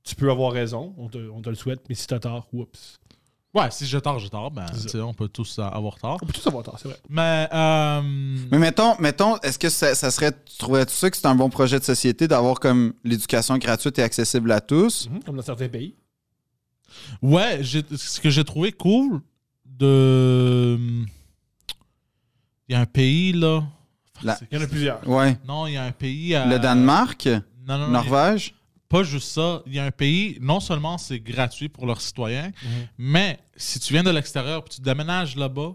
tu peux avoir raison, on te, on te le souhaite, mais si t'as tort, oups. Ouais, si j'ai tort, j'ai tort. Ben, tu sais, on peut tous euh, avoir tort. On peut tous avoir tort, c'est vrai. Mais. euh, Mais mettons, mettons est-ce que ça, ça serait, tu trouverais-tu ça que c'est un bon projet de société d'avoir comme l'éducation gratuite et accessible à tous? Mhm, Comme dans certains pays. Ouais, ce que j'ai trouvé cool de. Il y a un pays, là. La- Il y en a plusieurs. Ouais. Non, il y a un pays. euh, Le Danemark, Non, non, non. Norvège? Pas juste ça. Il y a un pays, non seulement c'est gratuit pour leurs citoyens, Mhm. mais si tu viens de l'extérieur et tu déménages là-bas,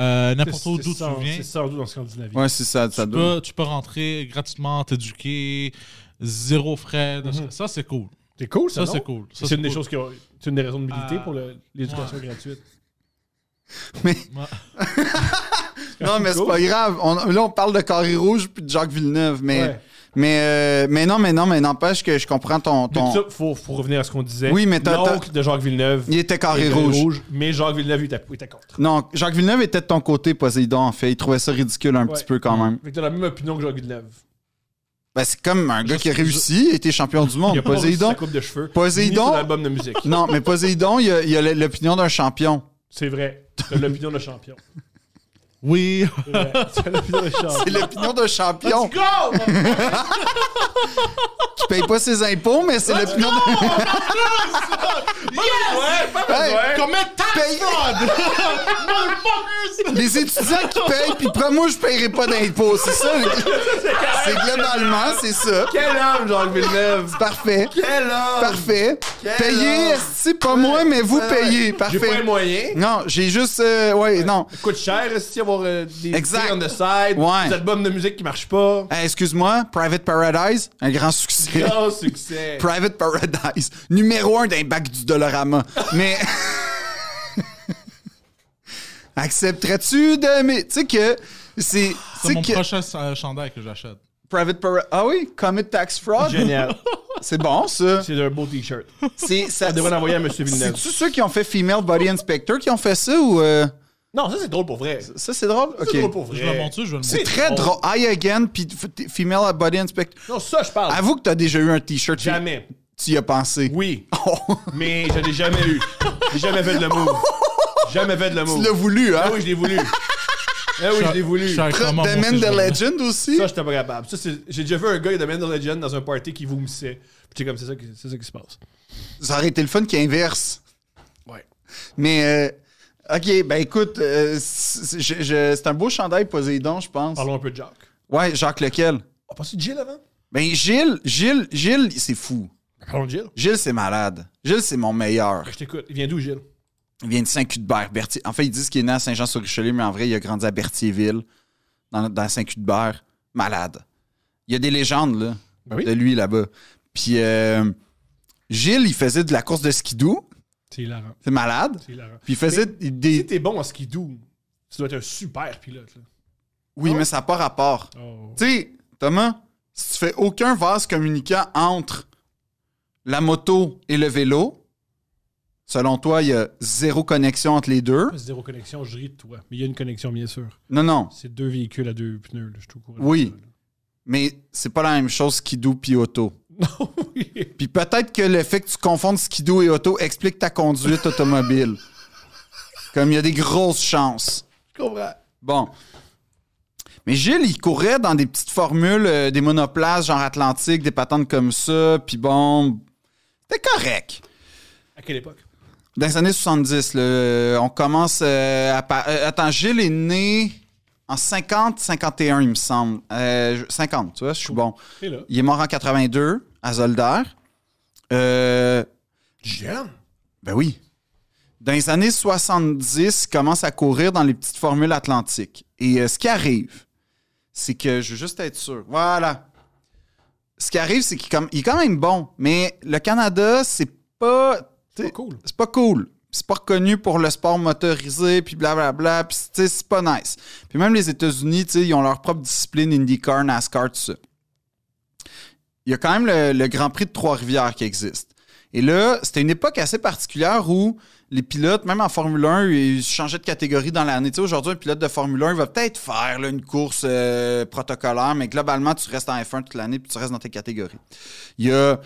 euh, n'importe où d'où tu viens, C'est sans doute en Scandinavie. Ouais, c'est ça, ça tu, peux, tu peux rentrer gratuitement, t'éduquer, zéro frais. Mhm. Ça, c'est cool. C'est cool, ça. Ça, c'est cool. Une des cool. choses qui ont- c'est une des raisons de militer Euh, pour l'éducation gratuite. Ouais. Non, mais c'est cool. pas grave. On- là, on parle de Carré Rouge puis de Jacques Villeneuve. Mais, Ouais. Mais, euh, mais non, mais non, mais n'empêche que je comprends ton. Mais ton... tout ça, faut, faut revenir à ce qu'on disait. Oui, mais t'as- L'oncle de Jacques Villeneuve. Il était Carré Rouge. Mais Jacques Villeneuve, il était, il était contre. Non, Jacques Villeneuve était de ton côté, Poséidon, en fait. Il trouvait ça ridicule un Ouais. petit peu quand même. Fait que t'as la même opinion que Jacques Villeneuve. Ben, c'est comme un gars qui a réussi, était champion du Il monde. a pas reçu Poséidon. sa coupe de cheveux. Poséidon- Ni album de musique. Non, mais Poséidon, il a, il a l'opinion d'un champion. C'est vrai. T'as l'opinion de champion. Oui. C'est l'opinion de champion. C'est l'opinion d'un champion Let's go! qui paye pas ses impôts, mais c'est l'opinion d'un. Ouais, pas Hey, de taxes payer. les étudiants qui payent, puis après, moi, je paierai pas d'impôts. C'est ça. C'est globalement, c'est ça. Quel homme, Jacques Villeneuve! Parfait. Quel homme! Parfait. Payez, c'est pas moi, mais vous Ouais, ouais. payez. J'ai pas Parfait. les moyens. Non, j'ai juste. euh, ouais, non. Ça coûte cher, aussi, avoir euh, des Exact. on the side, Ouais. des albums de musique qui marchent pas. Hey, Excuse-moi, Private Paradise, un grand succès. Grand succès. Private Paradise, numéro un d'un bac du Dolorama. Mais. Accepterais-tu de. Mais tu sais que. C'est. tu C'est mon que prochain euh, chandail que j'achète. Private Paradise. Ah oui, Commit Tax Fraud. Génial. C'est bon, ça. C'est un beau t-shirt. C'est. Ça On devrait l'envoyer à M. Villeneuve. C'est-tu ceux qui ont fait Female Body Inspector qui ont fait ça ou. euh, Non, ça c'est drôle pour vrai. Ça, c'est drôle? C'est Ok. drôle pour vrai. Je le montre, je vais le C'est montrer. très Oh. drôle. I again, puis f- Female Body Inspector. Non, ça je parle. Avoue que t'as déjà eu un t-shirt. tu- Jamais. Tu y as pensé. Oui. Oh. Mais je l'ai jamais eu. J'ai jamais fait de le move. Jamais fait de le move. Tu l'as voulu, hein? Ah oui, je l'ai voulu. Ah oui, je l'ai voulu. Thomas, moi The aussi, Man je the Legend aussi? Ça, j'étais pas capable. Ça, c'est- j'ai déjà vu un gars de Man the Legend dans un party qui vomissait. Puis c'est comme, c'est ça, qui- c'est ça qui se passe. Ça aurait été le fun qui inverse. Ouais. Mais, euh, ok, ben écoute, euh, c'est un beau chandail Poséidon, je pense. Parlons un peu de Jacques. Ouais, Jacques lequel? On passe de Jill avant? Ben Gilles, Gilles, Gilles, c'est fou. Parlons de Jill. Gilles, c'est malade. Gilles, c'est mon meilleur. Ben, je t'écoute. Il vient d'où, Gilles? Il vient de Saint-Cuthbert. Berthier. En fait, ils disent qu'il est né à Saint-Jean-sur-Richelieu, mais en vrai, il a grandi à Berthierville, dans, dans Saint-Cuthbert. Malade. Il y a des légendes, là, Ben oui. de lui là-bas. Puis, euh, Gilles, il faisait de la course de skidoo. C'est hilarant. C'est malade. C'est hilarant. Puis, il faisait Si des. t'es bon en skidoo, tu dois être un super pilote. Là. Oui, mais ça n'a pas rapport. Oh. Tu sais, Thomas, si tu fais aucun vase communicant entre la moto et le vélo, selon toi, il y a zéro connexion entre les deux. Zéro connexion, je ris de toi. Mais il y a une connexion, bien sûr. Non, non. C'est deux véhicules à deux pneus. Là. Je suis au courant Oui. ça. Mais c'est pas la même chose skidoo puis auto. Non. Puis peut-être que le fait que tu confondes skidoo et auto explique ta conduite automobile. Comme il y a des grosses chances. Je comprends. Bon. Mais Gilles, il courait dans des petites formules, euh, des monoplaces genre Atlantique, des patentes comme ça, puis bon, c'était correct. À quelle époque? Dans les années 70, là, euh, on commence euh, à... euh, attends, Gilles est né en 50, 51, il me semble. Euh, je- 50, tu vois, je suis bon. Il est mort en 82 à Zolder. Euh, Jeune? ben oui. Dans les années 70, il commence à courir dans les petites formules atlantiques. Et euh, ce qui arrive, c'est que je veux juste être sûr. Voilà. Ce qui arrive, c'est qu'il com- il est quand même bon, mais le Canada, c'est pas. C'est pas cool. C'est pas cool. C'est pas reconnu pour le sport motorisé, puis blablabla, puis c'est pas nice. Puis même les États-Unis, ils ont leur propre discipline IndyCar, NASCAR, tout ça. Il y a quand même le, Grand Prix de Trois-Rivières qui existe. Et là, c'était une époque assez particulière où les pilotes, même en Formule 1, ils changeaient de catégorie dans l'année. Aujourd'hui, un pilote de Formule 1, il va peut-être faire une course euh, protocolaire, mais globalement, tu restes en F1 toute l'année, puis tu restes dans tes catégories. Il y a,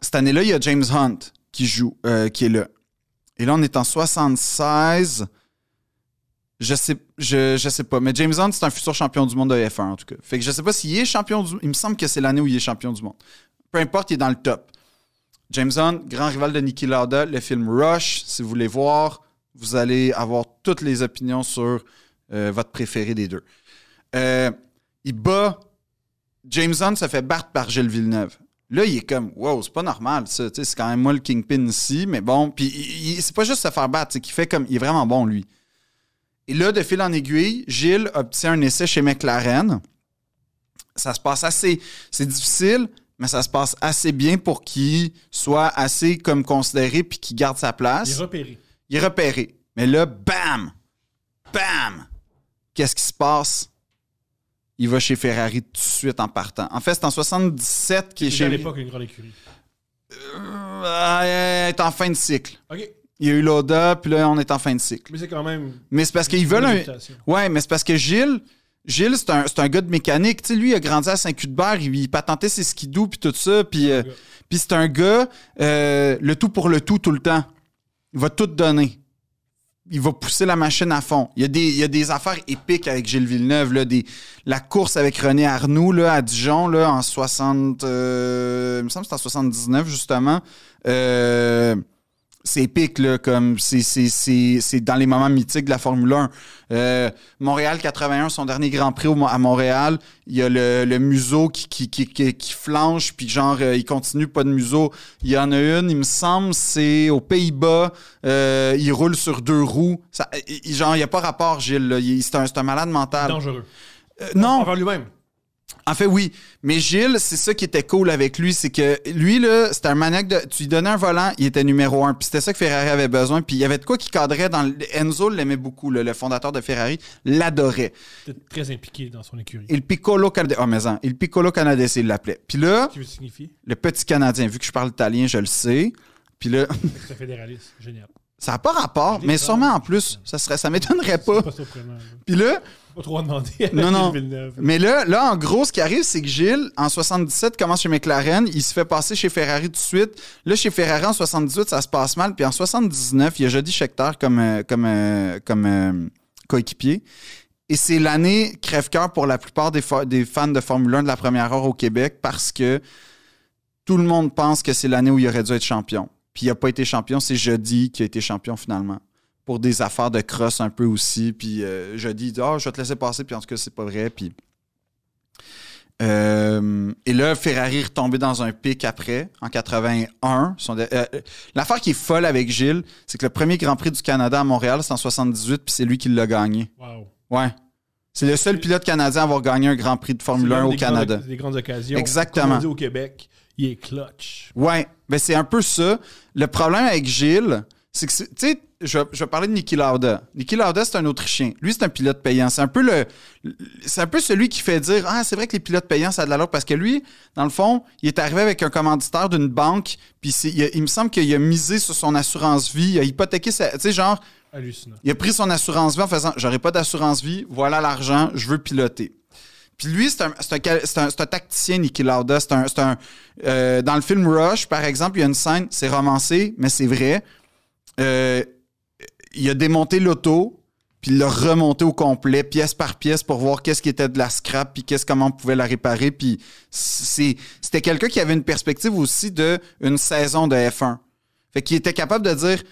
cette année-là, il y a James Hunt qui joue, euh, qui est là. Et là, on est en 76. Je sais, je, je sais pas. Mais James Hunt, c'est un futur champion du monde de F1, en tout cas. Fait que je sais pas s'il est champion du Il me semble que c'est l'année où il est champion du monde. Peu importe, il est dans le top. James Hunt, grand rival de Niki Lauda, le film Rush, si vous voulez voir, vous allez avoir toutes les opinions sur euh, votre préféré des deux. Euh, il bat. James Hunt se fait battre par Gilles Villeneuve. Là, il est comme, wow, c'est pas normal, ça. C'est quand même moi le kingpin ici, mais bon. Puis c'est pas juste se faire battre, c'est qu'il fait comme. Il est vraiment bon, lui. Et là, de fil en aiguille, Gilles obtient un essai chez McLaren. Ça se passe assez. C'est difficile, mais ça se passe assez bien pour qu'il soit assez comme considéré puis qu'il garde sa place. Il est repéré. Il est repéré. Mais là, bam! Bam! Qu'est-ce qui se passe? Il va chez Ferrari tout de suite en partant. En fait, c'est en 77 qu'il est C'est chez à l'époque une grande écurie. Euh, est en fin de cycle. OK. Il y a eu l'Oda, puis là, on est en fin de cycle. Mais c'est quand même. Mais c'est parce qu'ils veulent un. Ouais, mais c'est parce que Gilles, Gilles, c'est un, un gars de mécanique. Tu sais, lui, il a grandi à Saint-Cuthbert, il, il patentait ses skidoo puis tout ça. Puis euh, c'est un gars, euh, le tout pour le tout, tout le temps. Il va tout donner. Il va pousser la machine à fond. Il y a des, il y a des affaires épiques avec Gilles Villeneuve. Là, des, la course avec René Arnoux là, à Dijon là, en 60. euh, il me semble que c'est en 79, justement. Euh, c'est épique, là, comme c'est, dans les moments mythiques de la Formule 1. Euh, Montréal 81, son dernier Grand Prix au- à Montréal, il y a le, le museau qui, qui, qui, qui, qui flanche, puis genre, euh, il continue, pas de museau. Il y en a une, il me semble, c'est aux Pays-Bas, euh, il roule sur deux roues. Ça, il- genre, il n'y a pas rapport, Gilles, c'est, un, un malade mental. Dangereux. Non, Envers lui-même. En fait, oui. Mais Gilles, c'est ça qui était cool avec lui, c'est que lui, là, c'était un maniaque de. Tu lui donnais un volant, il était numéro un. Puis c'était ça que Ferrari avait besoin. Puis il y avait de quoi qui cadrait dans. le- Enzo l'aimait beaucoup, là, le fondateur de Ferrari, l'adorait. T'es très impliqué dans son écurie. Il Piccolo Canadese. Oh, mais en, il Piccolo Canadese, il l'appelait. Puis là, Qu'est-ce que ça signifie? le petit Canadien, vu que je parle italien, je le sais. Puis là, C'est fédéraliste. Génial. ça n'a pas rapport, mais sûrement en plus, ça serait, ça m'étonnerait pas. Pas. Puis là, Pas trop demander à Non, non. Villeneuve. Mais là, là, en gros, ce qui arrive, c'est que Gilles, en 77, commence chez McLaren. Il se fait passer chez Ferrari tout de suite. Là, chez Ferrari, en 78, ça se passe mal. Puis en 79, il y a Jody Scheckter comme, euh, comme, euh, comme euh, coéquipier. Et c'est l'année crève-cœur pour la plupart des, fa- des fans de Formule 1 de la première heure au Québec parce que tout le monde pense que c'est l'année où il aurait dû être champion. Puis il n'a pas été champion, c'est Jody qui a été champion finalement pour des affaires de cross un peu aussi. Puis euh, je dis, ah, je vais te laisser passer, puis en tout cas, c'est pas vrai. Puis. Euh, et là, Ferrari est retombé dans un pic après, en 81. Son de- euh, L'affaire qui est folle avec Gilles, c'est que le premier Grand Prix du Canada à Montréal, c'est en 78, puis c'est lui qui l'a gagné. Wow. Ouais. C'est le seul pilote canadien à avoir gagné un Grand Prix de Formule C'est 1 l'une au des grandes- Canada. des grandes occasions. Exactement. Comme on dit au Québec, il est clutch. Ouais, ben c'est un peu ça. Le problème avec Gilles, c'est que, tu sais, je, vais- je vais parler de Niki Lauda. Niki Lauda, c'est un Autrichien. Lui, c'est un pilote payant. C'est un peu le, c'est un peu celui qui fait dire, ah, c'est vrai que les pilotes payants, ça a de l'allure parce que lui, dans le fond, il est arrivé avec un commanditaire d'une banque, puis c'est- il, a- il me semble qu'il a misé sur son assurance vie, il a hypothéqué sa, tu sais, genre, Hallucinant. il a pris son assurance vie en faisant J'aurai pas d'assurance vie, voilà l'argent, je veux piloter. Puis lui, c'est un, c'est un, un- tacticien, Niki Lauda. C'est un, c'est un, euh, dans le film Rush, par exemple, il y a une scène, c'est romancé, mais c'est vrai. Euh, il a démonté l'auto, puis il l'a remonté au complet, pièce par pièce, pour voir qu'est-ce qui était de la scrap, puis qu'est-ce comment on pouvait la réparer. Puis c'est- c'était quelqu'un qui avait une perspective aussi de une saison de F1. Fait qu'il était capable de dire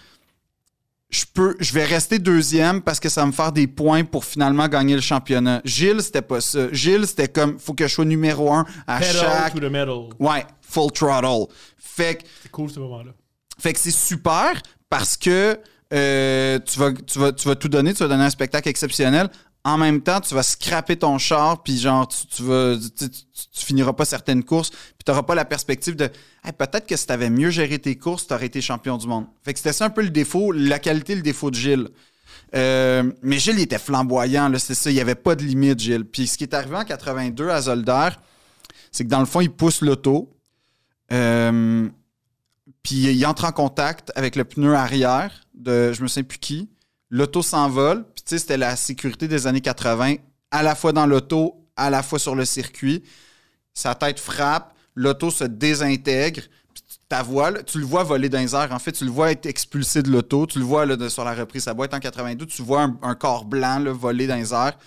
je peux je vais rester deuxième parce que ça va me faire des points pour finalement gagner le championnat. Gilles, c'était pas ça. Gilles, c'était comme faut que je sois numéro un à Pedal chaque to the metal. Ouais, full throttle. Fait que C'est cool ce moment-là. fait que c'est super parce que euh, tu, vas, tu, vas, tu vas tout donner, tu vas donner un spectacle exceptionnel. En même temps, tu vas scraper ton char, puis genre, tu, tu finiras pas certaines courses, puis tu n'auras pas la perspective de peut-être que si tu avais mieux géré tes courses, tu aurais été champion du monde. Fait que c'était ça un peu le défaut, la qualité, le défaut de Gilles. Euh, mais Gilles, il était flamboyant, c'est ça, il n'y avait pas de limite, Gilles. Puis ce qui est arrivé en 82 à Zolder, c'est que dans le fond, il pousse l'auto. Euh, puis il entre en contact avec le pneu arrière de je me souviens plus qui. L'auto s'envole. Puis tu sais, c'était la sécurité des années 80, à la fois dans l'auto, à la fois sur le circuit. Sa tête frappe, l'auto se désintègre. Puis là, tu le vois voler dans les airs. En fait, tu le vois être expulsé de l'auto. Tu le vois là, de- sur la reprise. Ça être en 82. Tu vois un, un corps blanc là, voler dans les airs.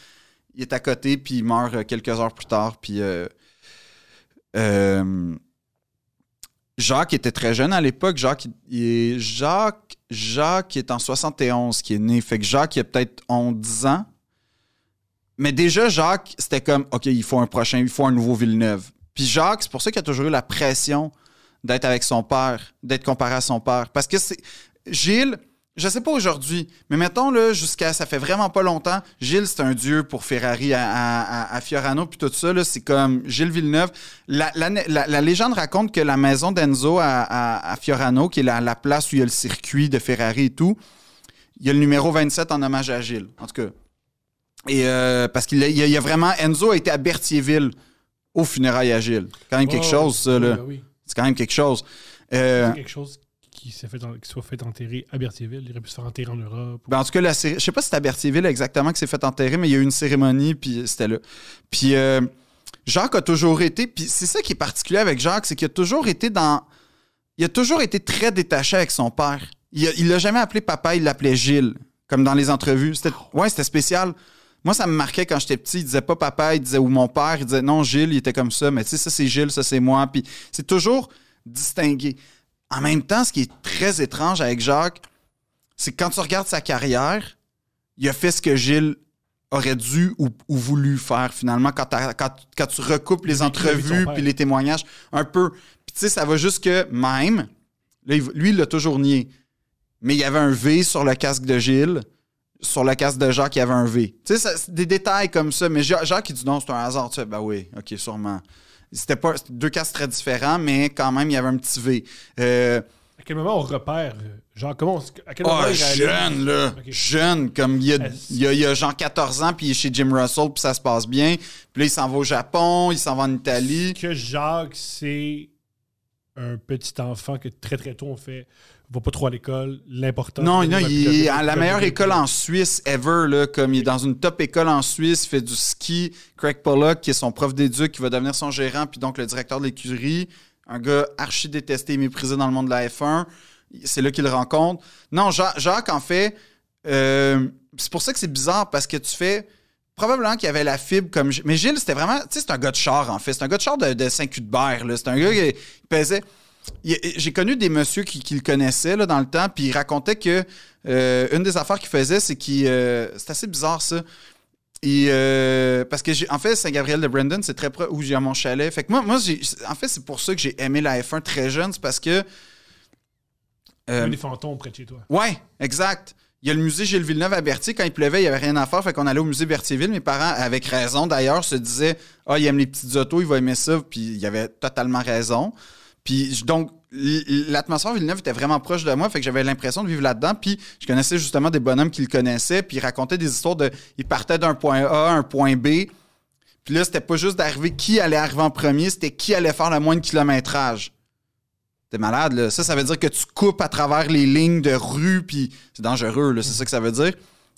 Il est à côté, puis il meurt euh, quelques heures plus tard. Puis. euh, euh, Jacques était très jeune à l'époque. Jacques, est, Jacques, Jacques est en 71 qui est né. Fait que Jacques, il a peut-être 11 10 ans. Mais déjà, Jacques, c'était comme, OK, il faut un prochain, il faut un nouveau Villeneuve. Puis Jacques, c'est pour ça qu'il a toujours eu la pression d'être avec son père, d'être comparé à son père. Parce que c'est. Gilles, je sais pas aujourd'hui, mais mettons, là, jusqu'à. Ça fait vraiment pas longtemps, Gilles, c'est un dieu pour Ferrari à, à- à- à Fiorano, puis tout ça, là, c'est comme Gilles Villeneuve. La, la- la- la légende raconte que la maison d'Enzo à, Fiorano, qui est la, la place où il y a le circuit de Ferrari et tout, il y a le numéro 27 en hommage à Gilles, en tout cas. Et euh, parce qu'il y a, il y a vraiment. Enzo a été à Berthierville au funérailles à Gilles. Quand même quelque Oh, chose, ça, là. oui, oui. C'est quand même quelque chose. Euh, C'est quelque chose qui, s'est qui soit fait enterrer à Berthierville. Il aurait pu se faire enterrer en Europe. ben, en tout cas, je sais pas si c'est à Berthierville exactement que c'est fait enterrer, mais il y a eu une cérémonie, puis c'était là. Puis euh, Jacques a toujours été, puis c'est ça qui est particulier avec Jacques, c'est qu'il a toujours été dans. Il a toujours été très détaché avec son père. Il l'a jamais appelé papa, il l'appelait Gilles, comme dans les entrevues. C'était, ouais, c'était spécial. Moi, ça me marquait quand j'étais petit. Il disait pas papa, il disait ou mon père, il disait non, Gilles, il était comme ça, mais tu sais, ça c'est Gilles, ça c'est moi. Puis c'est toujours distingué. En même temps, ce qui est très étrange avec Jacques, c'est que quand tu regardes sa carrière, il a fait ce que Gilles aurait dû ou, ou voulu faire finalement quand, t'as- quand, quand tu recoupes les entrevues puis les témoignages un peu. Puis tu sais, ça va juste que même, là, lui, il l'a toujours nié, mais il y avait un V sur le casque de Gilles. Sur le casque de Jacques, il y avait un V. Tu sais, des détails comme ça. Mais Ja- Jacques, il dit non, c'est un hasard. Tu sais, ben oui, ok, sûrement. C'était pas deux casques très différents, mais quand même, il y avait un petit V. Euh, À quel moment on repère euh, Genre, comment on- À quel moment Oh, il jeune, là. Jeune, comme il y, a, il, y a, il y a genre 14 ans, puis il est chez Jim Russell, puis ça se passe bien. Puis là, il s'en va au Japon, il s'en va en Italie. que Jacques, c'est un petit enfant que très très tôt on fait va pas trop à l'école, l'important. Non, il est à la meilleure école en Suisse ever, là, comme il est dans une top école en Suisse, il fait du ski. Craig Pollock, qui est son prof d'éduc, qui va devenir son gérant, puis donc le directeur de l'écurie. Un gars archi détesté et méprisé dans le monde de la F1. C'est là qu'il le rencontre. Non, Ja- Jacques, en fait, euh, c'est pour ça que c'est bizarre, parce que tu fais... Probablement qu'il y avait la fibre comme... Mais Gilles, c'était vraiment... Tu sais, c'est un gars de char, en fait. C'est un gars de char de, de Saint-Cuthbert, là. C'est un gars qui pesait... J'ai connu des messieurs qui, qui le connaissaient là, dans le temps, puis ils racontaient que euh, une des affaires qu'il faisait, c'est qu'il. euh, c'est assez bizarre ça. Et, euh, parce que j'ai, en fait, Saint-Gabriel de Brandon, c'est très près où j'ai mon chalet. Fait que moi, moi j'ai, en fait, c'est pour ça que j'ai aimé la F1 très jeune, c'est parce que. Il y euh, a des fantômes près de chez toi. Ouais, exact. Il y a le musée Gilles Villeneuve à Berthier. Quand il pleuvait, il n'y avait rien à faire. Fait qu'on allait au musée Berthierville. Mes parents, avec raison d'ailleurs, se disaient Ah, il aime les petites autos, il va aimer ça. Puis il avait totalement raison. Puis donc, l'atmosphère Villeneuve était vraiment proche de moi. Fait que j'avais l'impression de vivre là-dedans. Puis je connaissais justement des bonhommes qui le connaissaient. Puis ils racontaient des histoires de. Ils partaient d'un point A à un point B. Puis là, c'était pas juste d'arriver qui allait arriver en premier, c'était qui allait faire le moins de kilométrage. T'es malade, là. Ça, ça veut dire que tu coupes à travers les lignes de rue, puis c'est dangereux, là. C'est ça que ça veut dire.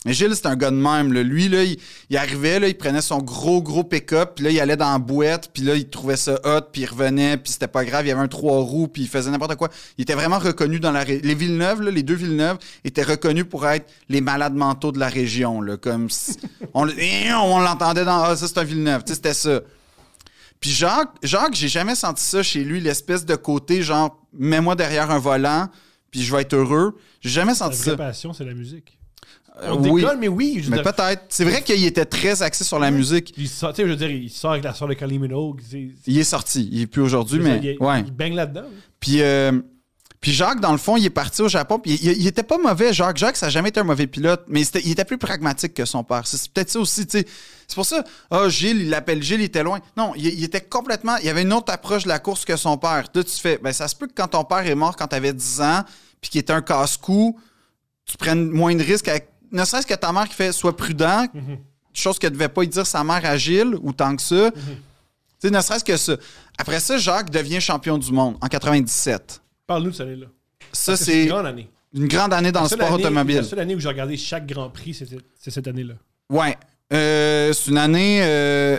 Mais Gilles, c'est un gars de même, là. Lui, là, il, il arrivait, là, il prenait son gros, gros pick-up, puis là, il allait dans la boîte, puis là, il trouvait ça hot, puis il revenait, puis c'était pas grave, il y avait un trois roues, puis il faisait n'importe quoi. Il était vraiment reconnu dans la... ré- Les Villeneuve, là, les deux Villeneuve, étaient reconnus pour être les malades mentaux de la région, là. Comme... si- on le- on l'entendait dans... Ah, ça, c'est un Villeneuve. Tu sais, c'était ça. Puis Jacques, Jacques, j'ai jamais senti ça chez lui, l'espèce de côté genre mets-moi derrière un volant, puis je vais être heureux. J'ai jamais La senti ça. passion, c'est la musique. On oui, décolle, mais oui. Je mais dire, peut-être. C'est vrai qu'il était très axé sur la musique. il sort, tu sais, je veux dire, il sort avec la soeur de Kylie Minogue. Il est sorti, il est plus aujourd'hui, mais dire, il, ouais. il baigne là-dedans. Puis, euh, puis Jacques, dans le fond, il est parti au Japon. Puis il, il était pas mauvais, Jacques. Jacques, ça n'a jamais été un mauvais pilote, mais il était plus pragmatique que son père. C'est peut-être ça aussi, tu sais. C'est pour ça, ah, Gilles, il l'appelle Gilles, il était loin. Non, il, il était complètement. Il avait une autre approche de la course que son père. Là, tu fais, ben, ça se peut que quand ton père est mort quand tu avais 10 ans, puis qu'il était un casse-cou, tu prennes moins de risques avec. Ne serait-ce que ta mère qui fait, sois prudent, chose que devait pas y dire sa mère à Gilles, ou tant que ça. Tu sais, ne serait-ce que ça. Après ça, Jacques devient champion du monde en 97. Parle-nous de cette année-là. Ça, c'est une grande année. une grande année dans La le sport année- La automobile. seule année où j'ai regardé chaque Grand Prix, c'est cette année-là. Ouais. Euh, c'est une année. euh,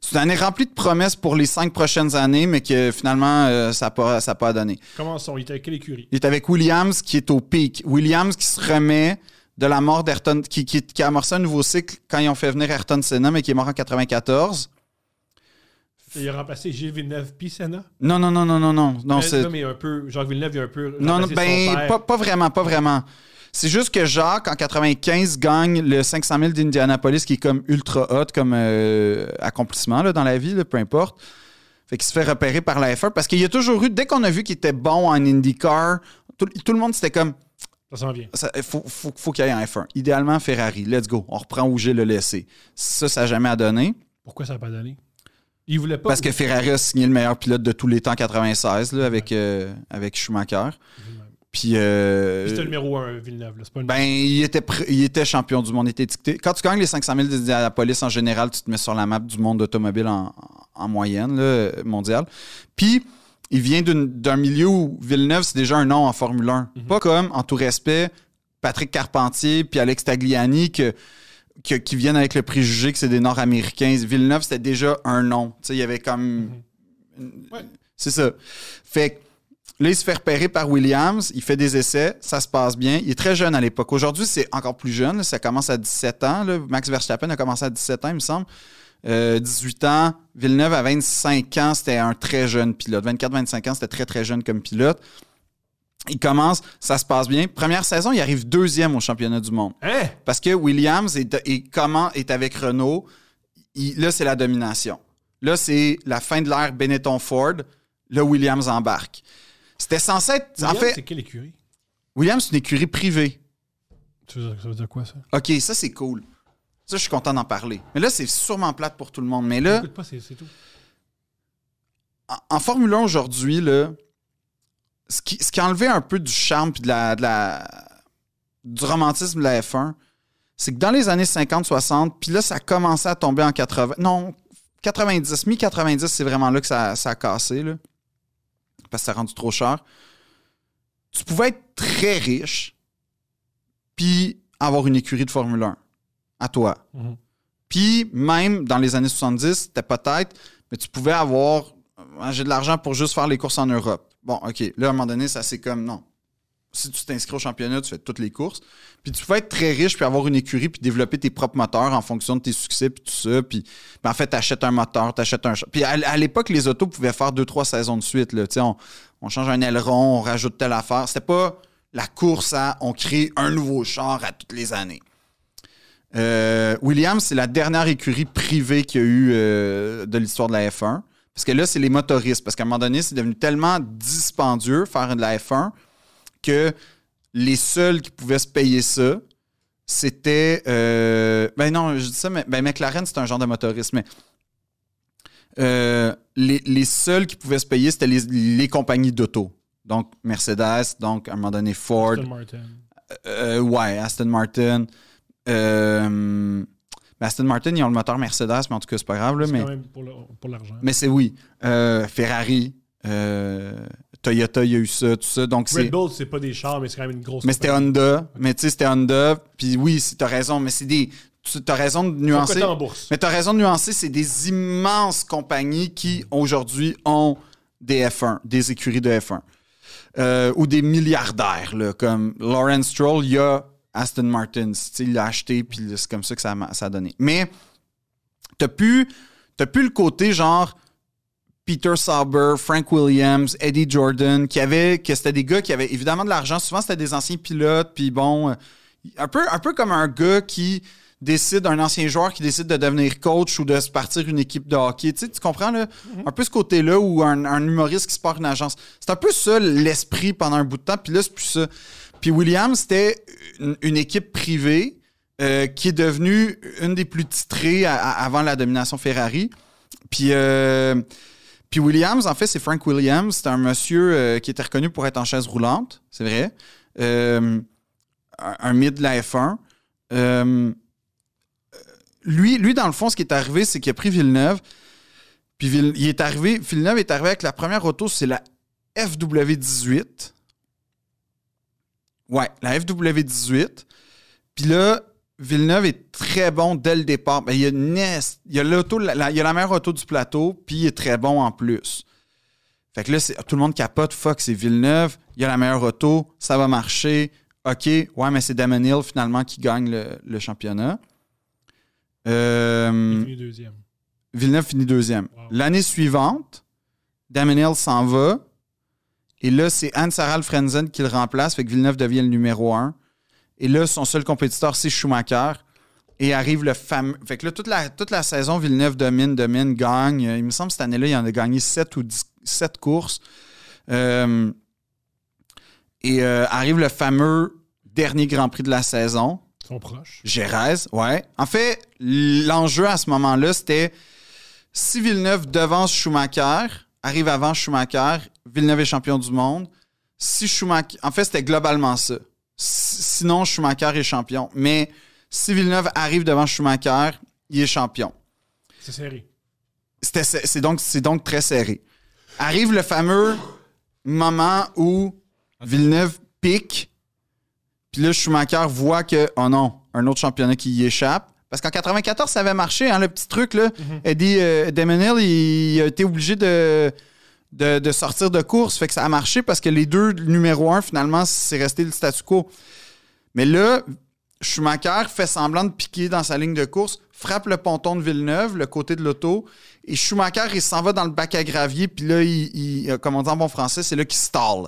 c'est une année remplie de promesses pour les cinq prochaines années, mais que finalement, euh, ça n'a pas, ça a pas donné. Comment sont? Il était avec quelle écurie? Il est avec Williams qui est au pic. Williams qui se remet de la mort d'Ayrton, qui, qui, qui a amorcé un nouveau cycle quand ils ont fait venir Ayrton Senna, mais qui est mort en 94. Il a remplacé Gilles Villeneuve puis Senna? Non, non, non, non, non, non. non Mais mais un peu, Jacques Villeneuve, il a un peu. Non, non, ben, pas, pas vraiment, pas vraiment. C'est juste que Jacques, en 95, gagne le 500 000 d'Indianapolis, qui est comme ultra hot comme euh, accomplissement là, dans la vie, là, peu importe. Fait qu'il se fait repérer par la F1 parce qu'il y a toujours eu, dès qu'on a vu qu'il était bon en IndyCar, tout, tout le monde c'était comme, Ça s'en vient. il faut, faut, faut qu'il y ait un F1. Idéalement, Ferrari, let's go. On reprend où j'ai le laissé. Ça, ça n'a jamais à donner. Pourquoi ça n'a pas donné? Il voulait pas. Parce que Ferrari a signé le meilleur pilote de tous les temps en 96 là, avec, euh, avec Schumacher. Puis. euh, C'était le numéro 1, Villeneuve. C'est pas une... Ben, il était, il était champion du monde, il était étiqueté. Quand tu gagnes les 500 000 d'Indianapolis, en général, tu te mets sur la map du monde automobile en, en moyenne, là, mondiale. Puis, il vient d'un milieu où Villeneuve, c'est déjà un nom en Formule 1. Pas comme, en tout respect, Patrick Carpentier puis Alex Tagliani que, que- qui viennent avec le préjugé que c'est des Nord-Américains. Villeneuve, c'était déjà un nom. Tu sais, il y avait comme... Ouais. C'est ça. Fait que Là, il se fait repérer par Williams, il fait des essais, ça se passe bien. Il est très jeune à l'époque. Aujourd'hui, c'est encore plus jeune, ça commence à 17 ans. là. Max Verstappen a commencé à 17 ans, il me semble. Euh, 18 ans. Villeneuve, à 25 ans, c'était un très jeune pilote. 24-25 ans, c'était très, très jeune comme pilote. Il commence, ça se passe bien. Première saison, il arrive deuxième au championnat du monde. Hein? Parce que Williams est, est- comment, est avec Renault. Il- là, c'est la domination. Là, c'est la fin de l'ère Benetton-Ford. Là, Williams embarque. C'était censé être. en Williams, fait, c'est quelle écurie? Williams, c'est une écurie privée. Ça veut dire quoi, ça? OK, ça, c'est cool. Ça, je suis content d'en parler. Mais là, c'est sûrement plate pour tout le monde. Mais là, Écoute pas, c'est tout. en, en Formule 1 aujourd'hui, là, ce qui, ce qui a enlevé un peu du charme puis de la, de la- du romantisme de la F1, c'est que dans les années 50-60, puis là, ça a commencé à tomber en 80. Non, 90, mi-90, c'est vraiment là que ça, ça a cassé, là, parce que ça a rendu trop cher. Tu pouvais être très riche, puis avoir une écurie de Formule 1 à toi. Mhm. Puis même dans les années 70, c'était peut-être, mais tu pouvais avoir Ah, j'ai de l'argent pour juste faire les courses en Europe. Bon, OK. Là, à un moment donné, ça c'est comme non. Si tu t'inscris au championnat, tu fais toutes les courses. Puis tu peux être très riche puis avoir une écurie puis développer tes propres moteurs en fonction de tes succès puis tout ça. Puis ben, en fait, t'achètes un moteur, t'achètes un. Puis à, à l'époque, les autos pouvaient faire deux, trois saisons de suite. Là. On, on change un aileron, on rajoute telle affaire. C'était pas la course à on crée un nouveau char à toutes les années. Euh, Williams, c'est la dernière écurie privée qu'il y a eu euh, de l'histoire de la F1. Parce que là, c'est les motoristes. Parce qu'à un moment donné, c'est devenu tellement dispendieux faire de la F1 que les seuls qui pouvaient se payer ça, c'était. euh, ben non, je dis ça, mais ben McLaren, c'est un genre de motoriste, mais. euh, les, les seuls qui pouvaient se payer, c'était les, les compagnies d'auto. Donc, Mercedes, donc à un moment donné, Ford, Aston Martin. euh, ouais, Aston Martin. Euh, ben, Aston Martin, ils ont le moteur Mercedes, mais en tout cas, c'est pas grave. Là, C'est mais quand même pour l'argent. mais c'est oui. Euh, Ferrari, euh, Toyota, il y a eu ça, tout ça. Donc, c'est. Red Bull, c'est pas des chars, mais c'est quand même une grosse. Mais c'était. Honda. Mais tu sais, c'était Honda. Puis oui, t'as raison, mais c'est des. T'as raison de nuancer. en bourse? Mais t'as raison de nuancer, c'est des immenses compagnies qui aujourd'hui ont des F1, des écuries de F1. Euh, ou des milliardaires, là, comme Lawrence Stroll, il y a Aston Martin. Il l'a acheté, puis c'est comme ça que ça, a- ça a donné. Mais t'as plus, plus le côté genre Peter Sauber, Frank Williams, Eddie Jordan, qui avaient, que c'était des gars qui avaient évidemment de l'argent. Souvent, c'était des anciens pilotes, puis bon, euh, un peu, un peu comme un gars qui décide, un ancien joueur qui décide de devenir coach ou de se partir une équipe de hockey. Tu, sais, tu comprends, là? Un peu ce côté-là ou un, un humoriste qui se part une agence. C'est un peu ça l'esprit pendant un bout de temps, puis là, c'est plus ça. Puis Williams, c'était une, équipe privée euh, qui est devenue une des plus titrées avant la domination Ferrari. Puis, euh, puis Williams, en fait, c'est Frank Williams. C'est un monsieur euh, qui était reconnu pour être en chaise roulante, c'est vrai. Un, un de la F1. Euh, lui, lui, dans le fond, ce qui est arrivé, c'est qu'il a pris Villeneuve. Puis il est arrivé, Villeneuve est arrivé avec la première auto, c'est la FW18. Ouais, la FW18. Puis là, Villeneuve est très bon dès le départ. Ben, il y a, une est- il y a l'auto, la, la- il y a la meilleure auto du plateau, puis il est très bon en plus. Fait que là, c'est- tout le monde capote. Fuck, c'est Villeneuve. Il y a la meilleure auto. Ça va marcher. OK. Ouais, mais c'est Damon Hill finalement qui gagne le, le championnat. Euh, Il finit deuxième. Villeneuve finit deuxième. Wow. L'année suivante, Damon Hill s'en va. Et là, c'est Harald Frenzen qui le remplace. Fait que Villeneuve devient le numéro un. Et là, son seul compétiteur, c'est Schumacher. Et arrive le fameux. Fait que là, toute la, toute la saison, Villeneuve domine, domine, gagne. Il me semble que cette année-là, il en a gagné 7 ou 10 sept courses. Euh, et euh, arrive le fameux dernier Grand Prix de la saison. Ils sont proches. Gérès, ouais. En fait, l'enjeu à ce moment-là, c'était si Villeneuve devance Schumacher, arrive avant Schumacher, Villeneuve est champion du monde. Si Schumacher. En fait, c'était globalement ça. Sinon, Schumacher est champion. Mais si Villeneuve arrive devant Schumacher, il est champion. C'est serré. C'est donc, c'est donc très serré. Arrive le fameux moment où Villeneuve pique, puis là, Schumacher voit que, oh non, un autre championnat qui y échappe. Parce qu'en 94, ça avait marché, hein, le petit truc, là. Eddie euh, il, a été obligé de, de, de sortir de course. Fait que ça a marché parce que les deux numéro un, finalement, c'est resté le statu quo. Mais là, Schumacher fait semblant de piquer dans sa ligne de course, frappe le ponton de Villeneuve, le côté de l'auto, et Schumacher, il s'en va dans le bac à gravier, puis là, il, il- euh, comme on dit en bon français, c'est là qu'il stall.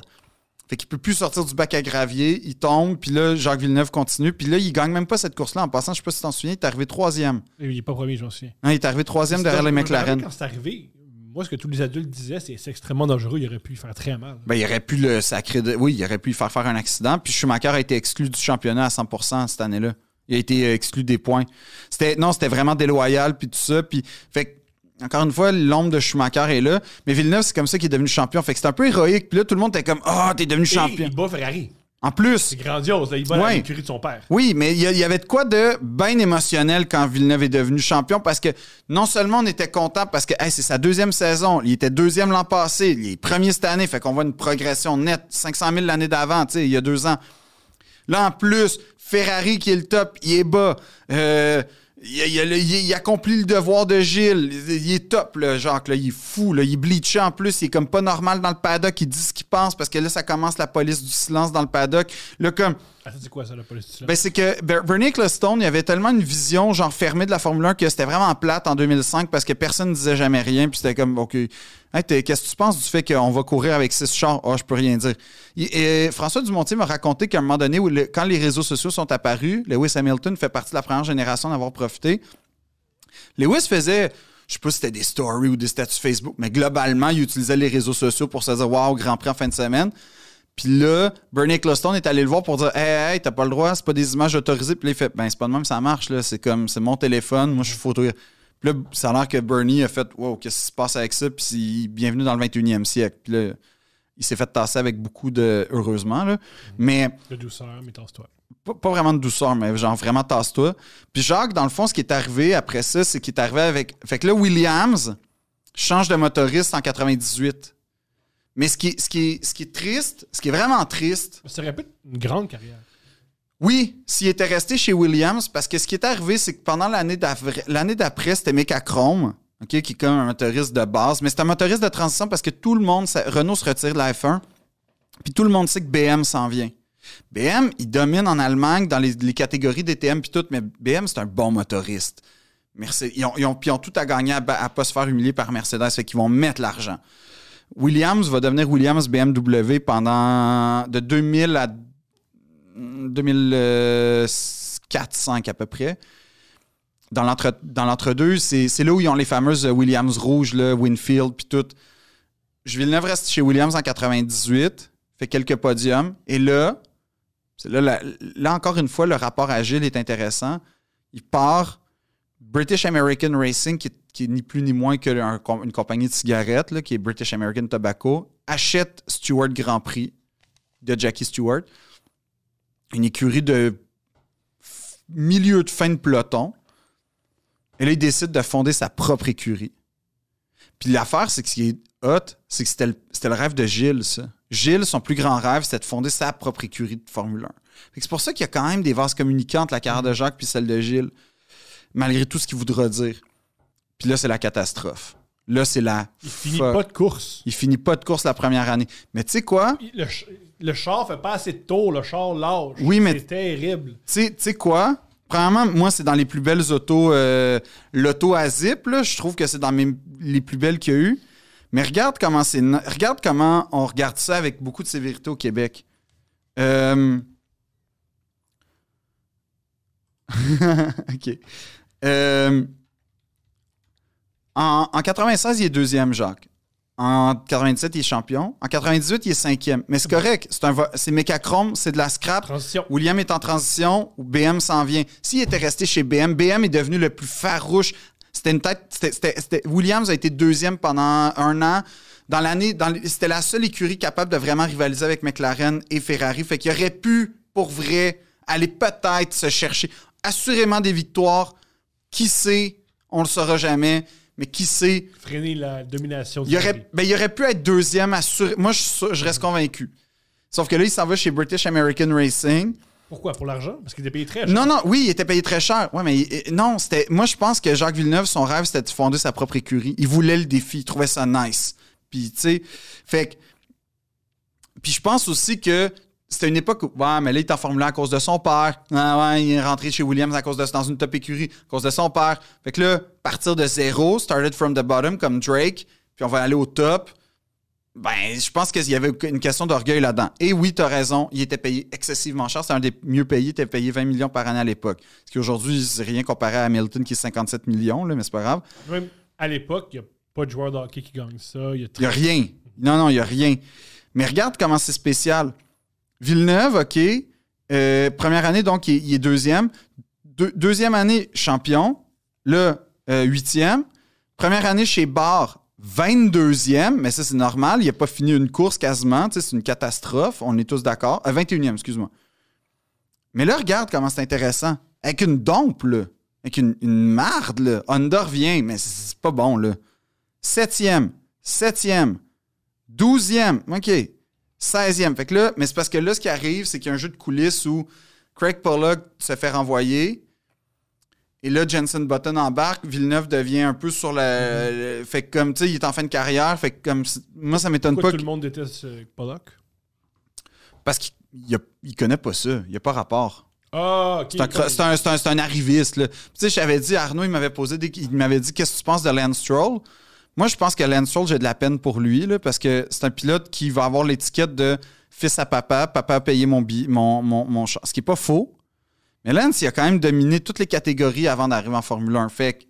Fait qu'il peut plus sortir du bac à gravier. Il tombe, puis là, Jacques Villeneuve continue. Puis là, il gagne même pas cette course-là. En passant, je sais pas si tu t'en souviens, il est arrivé troisième. Il n'est pas premier, je m'en souviens. Hein, il est arrivé troisième derrière les McLaren. Quand c'est arrivé, moi, ce que tous les adultes disaient, c'est c'est extrêmement dangereux. Il aurait pu lui faire très mal. Ben, il aurait pu le sacrer de... Oui, il aurait pu lui faire faire un accident. Puis Schumacher a été exclu du championnat à 100% cette année-là. Il a été euh, exclu des points. C'était non, c'était vraiment déloyal puis tout ça. Puis fait que, encore une fois, l'ombre de Schumacher est là. Mais Villeneuve, c'est comme ça qu'il est devenu champion. Fait que c'est un peu héroïque. Puis là, tout le monde était comme Ah, t'es devenu Et champion. il bat Ferrari. En plus, C'est grandiose. là. Il bat Ouais. l'écurie de son père. Oui, mais il y, avait de quoi de bien émotionnel quand Villeneuve est devenu champion parce que non seulement on était content parce que hey, c'est sa deuxième saison, il était deuxième l'an passé, il est premier cette année, fait qu'on voit une progression nette, 500 000 l'année d'avant, tu sais, il y a deux ans. Là, en plus, Ferrari qui est le top, il est bas. Euh, il, il- il- il accomplit le devoir de Gilles. Il, est top, là, Jacques. Là, il est fou. Là, il est bleaché en plus. Il est comme pas normal dans le paddock. Il dit ce qu'il pense parce que là, ça commence la police du silence dans le paddock. Là, comme, Ben, c'est que Ber- Bernie Ecclestone, il avait tellement une vision genre fermée de la Formule 1 que c'était vraiment plate en 2005 parce que personne ne disait jamais rien. Puis c'était comme, OK, qu'est-ce que tu penses du fait qu'on va courir avec six chars? Ah, je peux rien dire. Et François Dumontier m'a raconté qu'à un moment donné, où quand les réseaux sociaux sont apparus, Lewis Hamilton fait partie de la première génération d'avoir profité. Lewis faisait, je sais pas si c'était des stories ou des statuts Facebook, mais globalement, il utilisait les réseaux sociaux pour se dire, waouh, Grand Prix en fin de semaine. Puis là, Bernie Ecclestone est allé le voir pour dire Hey, hey, t'as pas le droit, c'est pas des images autorisées. Puis là, il fait Ben, c'est pas de même, ça marche, là. C'est comme, c'est mon téléphone, moi, je suis photo. Puis là, ça a l'air que Bernie a fait Wow, qu'est-ce qui se passe avec ça? Puis bienvenue dans le 21e siècle. Puis là, il s'est fait tasser avec beaucoup de. Heureusement, là. Mais De douceur, mais tasse-toi. pas, pas vraiment de douceur, mais genre vraiment tasse-toi. Puis Jacques, dans le fond, ce qui est arrivé après ça, c'est qu'il est arrivé avec. Fait que là, Williams change de motoriste en 98. Mais ce qui, est- ce, qui ce qui est triste, ce qui est vraiment triste, Ça aurait pu être une grande carrière. oui, s'il était resté chez Williams, parce que ce qui est arrivé, c'est que pendant l'année d'après, c'était Mecachrome, ok, qui est comme un motoriste de base, mais c'est un motoriste de transition parce que tout le monde, ça- Renault se retire de la F1, puis tout le monde sait que BM s'en vient. BM, il domine en Allemagne dans les, les catégories DTM puis tout, mais BM, c'est un bon motoriste. Mercedes, ils, ont, ils ont- ils ont tout à gagner à, à pas se faire humilier par Mercedes, fait qu'ils vont mettre l'argent. Williams va devenir Williams BMW pendant de 2000 à 2004-5 à peu près. Dans l'entre- dans l'entre-deux, c'est là où ils ont les fameuses Williams rouges, Winfield, puis tout. Villeneuve reste chez Williams en 98, fait quelques podiums. Et là, là, là, encore une fois, le rapport à Gilles est intéressant. Il part British American Racing, qui qui est ni plus ni moins qu'une une compagnie de cigarettes, qui est British American Tobacco, achète Stewart Grand Prix de Jackie Stewart une écurie de milieu de fin de peloton. Et là, il décide de fonder sa propre écurie. Puis l'affaire, c'est que ce qui est hot, c'est que c'était le, rêve de Gilles. Gilles, son plus grand rêve, c'était de fonder sa propre écurie de Formule 1. Fait que C'est pour ça qu'il y a quand même des vases communicants la carrière de Jacques puis celle de Gilles, malgré tout ce qu'il voudra dire. Puis là, c'est la catastrophe. Là, c'est la. Il finit fuck. pas de course. Il finit pas de course la première année. Mais tu sais quoi? Le, le char fait pas assez de tours, le char lâche. Oui, mais- C'est terrible. Tu sais- quoi? Premièrement, moi, c'est dans les plus belles autos. euh, L'auto à zip, là, je trouve que c'est dans mes- les plus belles qu'il y a eu. Mais regarde comment Regarde comment on regarde ça avec beaucoup de sévérité au Québec. Euh... OK. Euh, En, en 96, il est deuxième, Jacques. En 97, il est champion. En 98, il est cinquième. Mais c'est correct. C'est un c'est mécachrome, c'est de la scrap. Transition. William est en transition, BM s'en vient. S'il était resté chez BM, BM est devenu le plus farouche. C'était une tête. c'était- c'était- c'était- Williams a été deuxième pendant un an. Dans l'année, dans c'était la seule écurie capable de vraiment rivaliser avec McLaren et Ferrari. Fait qu'il aurait pu, pour vrai, aller peut-être se chercher assurément des victoires. Qui sait, on le saura jamais, mais qui sait, Freiner la domination du il aurait, ben, il aurait pu être deuxième assuré. Moi, je, reste convaincu. Sauf que là, il s'en va chez British American Racing. Pourquoi? Pour l'argent? Parce qu'il était payé très cher. Non, non, oui, il était payé très cher. Ouais, mais euh, non, c'était. Moi, je pense que Jacques Villeneuve, son rêve, c'était de fonder sa propre écurie. Il voulait le défi, il trouvait ça nice. Puis, tu sais, fait que. Puis, je pense aussi que c'était une époque où, ouais, mais là, il est en Formule 1 à cause de son père. Ah, ouais, il est rentré chez Williams à cause de, dans une top écurie à cause de son père. Fait que là, partir de zéro, started from the bottom, comme Drake, puis on va aller au top. Ben, je pense qu'il y avait une question d'orgueil là-dedans. Et oui, tu as raison, il était payé excessivement cher. C'est un des mieux payés. Il était payé 20 millions par année à l'époque. Ce qui aujourd'hui, c'est rien comparé à Hamilton qui est 57 millions, là, mais c'est pas grave. Même à l'époque, il n'y a pas de joueur de hockey qui gagne ça. Il a n'y a rien. Non, non, il n'y a rien. Mais regarde comment c'est spécial. Villeneuve, OK. euh, première année, donc, il est, deuxième. Deux- deuxième année, champion. Là, euh, huitième. Première année chez Barr, 22e. Mais ça, c'est normal. Il n'a pas fini une course quasiment. C'est une catastrophe. On est tous d'accord. Euh, 21e, excuse-moi. Mais là, regarde comment c'est intéressant. Avec une dompe, là. Avec une, une marde, là. Honda revient, mais c'est pas bon, là. Septième. Septième. Douzième. OK. 16e. Fait que là, mais c'est parce que là, ce qui arrive, c'est qu'il y a un jeu de coulisses où Craig Pollock se fait renvoyer. Et là, Jensen Button embarque. Villeneuve devient un peu sur le. le- fait que comme, tu sais, il est en fin de carrière. Fait que comme. Moi, ça m'étonne Pourquoi pas. tout que- le monde déteste euh, Pollock? Parce qu'il il connaît pas ça. Il n'y a pas rapport. Ah, ok. C'est un, un- arriviste. là. Tu sais, j'avais dit, Arnaud, il m'avait posé des- il m'avait dit Qu'est-ce que tu penses de Lance Stroll? Moi, je pense que Lance Stroll, j'ai de la peine pour lui, parce que c'est un pilote qui va avoir l'étiquette de fils à papa, papa a payé mon, bi- mon, mon, mon char. Ce qui n'est pas faux. Mais Lance, il a quand même dominé toutes les catégories avant d'arriver en Formule 1. Fait que.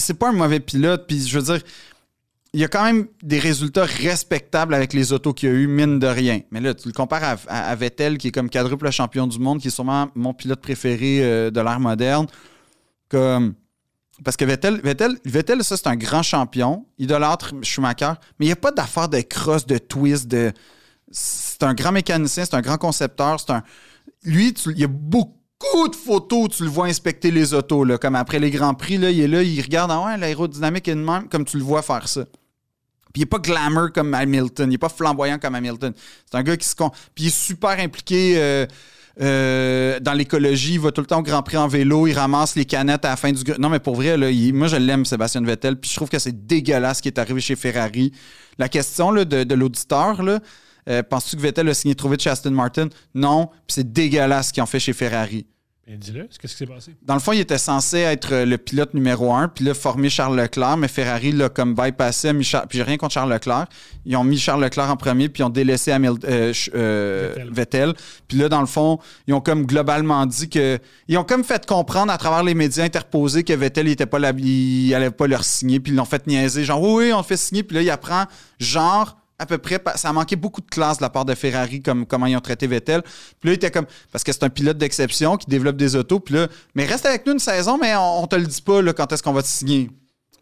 C'est pas un mauvais pilote. Puis je veux dire, il y a quand même des résultats respectables avec les autos qu'il a eu, mine de rien. Mais là, tu le compares à Vettel, qui est comme quadruple champion du monde, qui est sûrement mon pilote préféré euh, de l'ère moderne. Comme. Parce que Vettel, Vettel, Vettel, ça, c'est un grand champion, idolâtre Schumacher, mais il n'y a pas d'affaire de cross, de twist, de. C'est un grand mécanicien, c'est un grand concepteur, c'est un. Lui, il y a beaucoup de photos où tu le vois inspecter les autos, là, comme après les Grands Prix, là, il est là, il regarde, ah ouais, l'aérodynamique est de même, comme tu le vois faire ça. Puis il n'est pas glamour comme Hamilton, il n'est pas flamboyant comme Hamilton. C'est un gars qui se. Puis il est super impliqué euh, euh, dans l'écologie, il va tout le temps au Grand Prix en vélo, il ramasse les canettes à la fin du. Non, mais pour vrai, là, moi je l'aime, Sébastien Vettel, puis je trouve que c'est dégueulasse ce qui est arrivé chez Ferrari. La question de, l'auditeur, euh, penses-tu que Vettel a signé trop vite chez Martin? Non, puis c'est dégueulasse ce qu'ils ont fait chez Ferrari. Ben, dis-le, qu'est-ce qui s'est passé? Dans le fond, il était censé être le pilote numéro un, puis là, former Charles Leclerc, mais Ferrari l'a comme bypassé, mis Char- puis j'ai rien contre Charles Leclerc. Ils ont mis Charles Leclerc en premier, puis ils ont délaissé Hamil- euh, euh, Vettel. Vettel. Puis là, dans le fond, ils ont comme globalement dit que. Ils ont comme fait comprendre à travers les médias interposés que Vettel, il était pas là, il allait pas leur signer, puis ils l'ont fait niaiser. Genre, oui, oui, on le fait signer, puis là, il apprend, genre, à peu près, ça a manqué beaucoup de classe de la part de Ferrari, comme comment ils ont traité Vettel. Puis là, il était comme, parce que c'est un pilote d'exception qui développe des autos, puis là, mais reste avec nous une saison, mais on, te le dit pas, quand est-ce qu'on va te signer.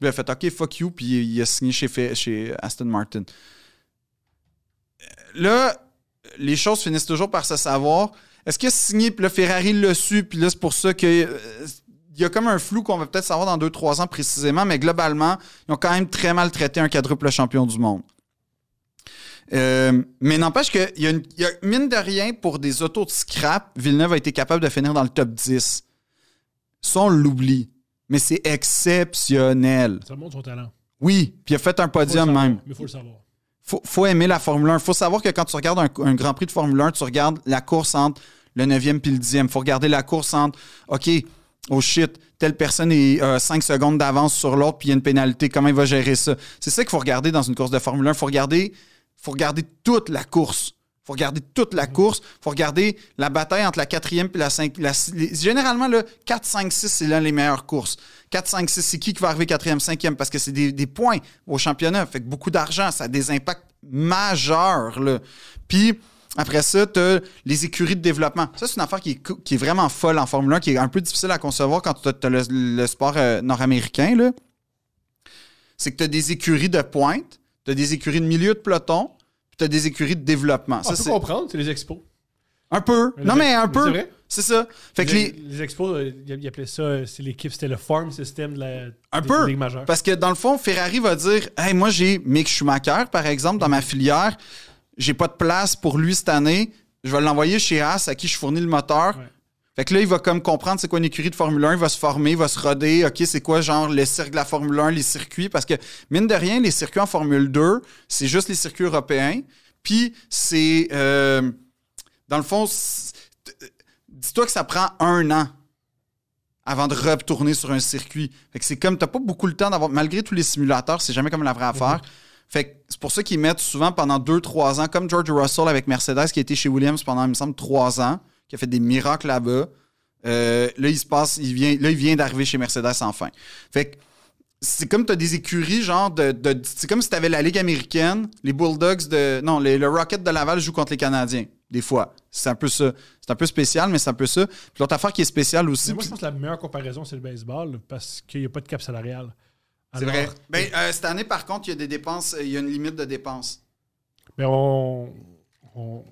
Il a fait, OK, fuck you, puis il, a signé chez, chez Aston Martin. Là, les choses finissent toujours par se savoir. Est-ce qu'il a signé, puis là, Ferrari l'a su, puis là, c'est pour ça que. euh, y a comme un flou qu'on va peut-être savoir dans 2-3 ans précisément, mais globalement, ils ont quand même très mal traité un quadruple champion du monde. Euh, mais n'empêche qu'il y, a une- il y a mine de rien, pour des autos de scrap, Villeneuve a été capable de finir dans le top 10. Ça, on l'oublie. Mais c'est exceptionnel. Ça montre son talent. Oui, puis il a fait un podium savoir, même. Mais il faut le savoir. Faut, faut aimer la Formule 1. faut savoir que quand tu regardes un, un Grand Prix de Formule 1, tu regardes la course entre le 9e puis le 10e. faut regarder la course entre, OK, oh shit, telle personne est 5 secondes d'avance sur l'autre, puis il y a une pénalité. Comment il va gérer ça? C'est ça qu'il faut regarder dans une course de Formule 1. faut regarder, faut regarder toute la course. faut regarder toute la course. faut regarder la bataille entre la quatrième et la 5. généralement, là, 4, 5, 6, c'est l'un des meilleures courses. 4, 5, 6, c'est qui qui va arriver quatrième, cinquième? Parce que c'est des, des points au championnat. Fait que beaucoup d'argent, ça a des impacts majeurs. Là. Puis, après ça, tu as les écuries de développement. Ça, c'est une affaire qui est, cou- qui est vraiment folle en Formule 1, qui est un peu difficile à concevoir quand tu as, le, le sport euh, nord-américain. C'est que tu as des écuries de pointe, tu as des écuries de milieu de peloton, puis tu as des écuries de développement. Ah, Ça, on peut c'est comprendre, c'est les expos. un peu. Non, les- mais un peu. c'est vrai? C'est ça. Fait que les, les, les expos, euh, ils appelaient ça, euh, c'est l'équipe, c'était le farm system de la Un des- peu. majeures. Parce que dans le fond, Ferrari va dire Hey, moi, j'ai Mick Schumacher, par exemple, dans ma filière. J'ai pas de place pour lui cette année. Je vais l'envoyer chez Haas, à qui je fournis le moteur. Ouais. Fait que là, il va comme comprendre c'est quoi une écurie de Formule 1, il va se former, il va se roder, OK, c'est quoi genre le cirque de la Formule 1, les circuits, parce que mine de rien, les circuits en Formule 2, c'est juste les circuits européens, puis c'est, euh, dans le fond, dis-toi que ça prend un an avant de retourner sur un circuit. Fait que c'est comme, t'as pas beaucoup le temps d'avoir, malgré tous les simulateurs, c'est jamais comme la vraie affaire. Fait que c'est pour ça qu'ils mettent souvent pendant 2-3 ans, comme George Russell avec Mercedes, qui a été chez Williams pendant, il me semble, 3 ans, qui a fait des miracles là-bas. Euh, là, il se passe, il vient, là, il vient d'arriver chez Mercedes enfin. Fait que c'est comme tu as des écuries, genre de. de- c'est comme si tu avais la Ligue américaine, les Bulldogs de. Non, les- le Rocket de Laval joue contre les Canadiens, des fois. C'est un peu ça. C'est un peu spécial, mais c'est un peu ça. Puis l'autre affaire qui est spéciale aussi. Mais moi, je pense que la meilleure comparaison, c'est le baseball parce qu'il n'y a pas de cap salarial. C'est vrai. Ben, euh, cette année, par contre, il y a des dépenses, il y a une limite de dépenses. Mais on. on-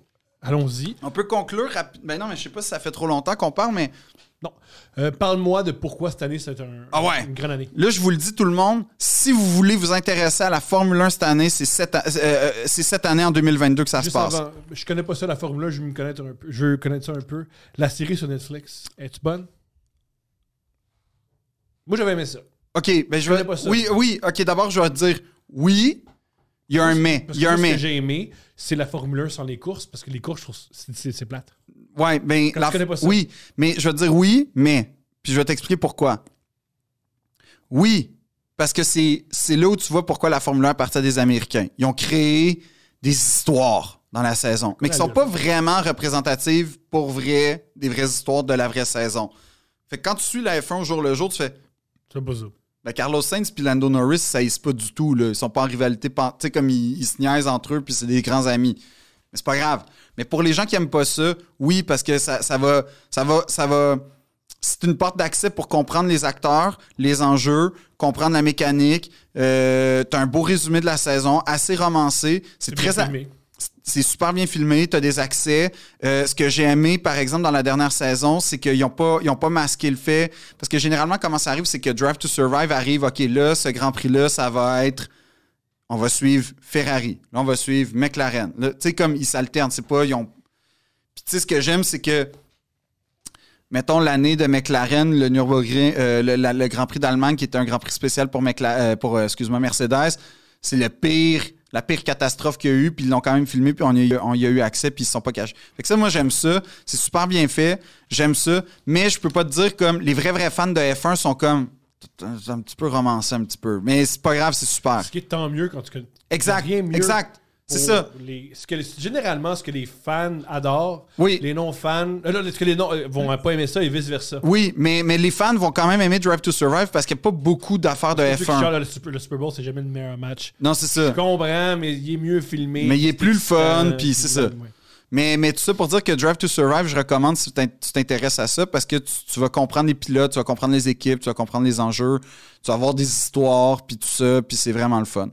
Allons-y. On peut conclure rapidement. Ben non, mais je sais pas si ça fait trop longtemps qu'on parle, mais Non. Euh, Parle-moi de pourquoi cette année, c'est un, Ah ouais. une grande année. là, je vous le dis, tout le monde, si vous voulez vous intéresser à la Formule 1 cette année, c'est cette, euh, euh, cette année en 2022 que ça se passe. avant, je connais pas ça, la Formule 1, je veux me connaître un peu. Je veux connaître ça un peu. La série sur Netflix, est-tu bonne? Moi, j'avais aimé ça. OK, ben je connais vais. pas ça. Oui, oui, OK, d'abord, je vais te dire oui. Il y a un mais. Parce Il y a que un moi, ce que j'ai aimé, c'est la Formule 1 sans les courses, parce que les courses, je trouve c'est- plate. Ouais, ben. Quand tu connais pas ça. Oui, mais je vais te dire oui, mais. Puis je vais t'expliquer pourquoi. Oui, parce que c'est c'est là où tu vois pourquoi la Formule 1 appartient des Américains. Ils ont créé des histoires dans la saison, mais qui sont pas vraiment représentatives pour vrai, des vraies histoires de la vraie saison. Fait que quand tu suis la F1 au jour le jour, tu fais. C'est pas ça. Ben Carlos Sainz et Lando Norris, ça ne pas du tout. Là. Ils sont pas en rivalité. Tu sais, comme ils, ils se niaisent entre eux, puis c'est des grands amis. Mais c'est pas grave. Mais pour les gens qui aiment pas ça, oui, parce que ça, ça va. Ça va. Ça va. C'est une porte d'accès pour comprendre les acteurs, les enjeux, comprendre la mécanique. Euh, T'as un beau résumé de la saison, assez romancé. C'est bien très. filmé. C'est super bien filmé, tu as des accès. Euh, ce que j'ai aimé, par exemple, dans la dernière saison, c'est qu'ils n'ont pas, ils pas masqué le fait. Parce que généralement, comment ça arrive, c'est que Drive to Survive arrive, OK, là, ce Grand Prix-là, ça va être. On va suivre Ferrari. Là, on va suivre McLaren. Tu sais, comme ils s'alternent, c'est pas. Ont. Puis, tu sais, ce que j'aime, c'est que. Mettons l'année de McLaren, le Nürburgring, euh, le, le Grand Prix d'Allemagne, qui était un Grand Prix spécial pour, Mcla- euh, pour excuse-moi, Mercedes, c'est le pire, la pire catastrophe qu'il y a eu, puis ils l'ont quand même filmé, puis on y a, on y a eu accès, puis ils se sont pas cachés. Fait que ça, moi, j'aime ça. C'est super bien fait. J'aime ça. Mais je peux pas te dire comme les vrais, vrais fans de F1 sont comme. C'est un petit peu romancé, un petit peu. Mais c'est pas grave, c'est super. Ce qui est tant mieux quand tu connais. Exact. Rien mieux Exact. C'est ça. les- ce que généralement, ce que les fans adorent, Oui. les non-fans. euh, ce que les non euh, vont pas aimer ça et vice-versa. Oui, mais, mais les fans vont quand même aimer Drive to Survive parce qu'il n'y a pas beaucoup d'affaires de Ceux qui F1. chialent, le, Super, le Super Bowl, c'est jamais le meilleur match. Non, c'est ça. Je comprends, mais il est mieux filmé. Mais il est plus le fun, excitant, puis c'est ça. Mais, mais tout ça pour dire que Drive to Survive, je recommande si tu t'intéresses à ça parce que tu, tu vas comprendre les pilotes, tu vas comprendre les équipes, tu vas comprendre les enjeux, tu vas avoir des histoires, puis tout ça, puis c'est vraiment le fun.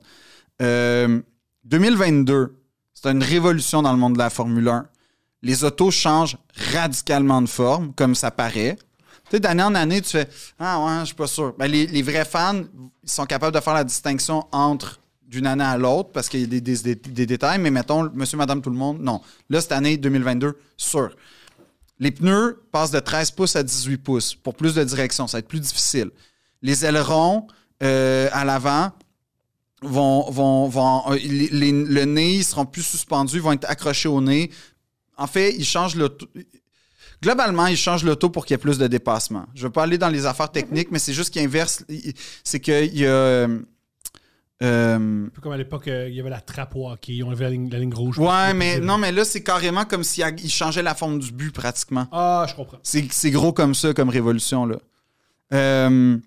Euh, 2022, c'est une révolution dans le monde de la Formule 1. Les autos changent radicalement de forme, comme ça paraît. Tu sais, d'année en année, tu fais Ah ouais, je suis pas sûr. Ben, les, vrais fans, ils sont capables de faire la distinction entre d'une année à l'autre parce qu'il y a des détails, mais mettons, monsieur, madame, tout le monde, non. Là, cette année 2022, sûr. Les pneus passent de 13 pouces à 18 pouces pour plus de direction. Ça va être plus difficile. Les ailerons euh, à l'avant vont. vont, vont euh, les- les- le nez, ils seront plus suspendus, ils vont être accrochés au nez. En fait, ils changent le. Globalement, ils changent l'auto pour qu'il y ait plus de dépassement. Je ne veux pas aller dans les affaires techniques, mais c'est juste qu'ils inversent. C'est qu'il y a. euh, euh, Un peu comme à l'époque, il y avait la trappe au hockey, on avait la ligne, la ligne rouge. ouais, mais non, mais là, c'est carrément comme s'ils changeaient la forme du but pratiquement. Ah, je comprends. C'est c'est gros comme ça, comme révolution, là. Euh,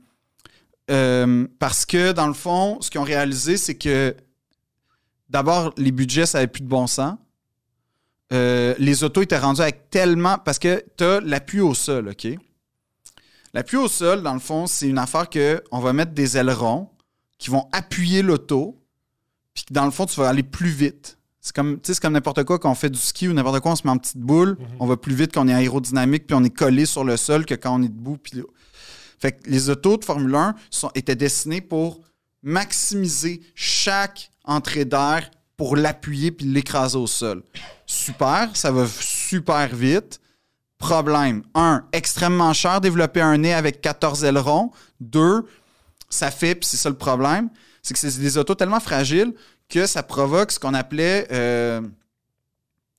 euh, parce que, dans le fond, ce qu'ils ont réalisé, c'est que d'abord, les budgets, ça n'avait plus de bon sens. Euh, les autos étaient rendus avec tellement. Parce que tu as l'appui au sol, OK? L'appui au sol, dans le fond, c'est une affaire que on va mettre des ailerons qui vont appuyer l'auto, puis que, dans le fond, tu vas aller plus vite. C'est comme, comme n'importe quoi quand on fait du ski ou n'importe quoi, on se met en petite boule, on va plus vite qu'on est aérodynamique, puis on est collé sur le sol que quand on est debout. Puis... Fait que les autos de Formule 1 sont, étaient dessinés pour maximiser chaque entrée d'air pour l'appuyer puis l'écraser au sol. Super, ça va super vite. Problème. Un, extrêmement cher développer un nez avec 14 ailerons. Deux, ça fait, puis c'est ça le problème, c'est que c'est des autos tellement fragiles que ça provoque ce qu'on appelait euh,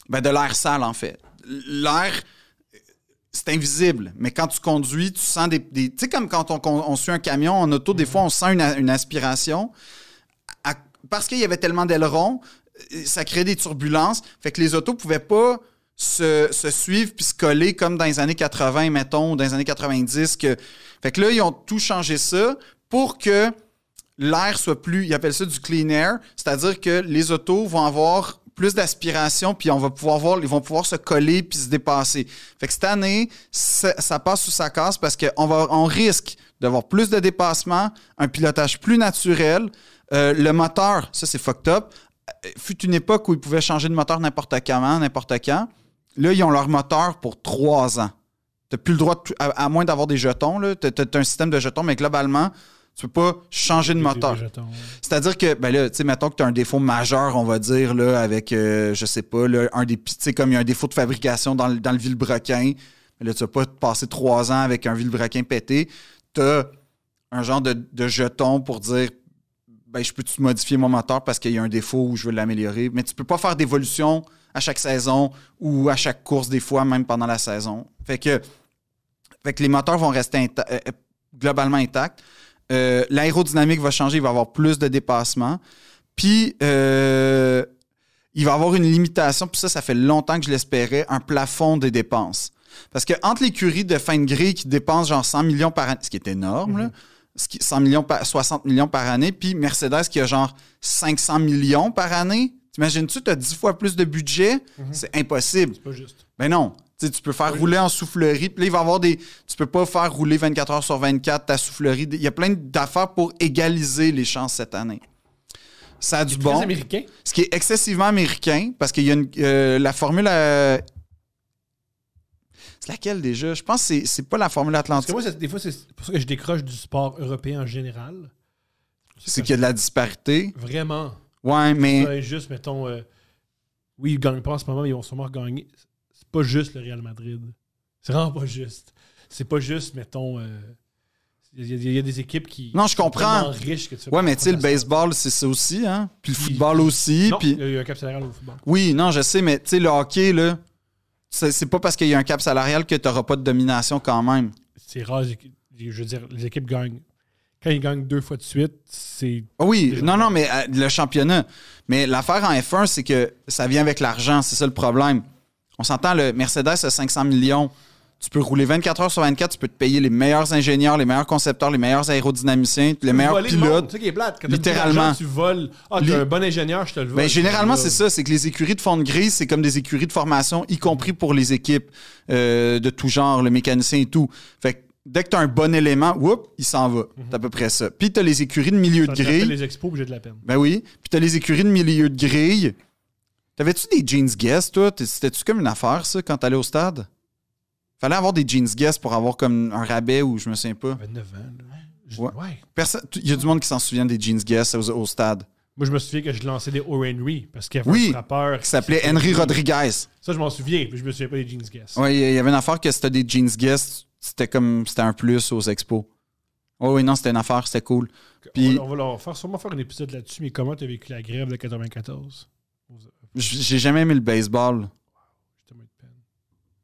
ben, de l'air sale, en fait. L'air, c'est invisible, mais quand tu conduis, tu sens des. des- tu sais, comme quand on, on suit un camion en auto, des fois, on sent une, une aspiration. À- parce qu'il y avait tellement d'ailerons, euh, ça créait des turbulences. Fait que les autos pouvaient pas se, se suivre puis se coller comme dans les années 80, mettons, ou dans les années 90. Que... Fait que là, ils ont tout changé ça pour que l'air soit plus, ils appellent ça du clean air, c'est-à-dire que les autos vont avoir plus d'aspiration puis on va pouvoir voir, ils vont pouvoir se coller puis se dépasser. Fait que cette année, ça, passe sous sa casse parce qu'on risque d'avoir plus de dépassement, un pilotage plus naturel. Euh, le moteur, ça c'est fucked up. Fut une époque où ils pouvaient changer de moteur n'importe comment, n'importe quand. Là, ils ont leur moteur pour trois ans. T'as plus le droit, à, moins d'avoir des jetons, t'as- t'as un système de jetons, mais globalement, tu peux pas changer de moteur. C'est-à-dire que, ben là, tu sais, mettons que tu as un défaut majeur, on va dire, là, avec, euh, je sais pas, là, un des, tu sais, comme il y a un défaut de fabrication dans, le- dans le vilebrequin. Mais là, tu vas pas passer trois ans avec un vilebrequin pété. Tu as un genre de, de jeton pour dire, ben, je peux-tu modifier mon moteur parce qu'il y a un défaut ou je veux l'améliorer? Mais tu peux pas faire d'évolution à chaque saison ou à chaque course, des fois, même pendant la saison. Fait que, fait que les moteurs vont rester euh, euh, globalement intacts. Euh, L'aérodynamique va changer, il va y avoir plus de dépassement. Puis, euh, il va y avoir une limitation, puis ça, ça fait longtemps que je l'espérais, un plafond des dépenses. Parce que entre l'écurie de fin de grille qui dépense genre 100 millions par année, ce qui est énorme, 100 millions par- 60 millions par année, puis Mercedes qui a genre 500 millions par année, t'imagines-tu, tu as 10 fois plus de budget? C'est impossible. C'est pas juste. Ben non. Tu peux faire rouler en soufflerie. Puis là, il va y avoir des. Tu peux pas faire rouler 24 heures sur 24 ta soufflerie. Il y a plein d'affaires pour égaliser les chances cette année. Ça a du bon. américain. Ce qui est excessivement américain, parce qu'il y a une, euh, la formule. euh, C'est laquelle déjà? Je pense que c'est- pas la formule Parce que atlantique. moi, c'est- des fois, c'est pour ça que je décroche du sport européen en général. C'est qu'il y a de la disparité. Vraiment. Ouais, mais. Juste, mettons, euh, oui, ils gagnent pas en ce moment, mais ils vont sûrement regagner. C'est pas juste le Real Madrid. C'est vraiment pas juste. C'est pas juste, mettons. euh, Il y, a- il y a des équipes qui. Non, je comprends. riches que tu Ouais, mais tu sais, le baseball, c'est ça aussi, hein? Puis le football aussi. Non, Puis... il y a un cap salarial au football. Oui, non, je sais, mais tu sais, le hockey, là, c'est c'est pas parce qu'il y a un cap salarial que tu n'auras pas de domination quand même. C'est rare. Je veux dire, les équipes gagnent. Quand ils gagnent deux fois de suite, c'est. Ah Oui, Déjà. non, non, mais euh, le championnat. Mais l'affaire en F1, c'est que ça vient avec l'argent, c'est ça le problème. On s'entend, le Mercedes a 500 millions. Tu peux rouler 24 heures sur 24, tu peux te payer les meilleurs ingénieurs, les meilleurs concepteurs, les meilleurs aérodynamiciens, les meilleurs pilotes. C'est ça qui est plate. Quand Littéralement. Tu voles. Ah, t'es un bon ingénieur, je te le vole. Ben, généralement, Tu c'est ça. C'est que les écuries de fond de grise, c'est comme des écuries de formation, y compris pour les équipes euh, de tout genre, le mécanicien et tout. Fait que dès que tu as un bon élément, whoop, il s'en va. C'est à peu près ça. Puis tu as les écuries de milieu de grille. les expos, j'ai de la peine. Ben oui. Puis tu as les écuries de milieu de grille. T'avais-tu des jeans guess, toi? C'était-tu comme une affaire, ça, quand t'allais au stade? Fallait avoir des jeans guess pour avoir comme un rabais ou je me souviens pas. J'avais 9 ans. là. Je- Ouais. Il y a du monde qui s'en souvient des jeans guess au, au stade. Moi, je me souviens que je lançais des O. Henry parce qu'il y avait Oui, un frappeur Qui s'appelait Henry Rodriguez. Ça, je m'en souviens, mais je me souviens pas des jeans guess. Oui, il y avait une affaire que c'était des jeans guest, c'était comme c'était un plus aux expos. Oh oui, non, c'était une affaire, c'était cool. Puis- On, va, on va leur faire, sûrement faire un épisode là-dessus, mais comment tu as vécu la grève de 94 J- J'ai jamais aimé le baseball.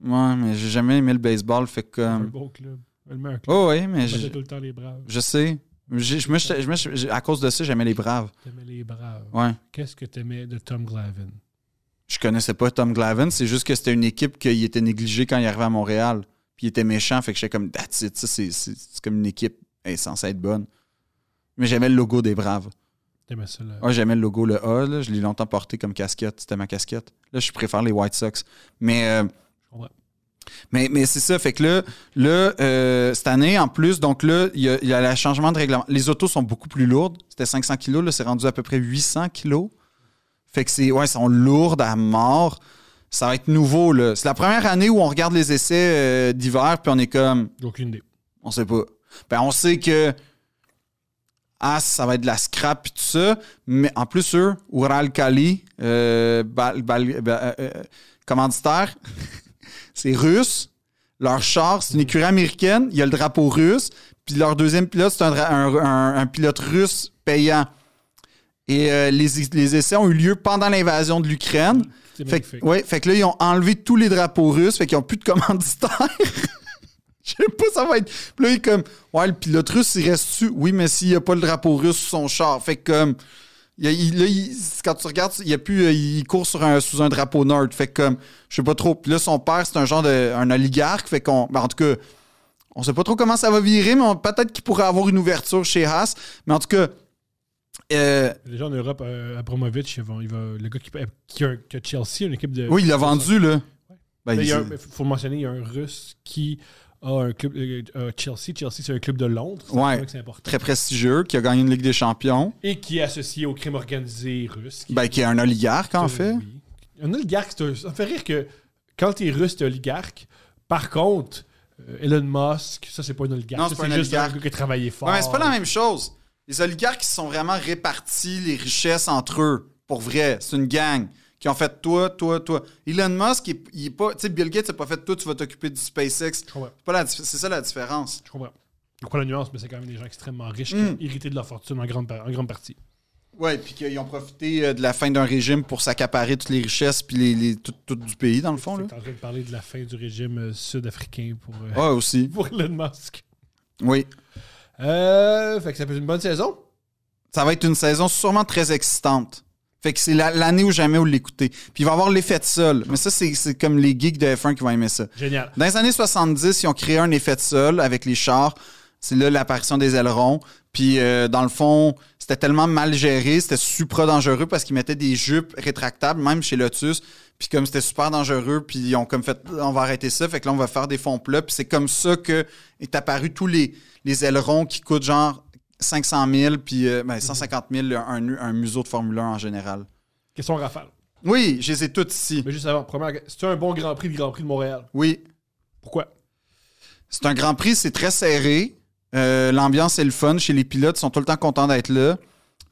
Ouais, mais j'ai jamais aimé le baseball, fait que. Un euh, beau club. Le meilleur club. Oh oui, mais je, tout le temps les braves. je sais. J'ai- je me- je me- je- à cause de ça, j'aimais les braves. T'aimais les braves. Ouais. Qu'est-ce que t'aimais de Tom Glavin? Je connaissais pas Tom Glavin, c'est juste que c'était une équipe qui était négligée quand il arrivait à Montréal. Puis il était méchant, fait que j'étais comme, that's it, c'est comme une équipe elle est censée être bonne. Mais j'aimais le logo des Braves. Ça, là? Ouais, j'aimais le logo, le A, là. je l'ai longtemps porté comme casquette, c'était ma casquette. Là, je préfère les White Sox. Mais, euh, mais, mais c'est ça, fait que là, là euh, cette année, en plus, donc là, il y a, il y a le changement de règlement. Les autos sont beaucoup plus lourdes. C'était 500 kilos, là, c'est rendu à peu près 800 kilos. Fait que c'est, ouais, elles sont lourdes à mort. Ça va être nouveau, là. C'est la première année où on regarde les essais euh, d'hiver, puis on est comme, J'ai aucune idée. on sait pas. Ben, on sait que ah, ça va être de la scrap et tout ça. Mais en plus, eux, Ural Kali, euh, bal- bal- euh, euh, commanditaire, c'est russe. Leur char, c'est une écurie américaine. Il y a le drapeau russe. Puis leur deuxième pilote, c'est un, dra- un- un- un pilote russe payant. Et euh, les, les essais ont eu lieu pendant l'invasion de l'Ukraine. Fait, que- ouais, fait que là, ils ont enlevé tous les drapeaux russes, fait qu'ils n'ont plus de commanditaires. Je sais pas, ça va être. Puis là, il est comme, ouais, le pilote russe, il reste-tu? Oui, mais s'il n'y a pas le drapeau russe sur son char. Fait que comme, Il, là, il- quand tu regardes, il, a plus, euh, il court sur un, sous un drapeau nerd. Fait que, comme, je sais pas trop. Puis là, son père, c'est un genre de, un oligarque. Fait qu'on, ben, en tout cas, on sait pas trop comment ça va virer, mais peut-être qu'il pourrait avoir une ouverture chez Haas. Mais en tout cas, euh, Déjà en Europe, euh, Abramovich, il va, il va- le gars qui, qui, a, qui a Chelsea, une équipe de. oui, il l'a vendu, là. Ben, Mais il a faut mentionner, il y a un Russe qui a un club. euh, euh, Chelsea. Chelsea, c'est un club de Londres. Ouais. c'est important. très prestigieux, qui a gagné une Ligue des Champions. Et qui est associé au crime organisé russe. qui- Ben, qui est un oligarque, en Euh, fait. oui. Un oligarque, c'est un- ça me fait rire que quand t'es russe, t'es oligarque. Par contre, euh, Elon Musk, ça, c'est pas un oligarque. C'est pas un juste oligarque. un gars qui a travaillé fort. Ouais, mais c'est pas la même chose. Les oligarques, ils sont vraiment répartis les richesses entre eux. Pour vrai. C'est une gang qui ont fait toi, toi, toi. Elon Musk, il, il est pas. Tu sais, Bill Gates n'a pas fait toi, tu vas t'occuper du SpaceX. C'est ça la différence. Je comprends. Je comprends la nuance, mais c'est quand même des gens extrêmement riches Mm. qui ont hérité de leur fortune en grande, en grande partie. Ouais, puis qu'ils ont profité euh, de la fin d'un régime pour s'accaparer toutes les richesses puis les, les- tout, tout du pays, dans le fond. Là. T'es en train de parler de la fin du régime euh, sud-africain pour, euh, Ouais, aussi. pour Elon Musk. Oui. Euh, fait que ça peut être une bonne saison. Ça va être une saison sûrement très excitante. Fait que c'est la- l'année ou jamais où l'écouter. Puis il va y avoir l'effet de sol. Mais ça, c'est c'est comme les geeks de F1 qui vont aimer ça. Génial. Dans les années 70, ils ont créé un effet de sol avec les chars. C'est là l'apparition des ailerons. Puis, euh, dans le fond, c'était tellement mal géré, c'était super dangereux parce qu'ils mettaient des jupes rétractables, même chez Lotus. Puis, comme c'était super dangereux, puis ils ont comme fait, on va arrêter ça. Fait que là, on va faire des fonds plats. Puis, c'est comme ça que est apparu tous les, les ailerons qui coûtent genre 500 000, puis euh, ben, 150 000, un, un museau de Formule 1 en général. Question rafale. Oui, je les ai toutes ici. Mais juste avant, première, c'est un bon Grand Prix, le Grand Prix de Montréal. Oui, Pourquoi? C'est un grand prix, c'est très serré. Euh, L'ambiance est le fun. Chez les pilotes, ils sont tout le temps contents d'être là.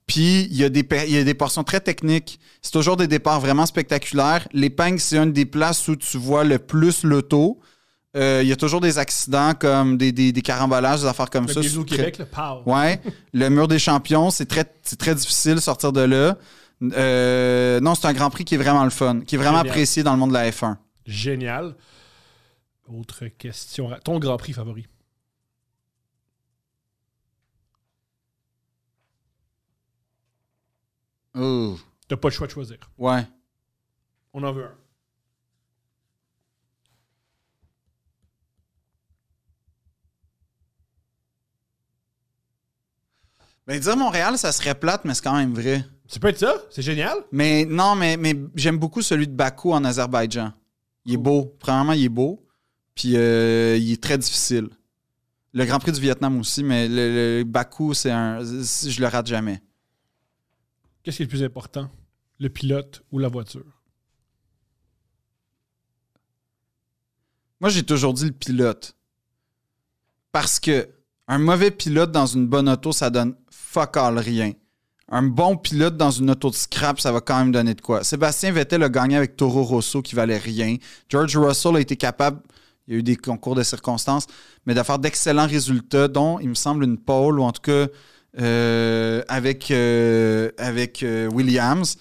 Puis, il y, a des il y a des portions très techniques. C'est toujours des départs vraiment spectaculaires. L'épingle, c'est une des places où tu vois le plus l'auto. Euh, Il y a toujours des accidents comme des, des, des carambolages, des affaires comme Le ça. Au Québec, le POW. Ouais. le mur des champions, c'est très, très difficile de sortir de là. Euh, non, c'est un grand prix qui est vraiment le fun, qui est vraiment Génial. apprécié dans le monde de la F1. Génial. Autre question. Ton Grand Prix favori? T'as pas le choix de choisir. Ouais. On en veut un. Ben, dire Montréal, ça serait plate, mais c'est quand même vrai. Ça peut être ça? C'est génial. Mais non, mais, mais j'aime beaucoup celui de Bakou en Azerbaïdjan. Il est beau. Premièrement, il est beau. Puis euh, il est très difficile. Le Grand Prix du Vietnam aussi, mais le, le Bakou, c'est un. Je le rate jamais. Qu'est-ce qui est le plus important? Le pilote ou la voiture? Moi, j'ai toujours dit le pilote. Parce que un mauvais pilote dans une bonne auto, ça donne fuck all rien. Un bon pilote dans une auto de scrap, ça va quand même donner de quoi. Sébastien Vettel a gagné avec Toro Rosso qui valait rien. George Russell a été capable, il y a eu des concours de circonstances, mais faire d'excellents résultats, dont, il me semble, une pole, ou en tout cas euh, avec, euh, euh, Williams.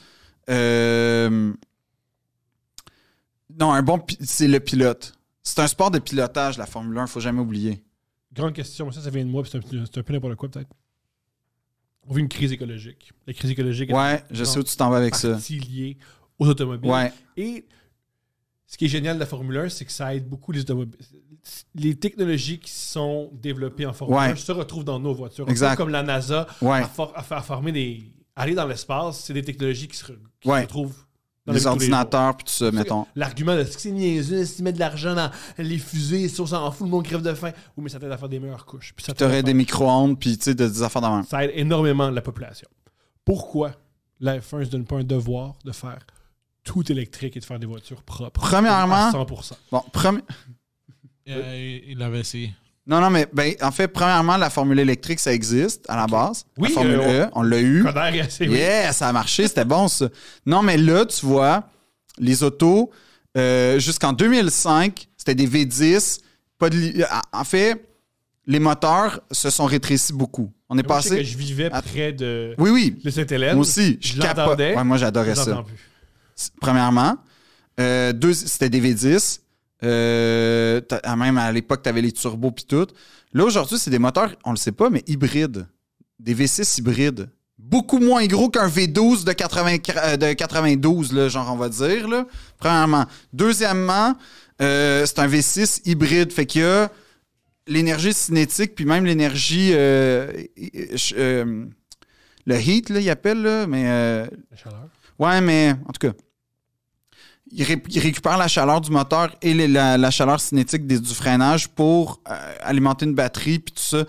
Non, un bon, c'est le pilote. C'est un sport de pilotage, la Formule 1, faut jamais oublier. Grande question. Ça, ça vient de moi. C'est un, un peu n'importe quoi, peut-être. On vit une crise écologique. La crise écologique Ouais, je sais où tu t'en vas avec est ça. liée aux automobiles. Ouais, Et ce qui est génial de la Formule 1, c'est que ça aide beaucoup les automobiles. Les technologies qui sont développées en Formule Ouais. 1 se retrouvent dans nos voitures. Exact. Comme la NASA ouais. a, for- a fait- a formé des. Aller dans l'espace, c'est des technologies qui se, re- qui Ouais. se retrouvent dans Les ordinateurs, puis tout ça, mettons. L'argument de ce que c'est niaiseux, si tu mets de l'argent dans les fusées, si on s'en fout, le monde crève de faim? Oui, mais ça t'aide à faire des meilleures couches. Puis ça Tu aurais des micro-ondes, puis tu sais, de- des affaires même. ça aide énormément la population. Pourquoi la F1 ne se donne pas un devoir de faire tout électrique et de faire des voitures propres? Premièrement- À 100%. Bon, premi- Euh, il avait essayé. Non, non, mais ben, en fait, premièrement, la formule électrique, ça existe à la base. Oui, la Formule euh, E, on l'a eu. Coder. Yeah, ça a marché, c'était bon ça. Non, mais là, tu vois, les autos, euh, jusqu'en 2005, c'était des V10. Pas de li- En fait, les moteurs se sont rétrécis beaucoup. On est Moi, je sais que passé. je vivais près de, Oui, oui. de Sainte-Hélène. Moi aussi. Je l'entendais. Ouais, moi, Je j'adorais ça. plus. Premièrement. Euh, deux, c'était des V10. Euh, ah, même à l'époque, tu avais les turbos puis tout. Là, aujourd'hui, c'est des moteurs, on le sait pas, mais hybrides. Des V6 hybrides. beaucoup moins gros qu'un V12 de, 80 euh, de 92, là, genre on va dire. Là. Premièrement. Deuxièmement, euh, c'est un V6 hybride. Fait qu'il y a l'énergie cinétique, puis même l'énergie. euh, le heat, là, il appelle, là, mais. euh, La chaleur. Ouais, mais en tout cas, il, ré- il récupère la chaleur du moteur et les- la, la chaleur cinétique des- du freinage pour euh, alimenter une batterie puis tout ça.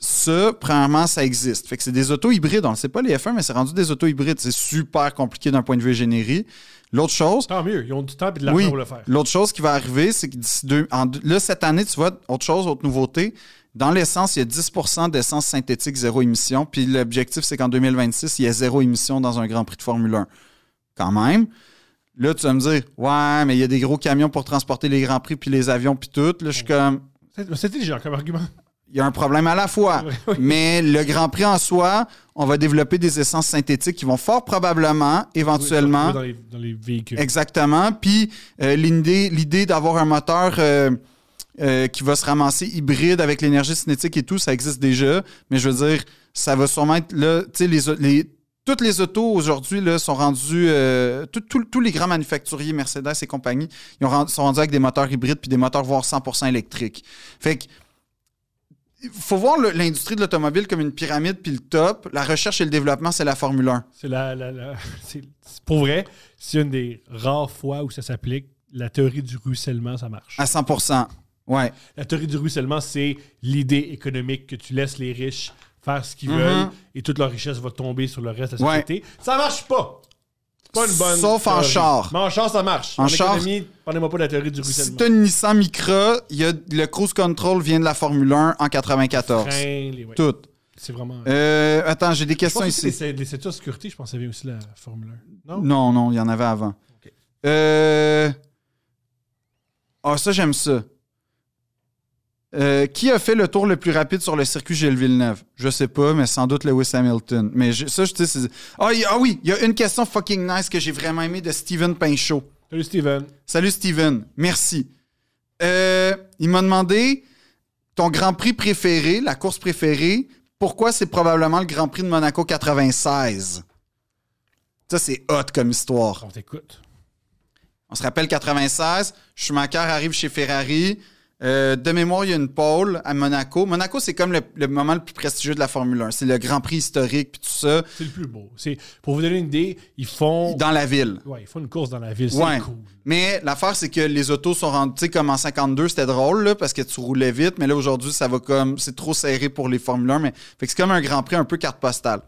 Ça, premièrement, ça existe. Fait que c'est des autos hybrides. On ne sait pas les F1, mais c'est rendu des autos hybrides. C'est super compliqué d'un point de vue ingénierie. L'autre chose, Tant mieux, ils ont du temps et de l'argent oui, pour le faire. l'autre chose qui va arriver, c'est que d'ici deux, en deux- là, cette année, tu vois, autre chose, autre nouveauté. Dans l'essence, il y a 10% d'essence synthétique zéro émission. Puis l'objectif, c'est qu'en 2026, il y a zéro émission dans un Grand Prix de Formule 1. Quand même. Là, tu vas me dire, ouais, mais il y a des gros camions pour transporter les Grands Prix puis les avions puis tout. Là, je suis comme, C'est intelligent comme argument. il y a un problème à la fois. Oui. Mais le Grand Prix en soi, on va développer des essences synthétiques qui vont fort probablement, éventuellement, Dans les, dans les véhicules. Exactement. Puis euh, l'idée, d'avoir un moteur euh, euh, qui va se ramasser hybride avec l'énergie cinétique et tout, ça existe déjà. Mais je veux dire, ça va sûrement être là. Tu sais, les, les- toutes les autos aujourd'hui sont rendues. euh, tous les grands manufacturiers, Mercedes et compagnie, ils ont rendu- sont rendus avec des moteurs hybrides puis des moteurs voire 100% électriques. Fait que. Faut voir l'industrie de l'automobile comme une pyramide, puis le top. La recherche et le développement, c'est la Formule 1. C'est la, la- la- c'est- c'est- pour vrai, c'est une des rares fois où ça s'applique. La théorie du ruissellement, ça marche. À 100%. Ouais. La théorie du ruissellement, c'est l'idée économique que tu laisses les riches faire ce qu'ils Mhm. veulent et toute leur richesse va tomber sur le reste de la Ouais. société. Ça marche pas. Pas une bonne. Sauf en char. Mais en char, ça marche. En En, char- économie, parlez-moi pas de la théorie du Si ruissellement. t'as une Nissan Micra, y a, le cruise control vient de la Formule 1 en 94. Frein, les- ouais. Tout. C'est vraiment. Euh, attends, j'ai des questions ici. c'est les ceintures de sécurité, je pense que ça vient aussi la Formule 1. Non? Non, non, il y en avait avant. Euh... Ah, ça, j'aime ça. Euh, qui a fait le tour le plus rapide sur le circuit Gilles Villeneuve? Je sais pas, mais sans doute Lewis Hamilton. Mais je- ça, je sais. Ah, ah oui, il y a une question fucking nice que j'ai vraiment aimé de Steven Pinchot. Salut Steven. Salut Steven, merci. Euh, il m'a demandé ton Grand Prix préféré, la course préférée, pourquoi c'est probablement le Grand Prix de Monaco 96. Ça, c'est hot comme histoire. On t'écoute. On se rappelle 96, Schumacher arrive chez Ferrari. Euh, de mémoire, il y a une pole à Monaco. Monaco, c'est comme le, le moment le plus prestigieux de la Formule 1. C'est le Grand Prix historique puis tout ça C'est le plus beau. C'est, pour vous donner une idée, ils font. dans la ville. Ouais, ils font une course dans la ville. C'est Ouais. cool. Mais l'affaire, c'est que les autos sont rendues, tu sais, comme en 52, c'était drôle, là, parce que tu roulais vite, mais là, aujourd'hui, ça va comme, c'est trop serré pour les Formule 1, mais, fait que c'est comme un Grand Prix un peu carte postale.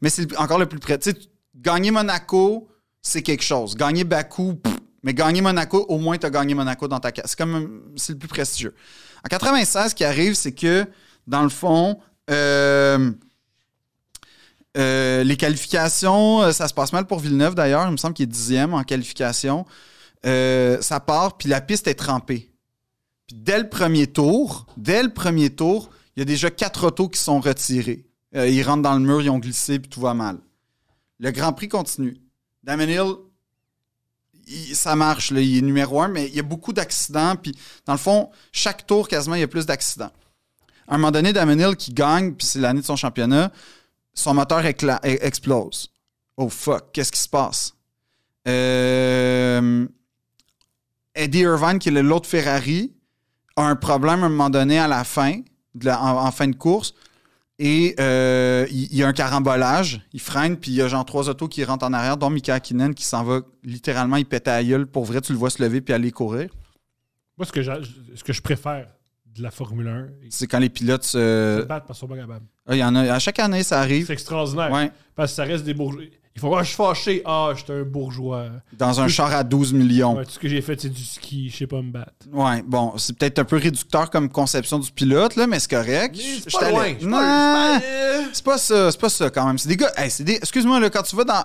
Mais c'est encore le plus près. Tu sais, gagner Monaco, c'est quelque chose. Gagner Bakou, pff, mais gagner Monaco, au moins, tu as gagné Monaco dans ta carte. C'est comme, c'est le plus prestigieux. En 96, ce qui arrive, c'est que, dans le fond, euh, euh, les qualifications, euh, ça se passe mal pour Villeneuve d'ailleurs. Il me semble qu'il est dixième en qualification. Ça part, puis la piste est trempée. Puis dès le premier tour, dès le premier tour, il y a déjà quatre autos qui sont retirées. Euh, ils rentrent dans le mur, ils ont glissé, puis tout va mal. Le Grand Prix continue. Damon Hill, ça marche, là, il est numéro un, mais il y a beaucoup d'accidents. Puis dans le fond, chaque tour, quasiment, il y a plus d'accidents. À un moment donné, Damon Hill qui gagne, puis c'est l'année de son championnat, son moteur explose. Oh fuck, qu'est-ce qui se passe? Euh, Eddie Irvine, qui est l'autre Ferrari, a un problème à un moment donné à la fin, en fin de course. Et euh, il, y a un carambolage, il freine, puis il y a genre trois autos qui rentrent en arrière, dont Mika Hakkinen qui s'en va littéralement, il pète à la gueule. Pour vrai, tu le vois se lever puis aller courir. Moi, ce que, ce que je préfère de la Formule 1, C'est quand les pilotes se se. battre parce qu'ils sont pas capables. Ah, il y en a. À chaque année, ça arrive. C'est extraordinaire. Ouais. Parce que ça reste des bourgeois. Ils font Ah, je suis fâché. Ah, je suis un bourgeois. Dans un char à 12 millions. Ouais, tout ce que j'ai fait, c'est du ski. Je sais pas me battre. Ouais, bon, c'est peut-être un peu réducteur comme conception du pilote, là, mais c'est correct. Mais c'est Je pas loin, c'est Non, pas- c'est pas- ça, c'est pas ça quand même. C'est des gars, hey, des, excuse-moi, là, quand tu vas dans.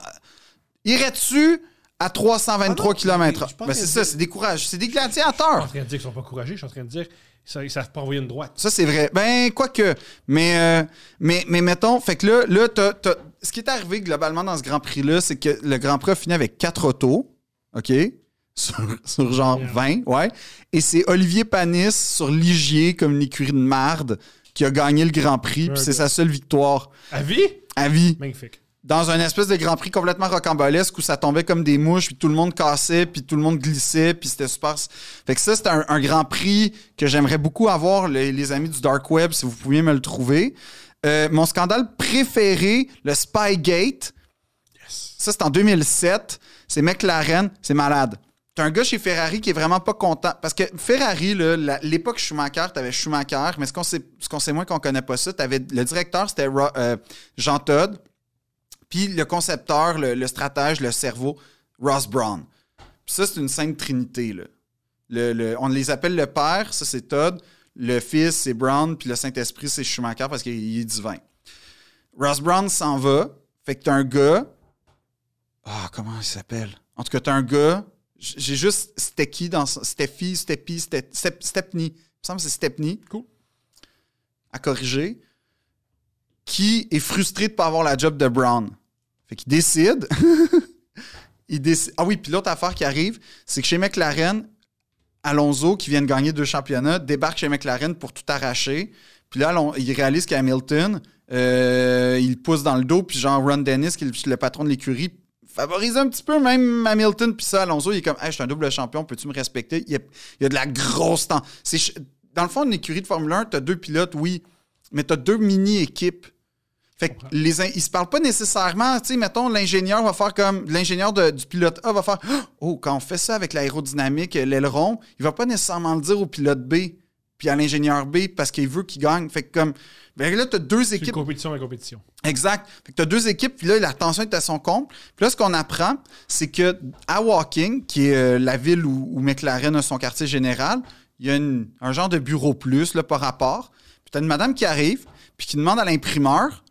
Irais-tu à 323 Ah non, km? en Ben, c'est ça, c'est des courages, c'est des Je suis en gladiateurs. train de dire qu'ils sont pas courageux. Je suis en train de dire qu'ils ne savent pas envoyer une droite. Ça, c'est vrai. Ben, quoique. Mais, euh, mais, mais mettons, fait que là, là t'as- ce qui est arrivé globalement dans ce Grand Prix-là, c'est que le Grand Prix a fini avec quatre autos, OK? Sur, sur genre Yeah. 20, ouais. Et c'est Olivier Panis sur Ligier, comme une écurie de marde, qui a gagné le Grand Prix, puis c'est sa seule victoire À vie? à vie. Magnifique. Dans un espèce de Grand Prix complètement rocambolesque où ça tombait comme des mouches, puis tout le monde cassait, puis tout le monde glissait, puis c'était super. Fait que ça, c'était un, un Grand Prix que j'aimerais beaucoup avoir, les, les amis du Dark Web, si vous pouviez me le trouver. Euh, mon scandale préféré, le Spygate, ça, c'est en 2007. C'est McLaren. C'est malade. T'as un gars chez Ferrari qui est vraiment pas content. Parce que Ferrari, l'époque Schumacher, t'avais Schumacher, mais ce qu'on sait, ce qu'on sait moins qu'on connaît pas ça, t'avais le directeur, c'était euh, Jean Todd. Puis le concepteur, le, le stratège, le cerveau, Ross Brown. Puis ça, c'est une sainte trinité. Là. Le- le- on les appelle le père, ça c'est Todd. Le fils, c'est Brown. Puis le Saint-Esprit, c'est Schumacher parce qu'il est divin. Ross Brown s'en va. Fait que t'as un gars. Ah, comment il s'appelle? En tout cas, t'as un gars. J'ai juste Stecky dans son- Steffi, Steppy, Ste- Step- Stepney. Il me semble que c'est Stepney. Cool. À corriger. Qui est frustré de ne pas avoir la job de Brown. Fait qu'il décide. il décide. Ah oui, puis l'autre affaire qui arrive, c'est que chez McLaren, Alonso, qui vient de gagner deux championnats, débarque chez McLaren pour tout arracher. Puis là, il réalise qu'Hamilton, euh, il pousse dans le dos, puis genre Ron Dennis, qui est le, patron de l'écurie, favorise un petit peu même Hamilton. Puis ça, Alonso, il est comme, hey, je suis un double champion, peux-tu me respecter? Il y a, il y a de la grosse temps. Dans le fond, une écurie de Formule 1, tu as deux pilotes, oui, mais tu as deux mini-équipes. Fait que les ils se parlent pas nécessairement, tu sais, mettons, l'ingénieur va faire comme, l'ingénieur du pilote A va faire, oh, quand on fait ça avec l'aérodynamique, l'aileron, il va pas nécessairement le dire au pilote B, puis à l'ingénieur B, parce qu'il veut qu'il gagne. Fait que comme, ben là, t'as deux C'est une équipes. compétition à compétition. Exact. Fait que t'as deux équipes, puis là, la tension est à son comble. Puis là, ce qu'on apprend, c'est que à Woking, qui est euh, la ville où, où McLaren a son quartier général, il y a une- un genre de bureau plus, là, par rapport. Puis t'as une madame qui arrive, puis qui demande à l'imprimeur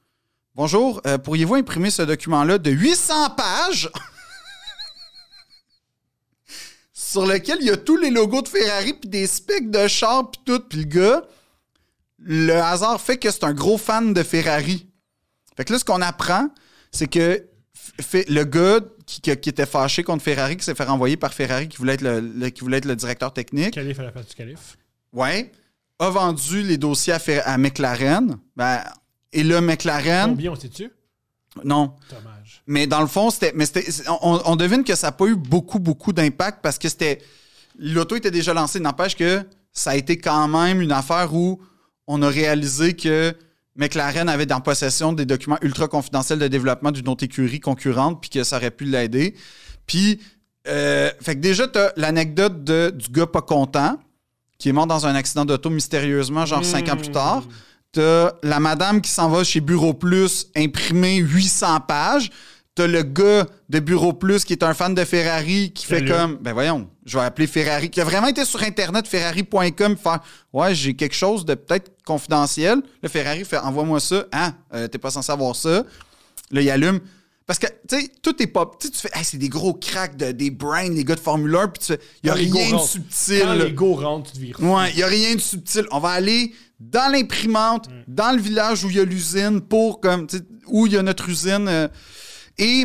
Bonjour, euh, pourriez-vous imprimer ce document-là de 800 pages sur lequel il y a tous les logos de Ferrari, puis des specs de char, puis tout. Puis le gars, le hasard fait que c'est un gros fan de Ferrari. Fait que là, ce qu'on apprend, c'est que le gars qui, qui- qui était fâché contre Ferrari, qui s'est fait renvoyer par Ferrari, qui voulait être le, le- qui voulait être le directeur technique, Calife à la place du calife. ouais, a vendu les dossiers à, Fer- à McLaren. Ben, et là, McLaren, Combien on sait-tu? non. Dommage. Mais dans le fond, c'était. Mais c'était. On, on devine que ça n'a pas eu beaucoup, beaucoup d'impact parce que c'était. L'auto était déjà lancée. N'empêche que ça a été quand même une affaire où on a réalisé que McLaren avait en possession des documents ultra confidentiels de développement d'une autre écurie concurrente, puis que ça aurait pu l'aider. Puis, euh, fait que déjà, tu as l'anecdote de- du gars pas content, qui est mort dans un accident d'auto mystérieusement, genre cinq ans plus tard. T'as la madame qui s'en va chez Bureau Plus imprimer 800 pages. T'as le gars de Bureau Plus qui est un fan de Ferrari qui fait comme, ben voyons, je vais appeler Ferrari, qui a vraiment été sur Internet, ferrari.com, faire, ouais, j'ai quelque chose de peut-être confidentiel. Le Ferrari fait, envoie-moi ça. Ah, euh, t'es pas censé avoir ça. Là, il allume. Parce que, tu sais, tout est pas. Tu fais, Hey, c'est des gros cracks, de, des brains, les gars de Formule 1, puis tu fais, il y a rien de subtil. Quand les go rentrent, tu te vires. Ouais, il n'y a rien de subtil. On va aller dans l'imprimante, dans le village où il y a l'usine, pour comme, où il y a notre usine. euh, et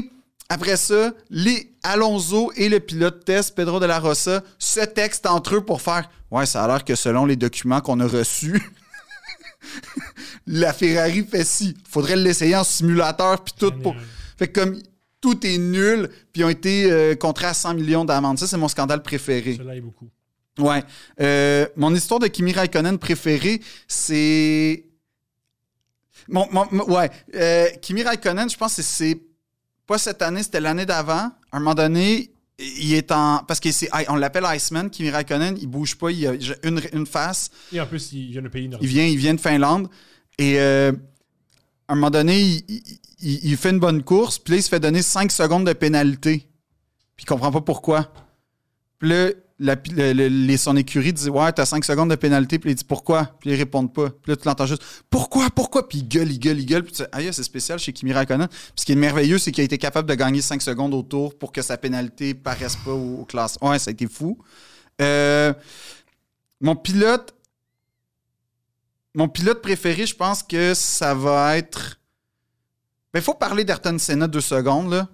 après ça, les Alonso et le pilote test, Pedro de la Rosa, se textent entre eux pour faire Ouais, ça a l'air que selon les documents qu'on a reçus, la Ferrari fait ci. Faudrait l'essayer en simulateur, puis tout. Pour... Fait que comme tout est nul, puis ils ont été euh, contrats à 100 millions d'amendes. Ça, c'est mon scandale préféré. Cela est beaucoup. Ouais. Euh, mon histoire de Kimi Raikkonen préférée, c'est. Mon, mon- mon- ouais. Euh, Kimi Raikkonen, je pense que c'est pas cette année, c'était l'année d'avant. À un moment donné, il est en. Parce que c'est. On l'appelle Iceman, Kimi Raikkonen, il bouge pas, il a une, une face. Et en plus, il vient de pays Il nordique. vient, il vient de Finlande. Et euh, à un moment donné, il, il- il- il fait une bonne course, puis là, il se fait donner 5 secondes de pénalité. Puis il comprend pas pourquoi. Puis là, la- le- le- les, son écurie dit Ouais, t'as 5 secondes de pénalité. Puis il dit Pourquoi? Puis ils répondent pas. Puis là, tu l'entends juste Pourquoi Pourquoi? Puis il gueule, il gueule, il gueule. Puis tu Aïe, c'est spécial chez Kimi Raikkonen. Puis ce qui est merveilleux, c'est qu'il a été capable de gagner 5 secondes au tour pour que sa pénalité paraisse pas au, au classe. Ouais, ça a été fou. Euh, mon pilote, mon pilote préféré, je pense que ça va être. Il faut parler d'Ayrton Senna deux secondes, là.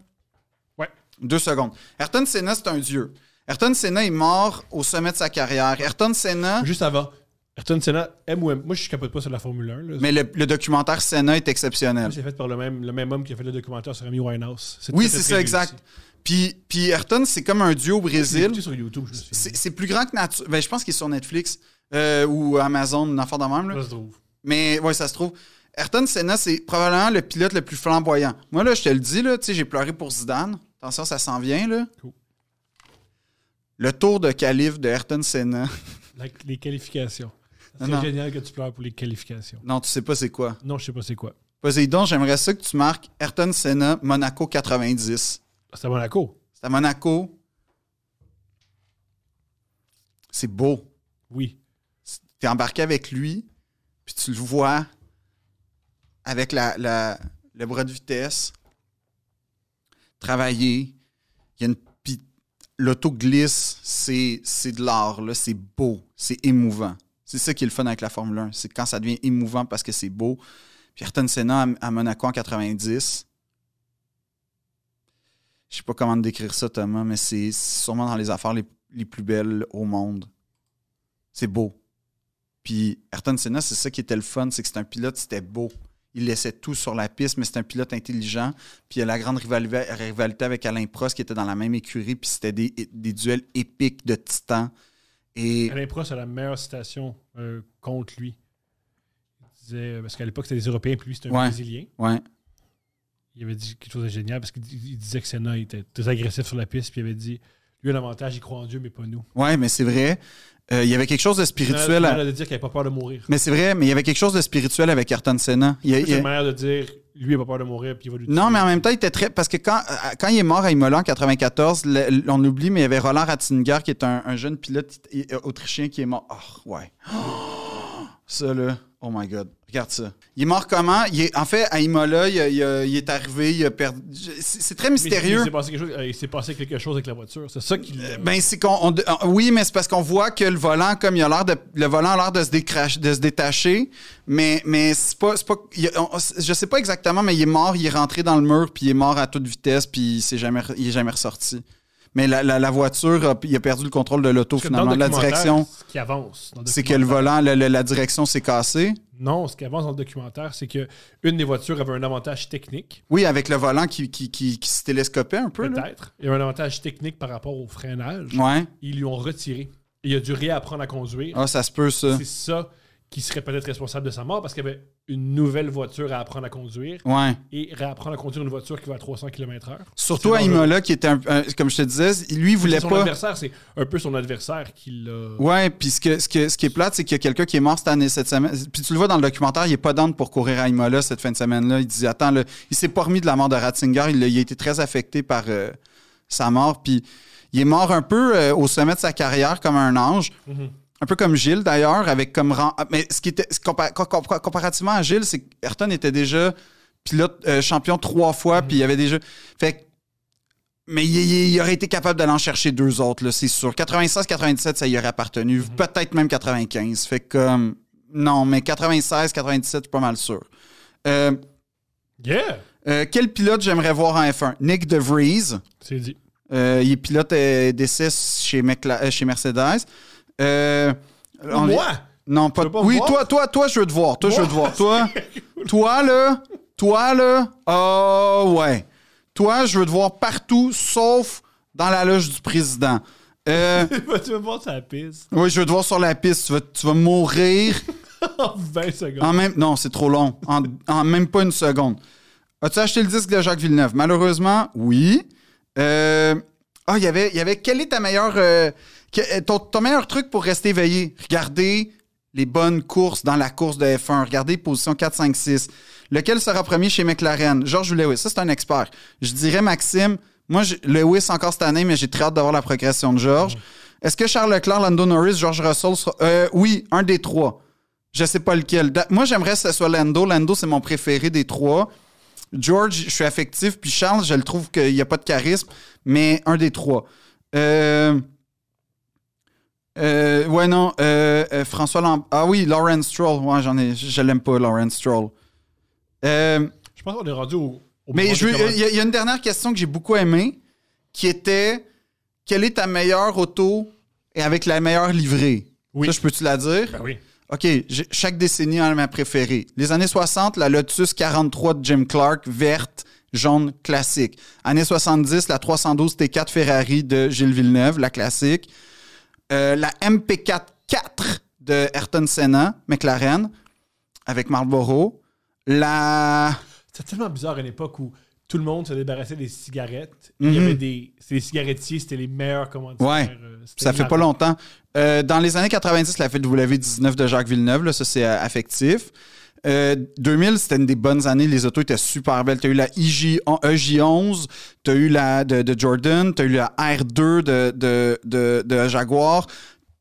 Ouais. Deux secondes. Ayrton Senna, c'est un dieu. Ayrton Senna est mort au sommet de sa carrière. Ayrton Senna. Juste avant, Ayrton Senna aime ou aime. Moi, je capote pas sur la Formule 1. Là. Mais le, le documentaire Senna est exceptionnel. c'est fait par le même, le même homme qui a fait le documentaire sur Amy Winehouse. Oui, c'est ça, réussi. exact. Puis, puis Ayrton, c'est comme un duo au Brésil. sur YouTube. C'est plus grand que nature. Ben, je pense qu'il est sur Netflix euh, ou Amazon, une affaire de même. là. Ça se trouve. Mais ouais, ça se trouve. Ayrton Senna, c'est probablement le pilote le plus flamboyant. Moi, là, je te le dis, là, tu sais, j'ai pleuré pour Zidane. Attention, ça s'en vient, là. Cool. Le tour de calife de Ayrton Senna. La- les qualifications. C'est génial que tu pleures pour les qualifications. Non, tu sais pas c'est quoi. Non, je sais pas c'est quoi. Poséidon, j'aimerais ça que tu marques Ayrton Senna, Monaco 90. C'est à Monaco? C'est à Monaco. C'est beau. Oui. T'es embarqué avec lui, puis tu le vois avec la, la- le bras de vitesse, travailler. Il y a une puis l'auto glisse, c'est c'est de l'art là, c'est beau, c'est émouvant. C'est ça qui est le fun avec la Formule 1, c'est quand ça devient émouvant parce que c'est beau. Puis Ayrton Senna à, Monaco en 90. Je sais pas comment décrire ça Thomas, mais c'est sûrement dans les affaires les, les plus belles au monde. C'est beau. Puis Ayrton Senna, c'est ça qui était le fun, c'est que c'est un pilote, c'était beau. Il laissait tout sur la piste, mais c'est un pilote intelligent. Puis il y a la grande rivali- rivalité avec Alain Prost qui était dans la même écurie, puis c'était des, des duels épiques de titans. Et Alain Prost a la meilleure citation euh, contre lui. Il disait, parce qu'à l'époque, c'était des Européens, puis lui, c'était un Ouais. Brésilien. ouais, Il avait dit quelque chose de génial parce qu'il il disait que Senna était très agressif sur la piste, puis il avait dit lui, un avantage, il croit en Dieu, mais pas nous. ouais, mais c'est vrai. Euh, il y avait quelque chose de spirituel. Il à- a de dire qu'il n'avait pas peur de mourir. Mais c'est vrai, mais il y avait quelque chose de spirituel avec Ayrton Senna. Il C'est une manière de dire lui, il n'a pas peur de mourir, puis il va lui Non, mais en même temps, il était très. Parce que quand, euh, quand il est mort à Imola en 94, le- on oublie, mais il y avait Roland Ratzinger qui est un, un jeune pilote autrichien qui est mort. Oh, ouais. Ça, là. Oh my God. Regarde ça. Il est mort comment? Il est, en fait, à Imola, il, est arrivé, il a perdu. C'est très Mais mystérieux. Il s'est passé quelque chose, euh, il s'est passé quelque chose avec la voiture. C'est ça qui. l'a- Ben, c'est qu'on. on- on- oui, mais c'est parce qu'on voit que le volant, comme il a l'air de. Le volant a l'air de se, de se détacher. Mais, mais c'est pas. c'est pas il on- je sais pas exactement, mais il est mort, il est rentré dans le mur, puis il est mort à toute vitesse, puis il, s'est jamais, il est jamais ressorti. Mais la, la- la voiture, a- il a perdu le contrôle de l'auto finalement. La direction, Ce qui avance. c'est que le volant, la, direction s'est cassée. Non, ce qui avance dans le documentaire, c'est que une des voitures avait un avantage technique, Oui, avec le volant qui, qui, qui, qui se télescopait un peu. peut-être. Il y avait un avantage technique par rapport au freinage. Ouais. Ils lui ont retiré. Et il a dû réapprendre à conduire. Ah, ça se peut, ça. C'est ça qui serait peut-être responsable de sa mort parce qu'il y avait une nouvelle voiture à apprendre à conduire Ouais. et réapprendre à conduire une voiture qui va à 300 km/h. Surtout à. Imola, qui était, un- un- comme je te disais, lui, il voulait Son pas. adversaire, c'est un peu son adversaire qui l'a. Ouais, puis ce, que, ce, que- ce qui est plate, c'est qu'il y a quelqu'un qui est mort cette année, cette semaine. Puis tu le vois dans le documentaire, il est pas down pour courir à Imola cette fin de semaine-là. Il dit Attends, là, il s'est pas remis de la mort de Ratzinger. Il, a- il a été très affecté par euh, sa mort. Puis il est mort un peu euh, au sommet de sa carrière comme un ange. Mhm. Un peu comme Gilles d'ailleurs, avec comme rang. ah, Mais ce qui était comparativement à Gilles, c'est qu'Ayrton était déjà pilote euh, champion trois fois, puis il y avait déjà. Fait que- mais il, il- il aurait été capable d'aller en chercher deux autres, là, c'est sûr. 96-97, ça y aurait appartenu. Peut-être même 95. Fait que. Non, mais 96-97, je suis pas mal sûr. Euh, Yeah! euh, quel pilote j'aimerais voir en F1? Nick DeVries. C'est dit. Il est pilote d'essai chez, chez Mercedes. Euh, Moi! non, pas. veux pas oui, voir? toi, toi, toi, je veux te voir. Toi, je veux te voir. Toi, toi là, toi là, oh ouais. Toi, je veux te voir partout, sauf dans la loge du président. Euh, tu vas me voir sur la piste oui, je veux te voir sur la piste. Tu vas, tu vas mourir en 20 secondes. en même. Non, c'est trop long. En, en même pas une seconde. As-tu acheté le disque de Jacques Villeneuve? Malheureusement, oui. Euh, Ah, il y avait, il y avait. Quel est ta meilleure. euh, que- ton, ton meilleur truc pour rester éveillé? Regardez les bonnes courses dans la course de F1. Regardez position 4, 5, 6. Lequel sera premier chez McLaren? George ou Lewis? Ça, c'est un expert. Je dirais Maxime. Moi, j'ai- Lewis encore cette année, mais j'ai très hâte d'avoir la progression de George. Est-ce que Charles Leclerc, Lando Norris, George Russell sera- euh, oui, un des trois. Je sais pas lequel. Da- Moi, j'aimerais que ce soit Lando. Lando, c'est mon préféré des trois. George, je suis affectif. Puis Charles, je le trouve qu'il n'y a pas de charisme, mais un des trois. Euh, euh, ouais, non. euh, euh, François. Ah oui, Lawrence Stroll. Ouais, j'en ai. Je l'aime pas, Lawrence Stroll. Euh, Je pense qu'on est rendu au. au mais il y, a- il y a une dernière question que j'ai beaucoup aimée, qui était quelle est ta meilleure auto et avec la meilleure livrée? Oui. Ça, je peux-tu la dire? Ben oui. OK, chaque décennie a ma préférée. Les années 60, la Lotus 43 de Jim Clark, verte, jaune, classique. Années 70, la 312 T4 Ferrari de Gilles Villeneuve, la classique. Euh, la MP4 4 de Ayrton Senna, McLaren, avec Marlboro. La... C'est tellement bizarre à une époque où tout le monde se débarrassait des cigarettes. Il y Mhm. avait des. C'est les cigarettiers, c'était les meilleurs commanditaires. Ouais. euh, c'était Ça fait pas longtemps. Euh, dans les années 90, la WV19 de Jacques Villeneuve, là, ça c'est euh, affectif. Euh, 2000, c'était une des bonnes années. Les autos étaient super belles. Tu as eu la IJ, EJ11, tu as eu la de, de Jordan, tu as eu la R2 de, de, de, de Jaguar.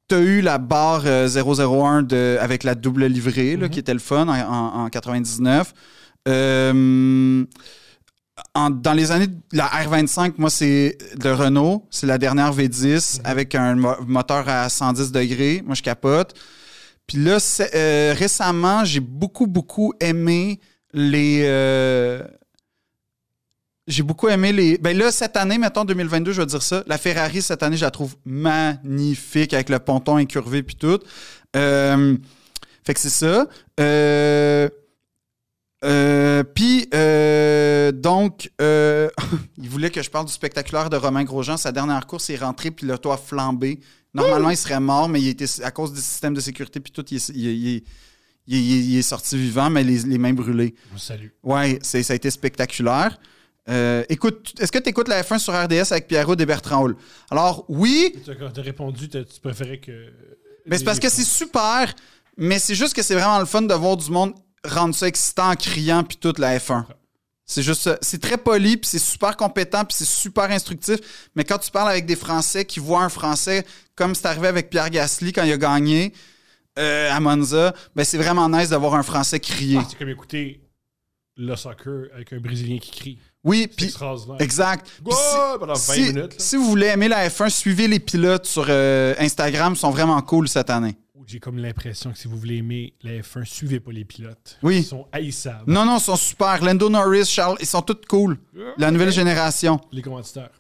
Tu as eu la barre euh, 001 de, avec la double livrée, là, qui était le fun en, en- en 99. Euh, en- dans les années, la R25, moi, c'est de Renault. C'est la dernière V10 avec un mo- moteur à 110 degrés. Moi, je capote. Puis là, euh, récemment, j'ai beaucoup, beaucoup aimé les. euh, j'ai beaucoup aimé les. Ben là, cette année, mettons 2022, je vais dire ça. La Ferrari, cette année, je la trouve magnifique avec le ponton incurvé puis tout. Euh, fait que c'est ça. Puis, donc, il voulait que je parle du spectaculaire de Romain Grosjean. Sa dernière course, est rentré, puis l'auto a flambé. Normalement, il serait mort, mais il était, à cause du système de sécurité, puis tout, il est, il il il sorti vivant, mais les, les mains brûlées. Salut. Ouais, c'est- ça a été spectaculaire. Euh, écoute, est-ce que tu écoutes la F1 sur RDS avec Pierrot et Bertrand Hall? Alors, oui, Tu as, répondu, tu préférais que. mais c'est parce que c'est super, mais c'est juste que c'est vraiment le fun de voir du monde rendre ça excitant en criant puis toute la F1. C'est juste ça. C'est très poli, puis c'est super compétent, puis c'est super instructif. Mais quand tu parles avec des Français qui voient un Français, comme c'est arrivé avec Pierre Gasly quand il a gagné euh, à Monza, ben c'est vraiment nice d'avoir un Français crier. Ah, c'est comme écouter le soccer avec un Brésilien qui crie. Oui, puis exact. Ouais, si- pendant 20 si, minutes. si vous voulez aimer la F1, suivez les pilotes sur euh, Instagram, ils sont vraiment cool cette année. J'ai comme l'impression que si vous voulez aimer la F1, suivez pas les pilotes. Oui. Ils sont haïssables. Non, non, ils sont super. Lando Norris, Charles, ils sont tous cool. La nouvelle génération. Les commanditaires.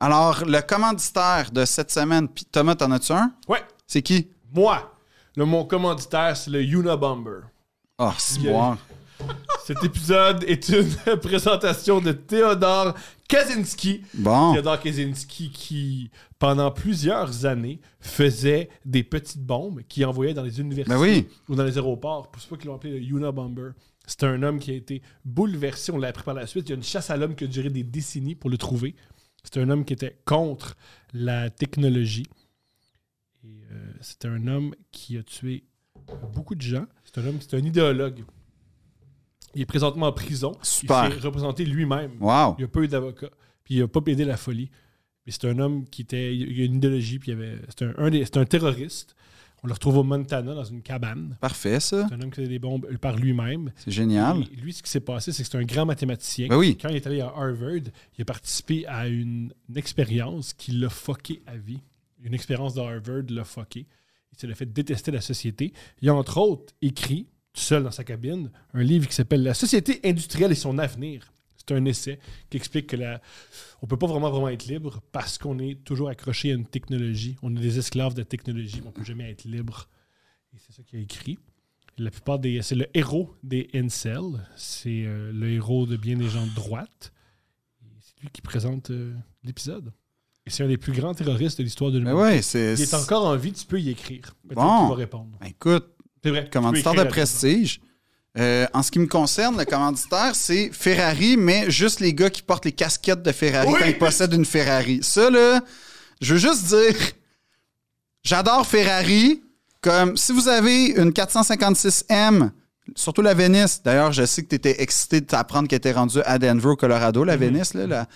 Alors, le commanditaire de cette semaine, puis Thomas, t'en as-tu un? Ouais. C'est qui? Moi, le, mon commanditaire, c'est le Unabomber. Oh, c'est bon. Cet épisode est une présentation de Théodore Kaczynski. Bon. Théodore Kaczynski qui, pendant plusieurs années, faisait des petites bombes qu'il envoyait dans les universités Ben oui. ou dans les aéroports. C'est pour ça qu'ils l'ont appelé le Unabomber. C'est un homme qui a été bouleversé. On l'a appris par la suite. Il y a une chasse à l'homme qui a duré des décennies pour le trouver. C'est un homme qui était contre la technologie. Et euh, c'est un homme qui a tué beaucoup de gens. C'est un homme, c'est un idéologue. Il est présentement en prison. Super. Il s'est représenté lui-même. Wow. Il n'a pas eu d'avocat. Puis il n'a pas plaidé la folie. Mais c'est un homme qui était. Il a une idéologie. Puis il avait. C'est un, un des- c'est un terroriste. On le retrouve au Montana dans une cabane. Parfait, ça. C'est un homme qui faisait des bombes par lui-même. C'est génial. Et lui, ce qui s'est passé, c'est que c'est un grand mathématicien. Ben oui. Quand il est allé à Harvard, il a participé à une, une expérience qui l'a fucké à vie. Une expérience de Harvard l'a fucké. Il s'est fait détester la société. Il a entre autres écrit, tout seul dans sa cabine, un livre qui s'appelle La société industrielle et son avenir. C'est un essai qui explique que la... on peut pas vraiment vraiment être libre parce qu'on est toujours accroché à une technologie. On est des esclaves de technologie, mais on peut jamais être libre. Et c'est ça qu'il a écrit. La plupart des. C'est le héros des incels. C'est euh, le héros de bien des gens de droite. C'est lui qui présente euh, l'épisode. Et c'est un des plus grands terroristes de l'histoire de l'humanité. ouais, c'est. Il est encore en vie, tu peux y écrire. Peut-être Bon. qu'il va répondre. Ben écoute, C'est vrai. commanditaire de prestige? Euh, en ce qui me concerne, le commanditaire, c'est Ferrari, mais juste les gars qui portent les casquettes de Ferrari Oui! quand ils possèdent une Ferrari. Ça, là, je veux juste dire, j'adore Ferrari. Comme si vous avez une 456M, surtout la Venice. D'ailleurs, je sais que tu étais excité de t'apprendre qu'elle était rendue à Denver, au Colorado, la Venice, là, là.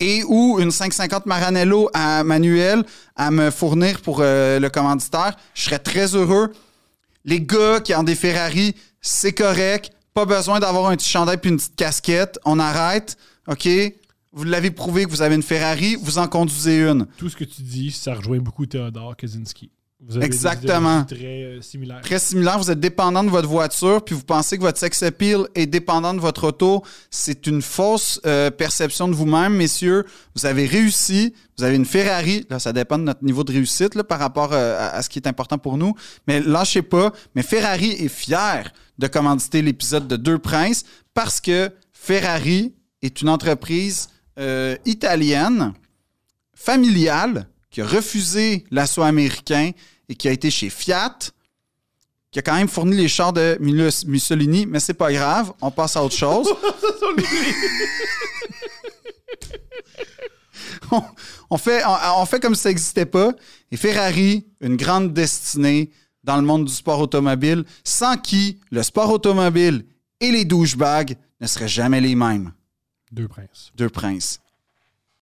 Et ou une 550 Maranello à manuel à me fournir pour euh, le commanditaire, je serais très heureux. Les gars qui ont des Ferrari, c'est correct. Pas besoin d'avoir un petit chandail puis une petite casquette. On arrête. OK? Vous l'avez prouvé que vous avez une Ferrari, vous en conduisez une. Tout ce que tu dis, ça rejoint beaucoup Théodore Kaczynski. Vous avez des Exactement. très euh, similaires. Très similaire, vous êtes dépendant de votre voiture, puis vous pensez que votre sex appeal est dépendant de votre auto. C'est une fausse euh, perception de vous-même, messieurs. Vous avez réussi, vous avez une Ferrari. Là, ça dépend de notre niveau de réussite là, par rapport euh, à, à ce qui est important pour nous. Mais lâchez pas. Mais Ferrari est fier de commanditer l'épisode de Deux Princes parce que Ferrari est une entreprise italienne, familiale, qui a refusé l'assaut américain et qui a été chez Fiat, qui a quand même fourni les chars de Mussolini, mais c'est pas grave, on passe à autre chose. on, on fait, on, on fait comme si ça n'existait pas. Et Ferrari, une grande destinée dans le monde du sport automobile, sans qui le sport automobile et les douchebags ne seraient jamais les mêmes. Deux princes. Deux princes.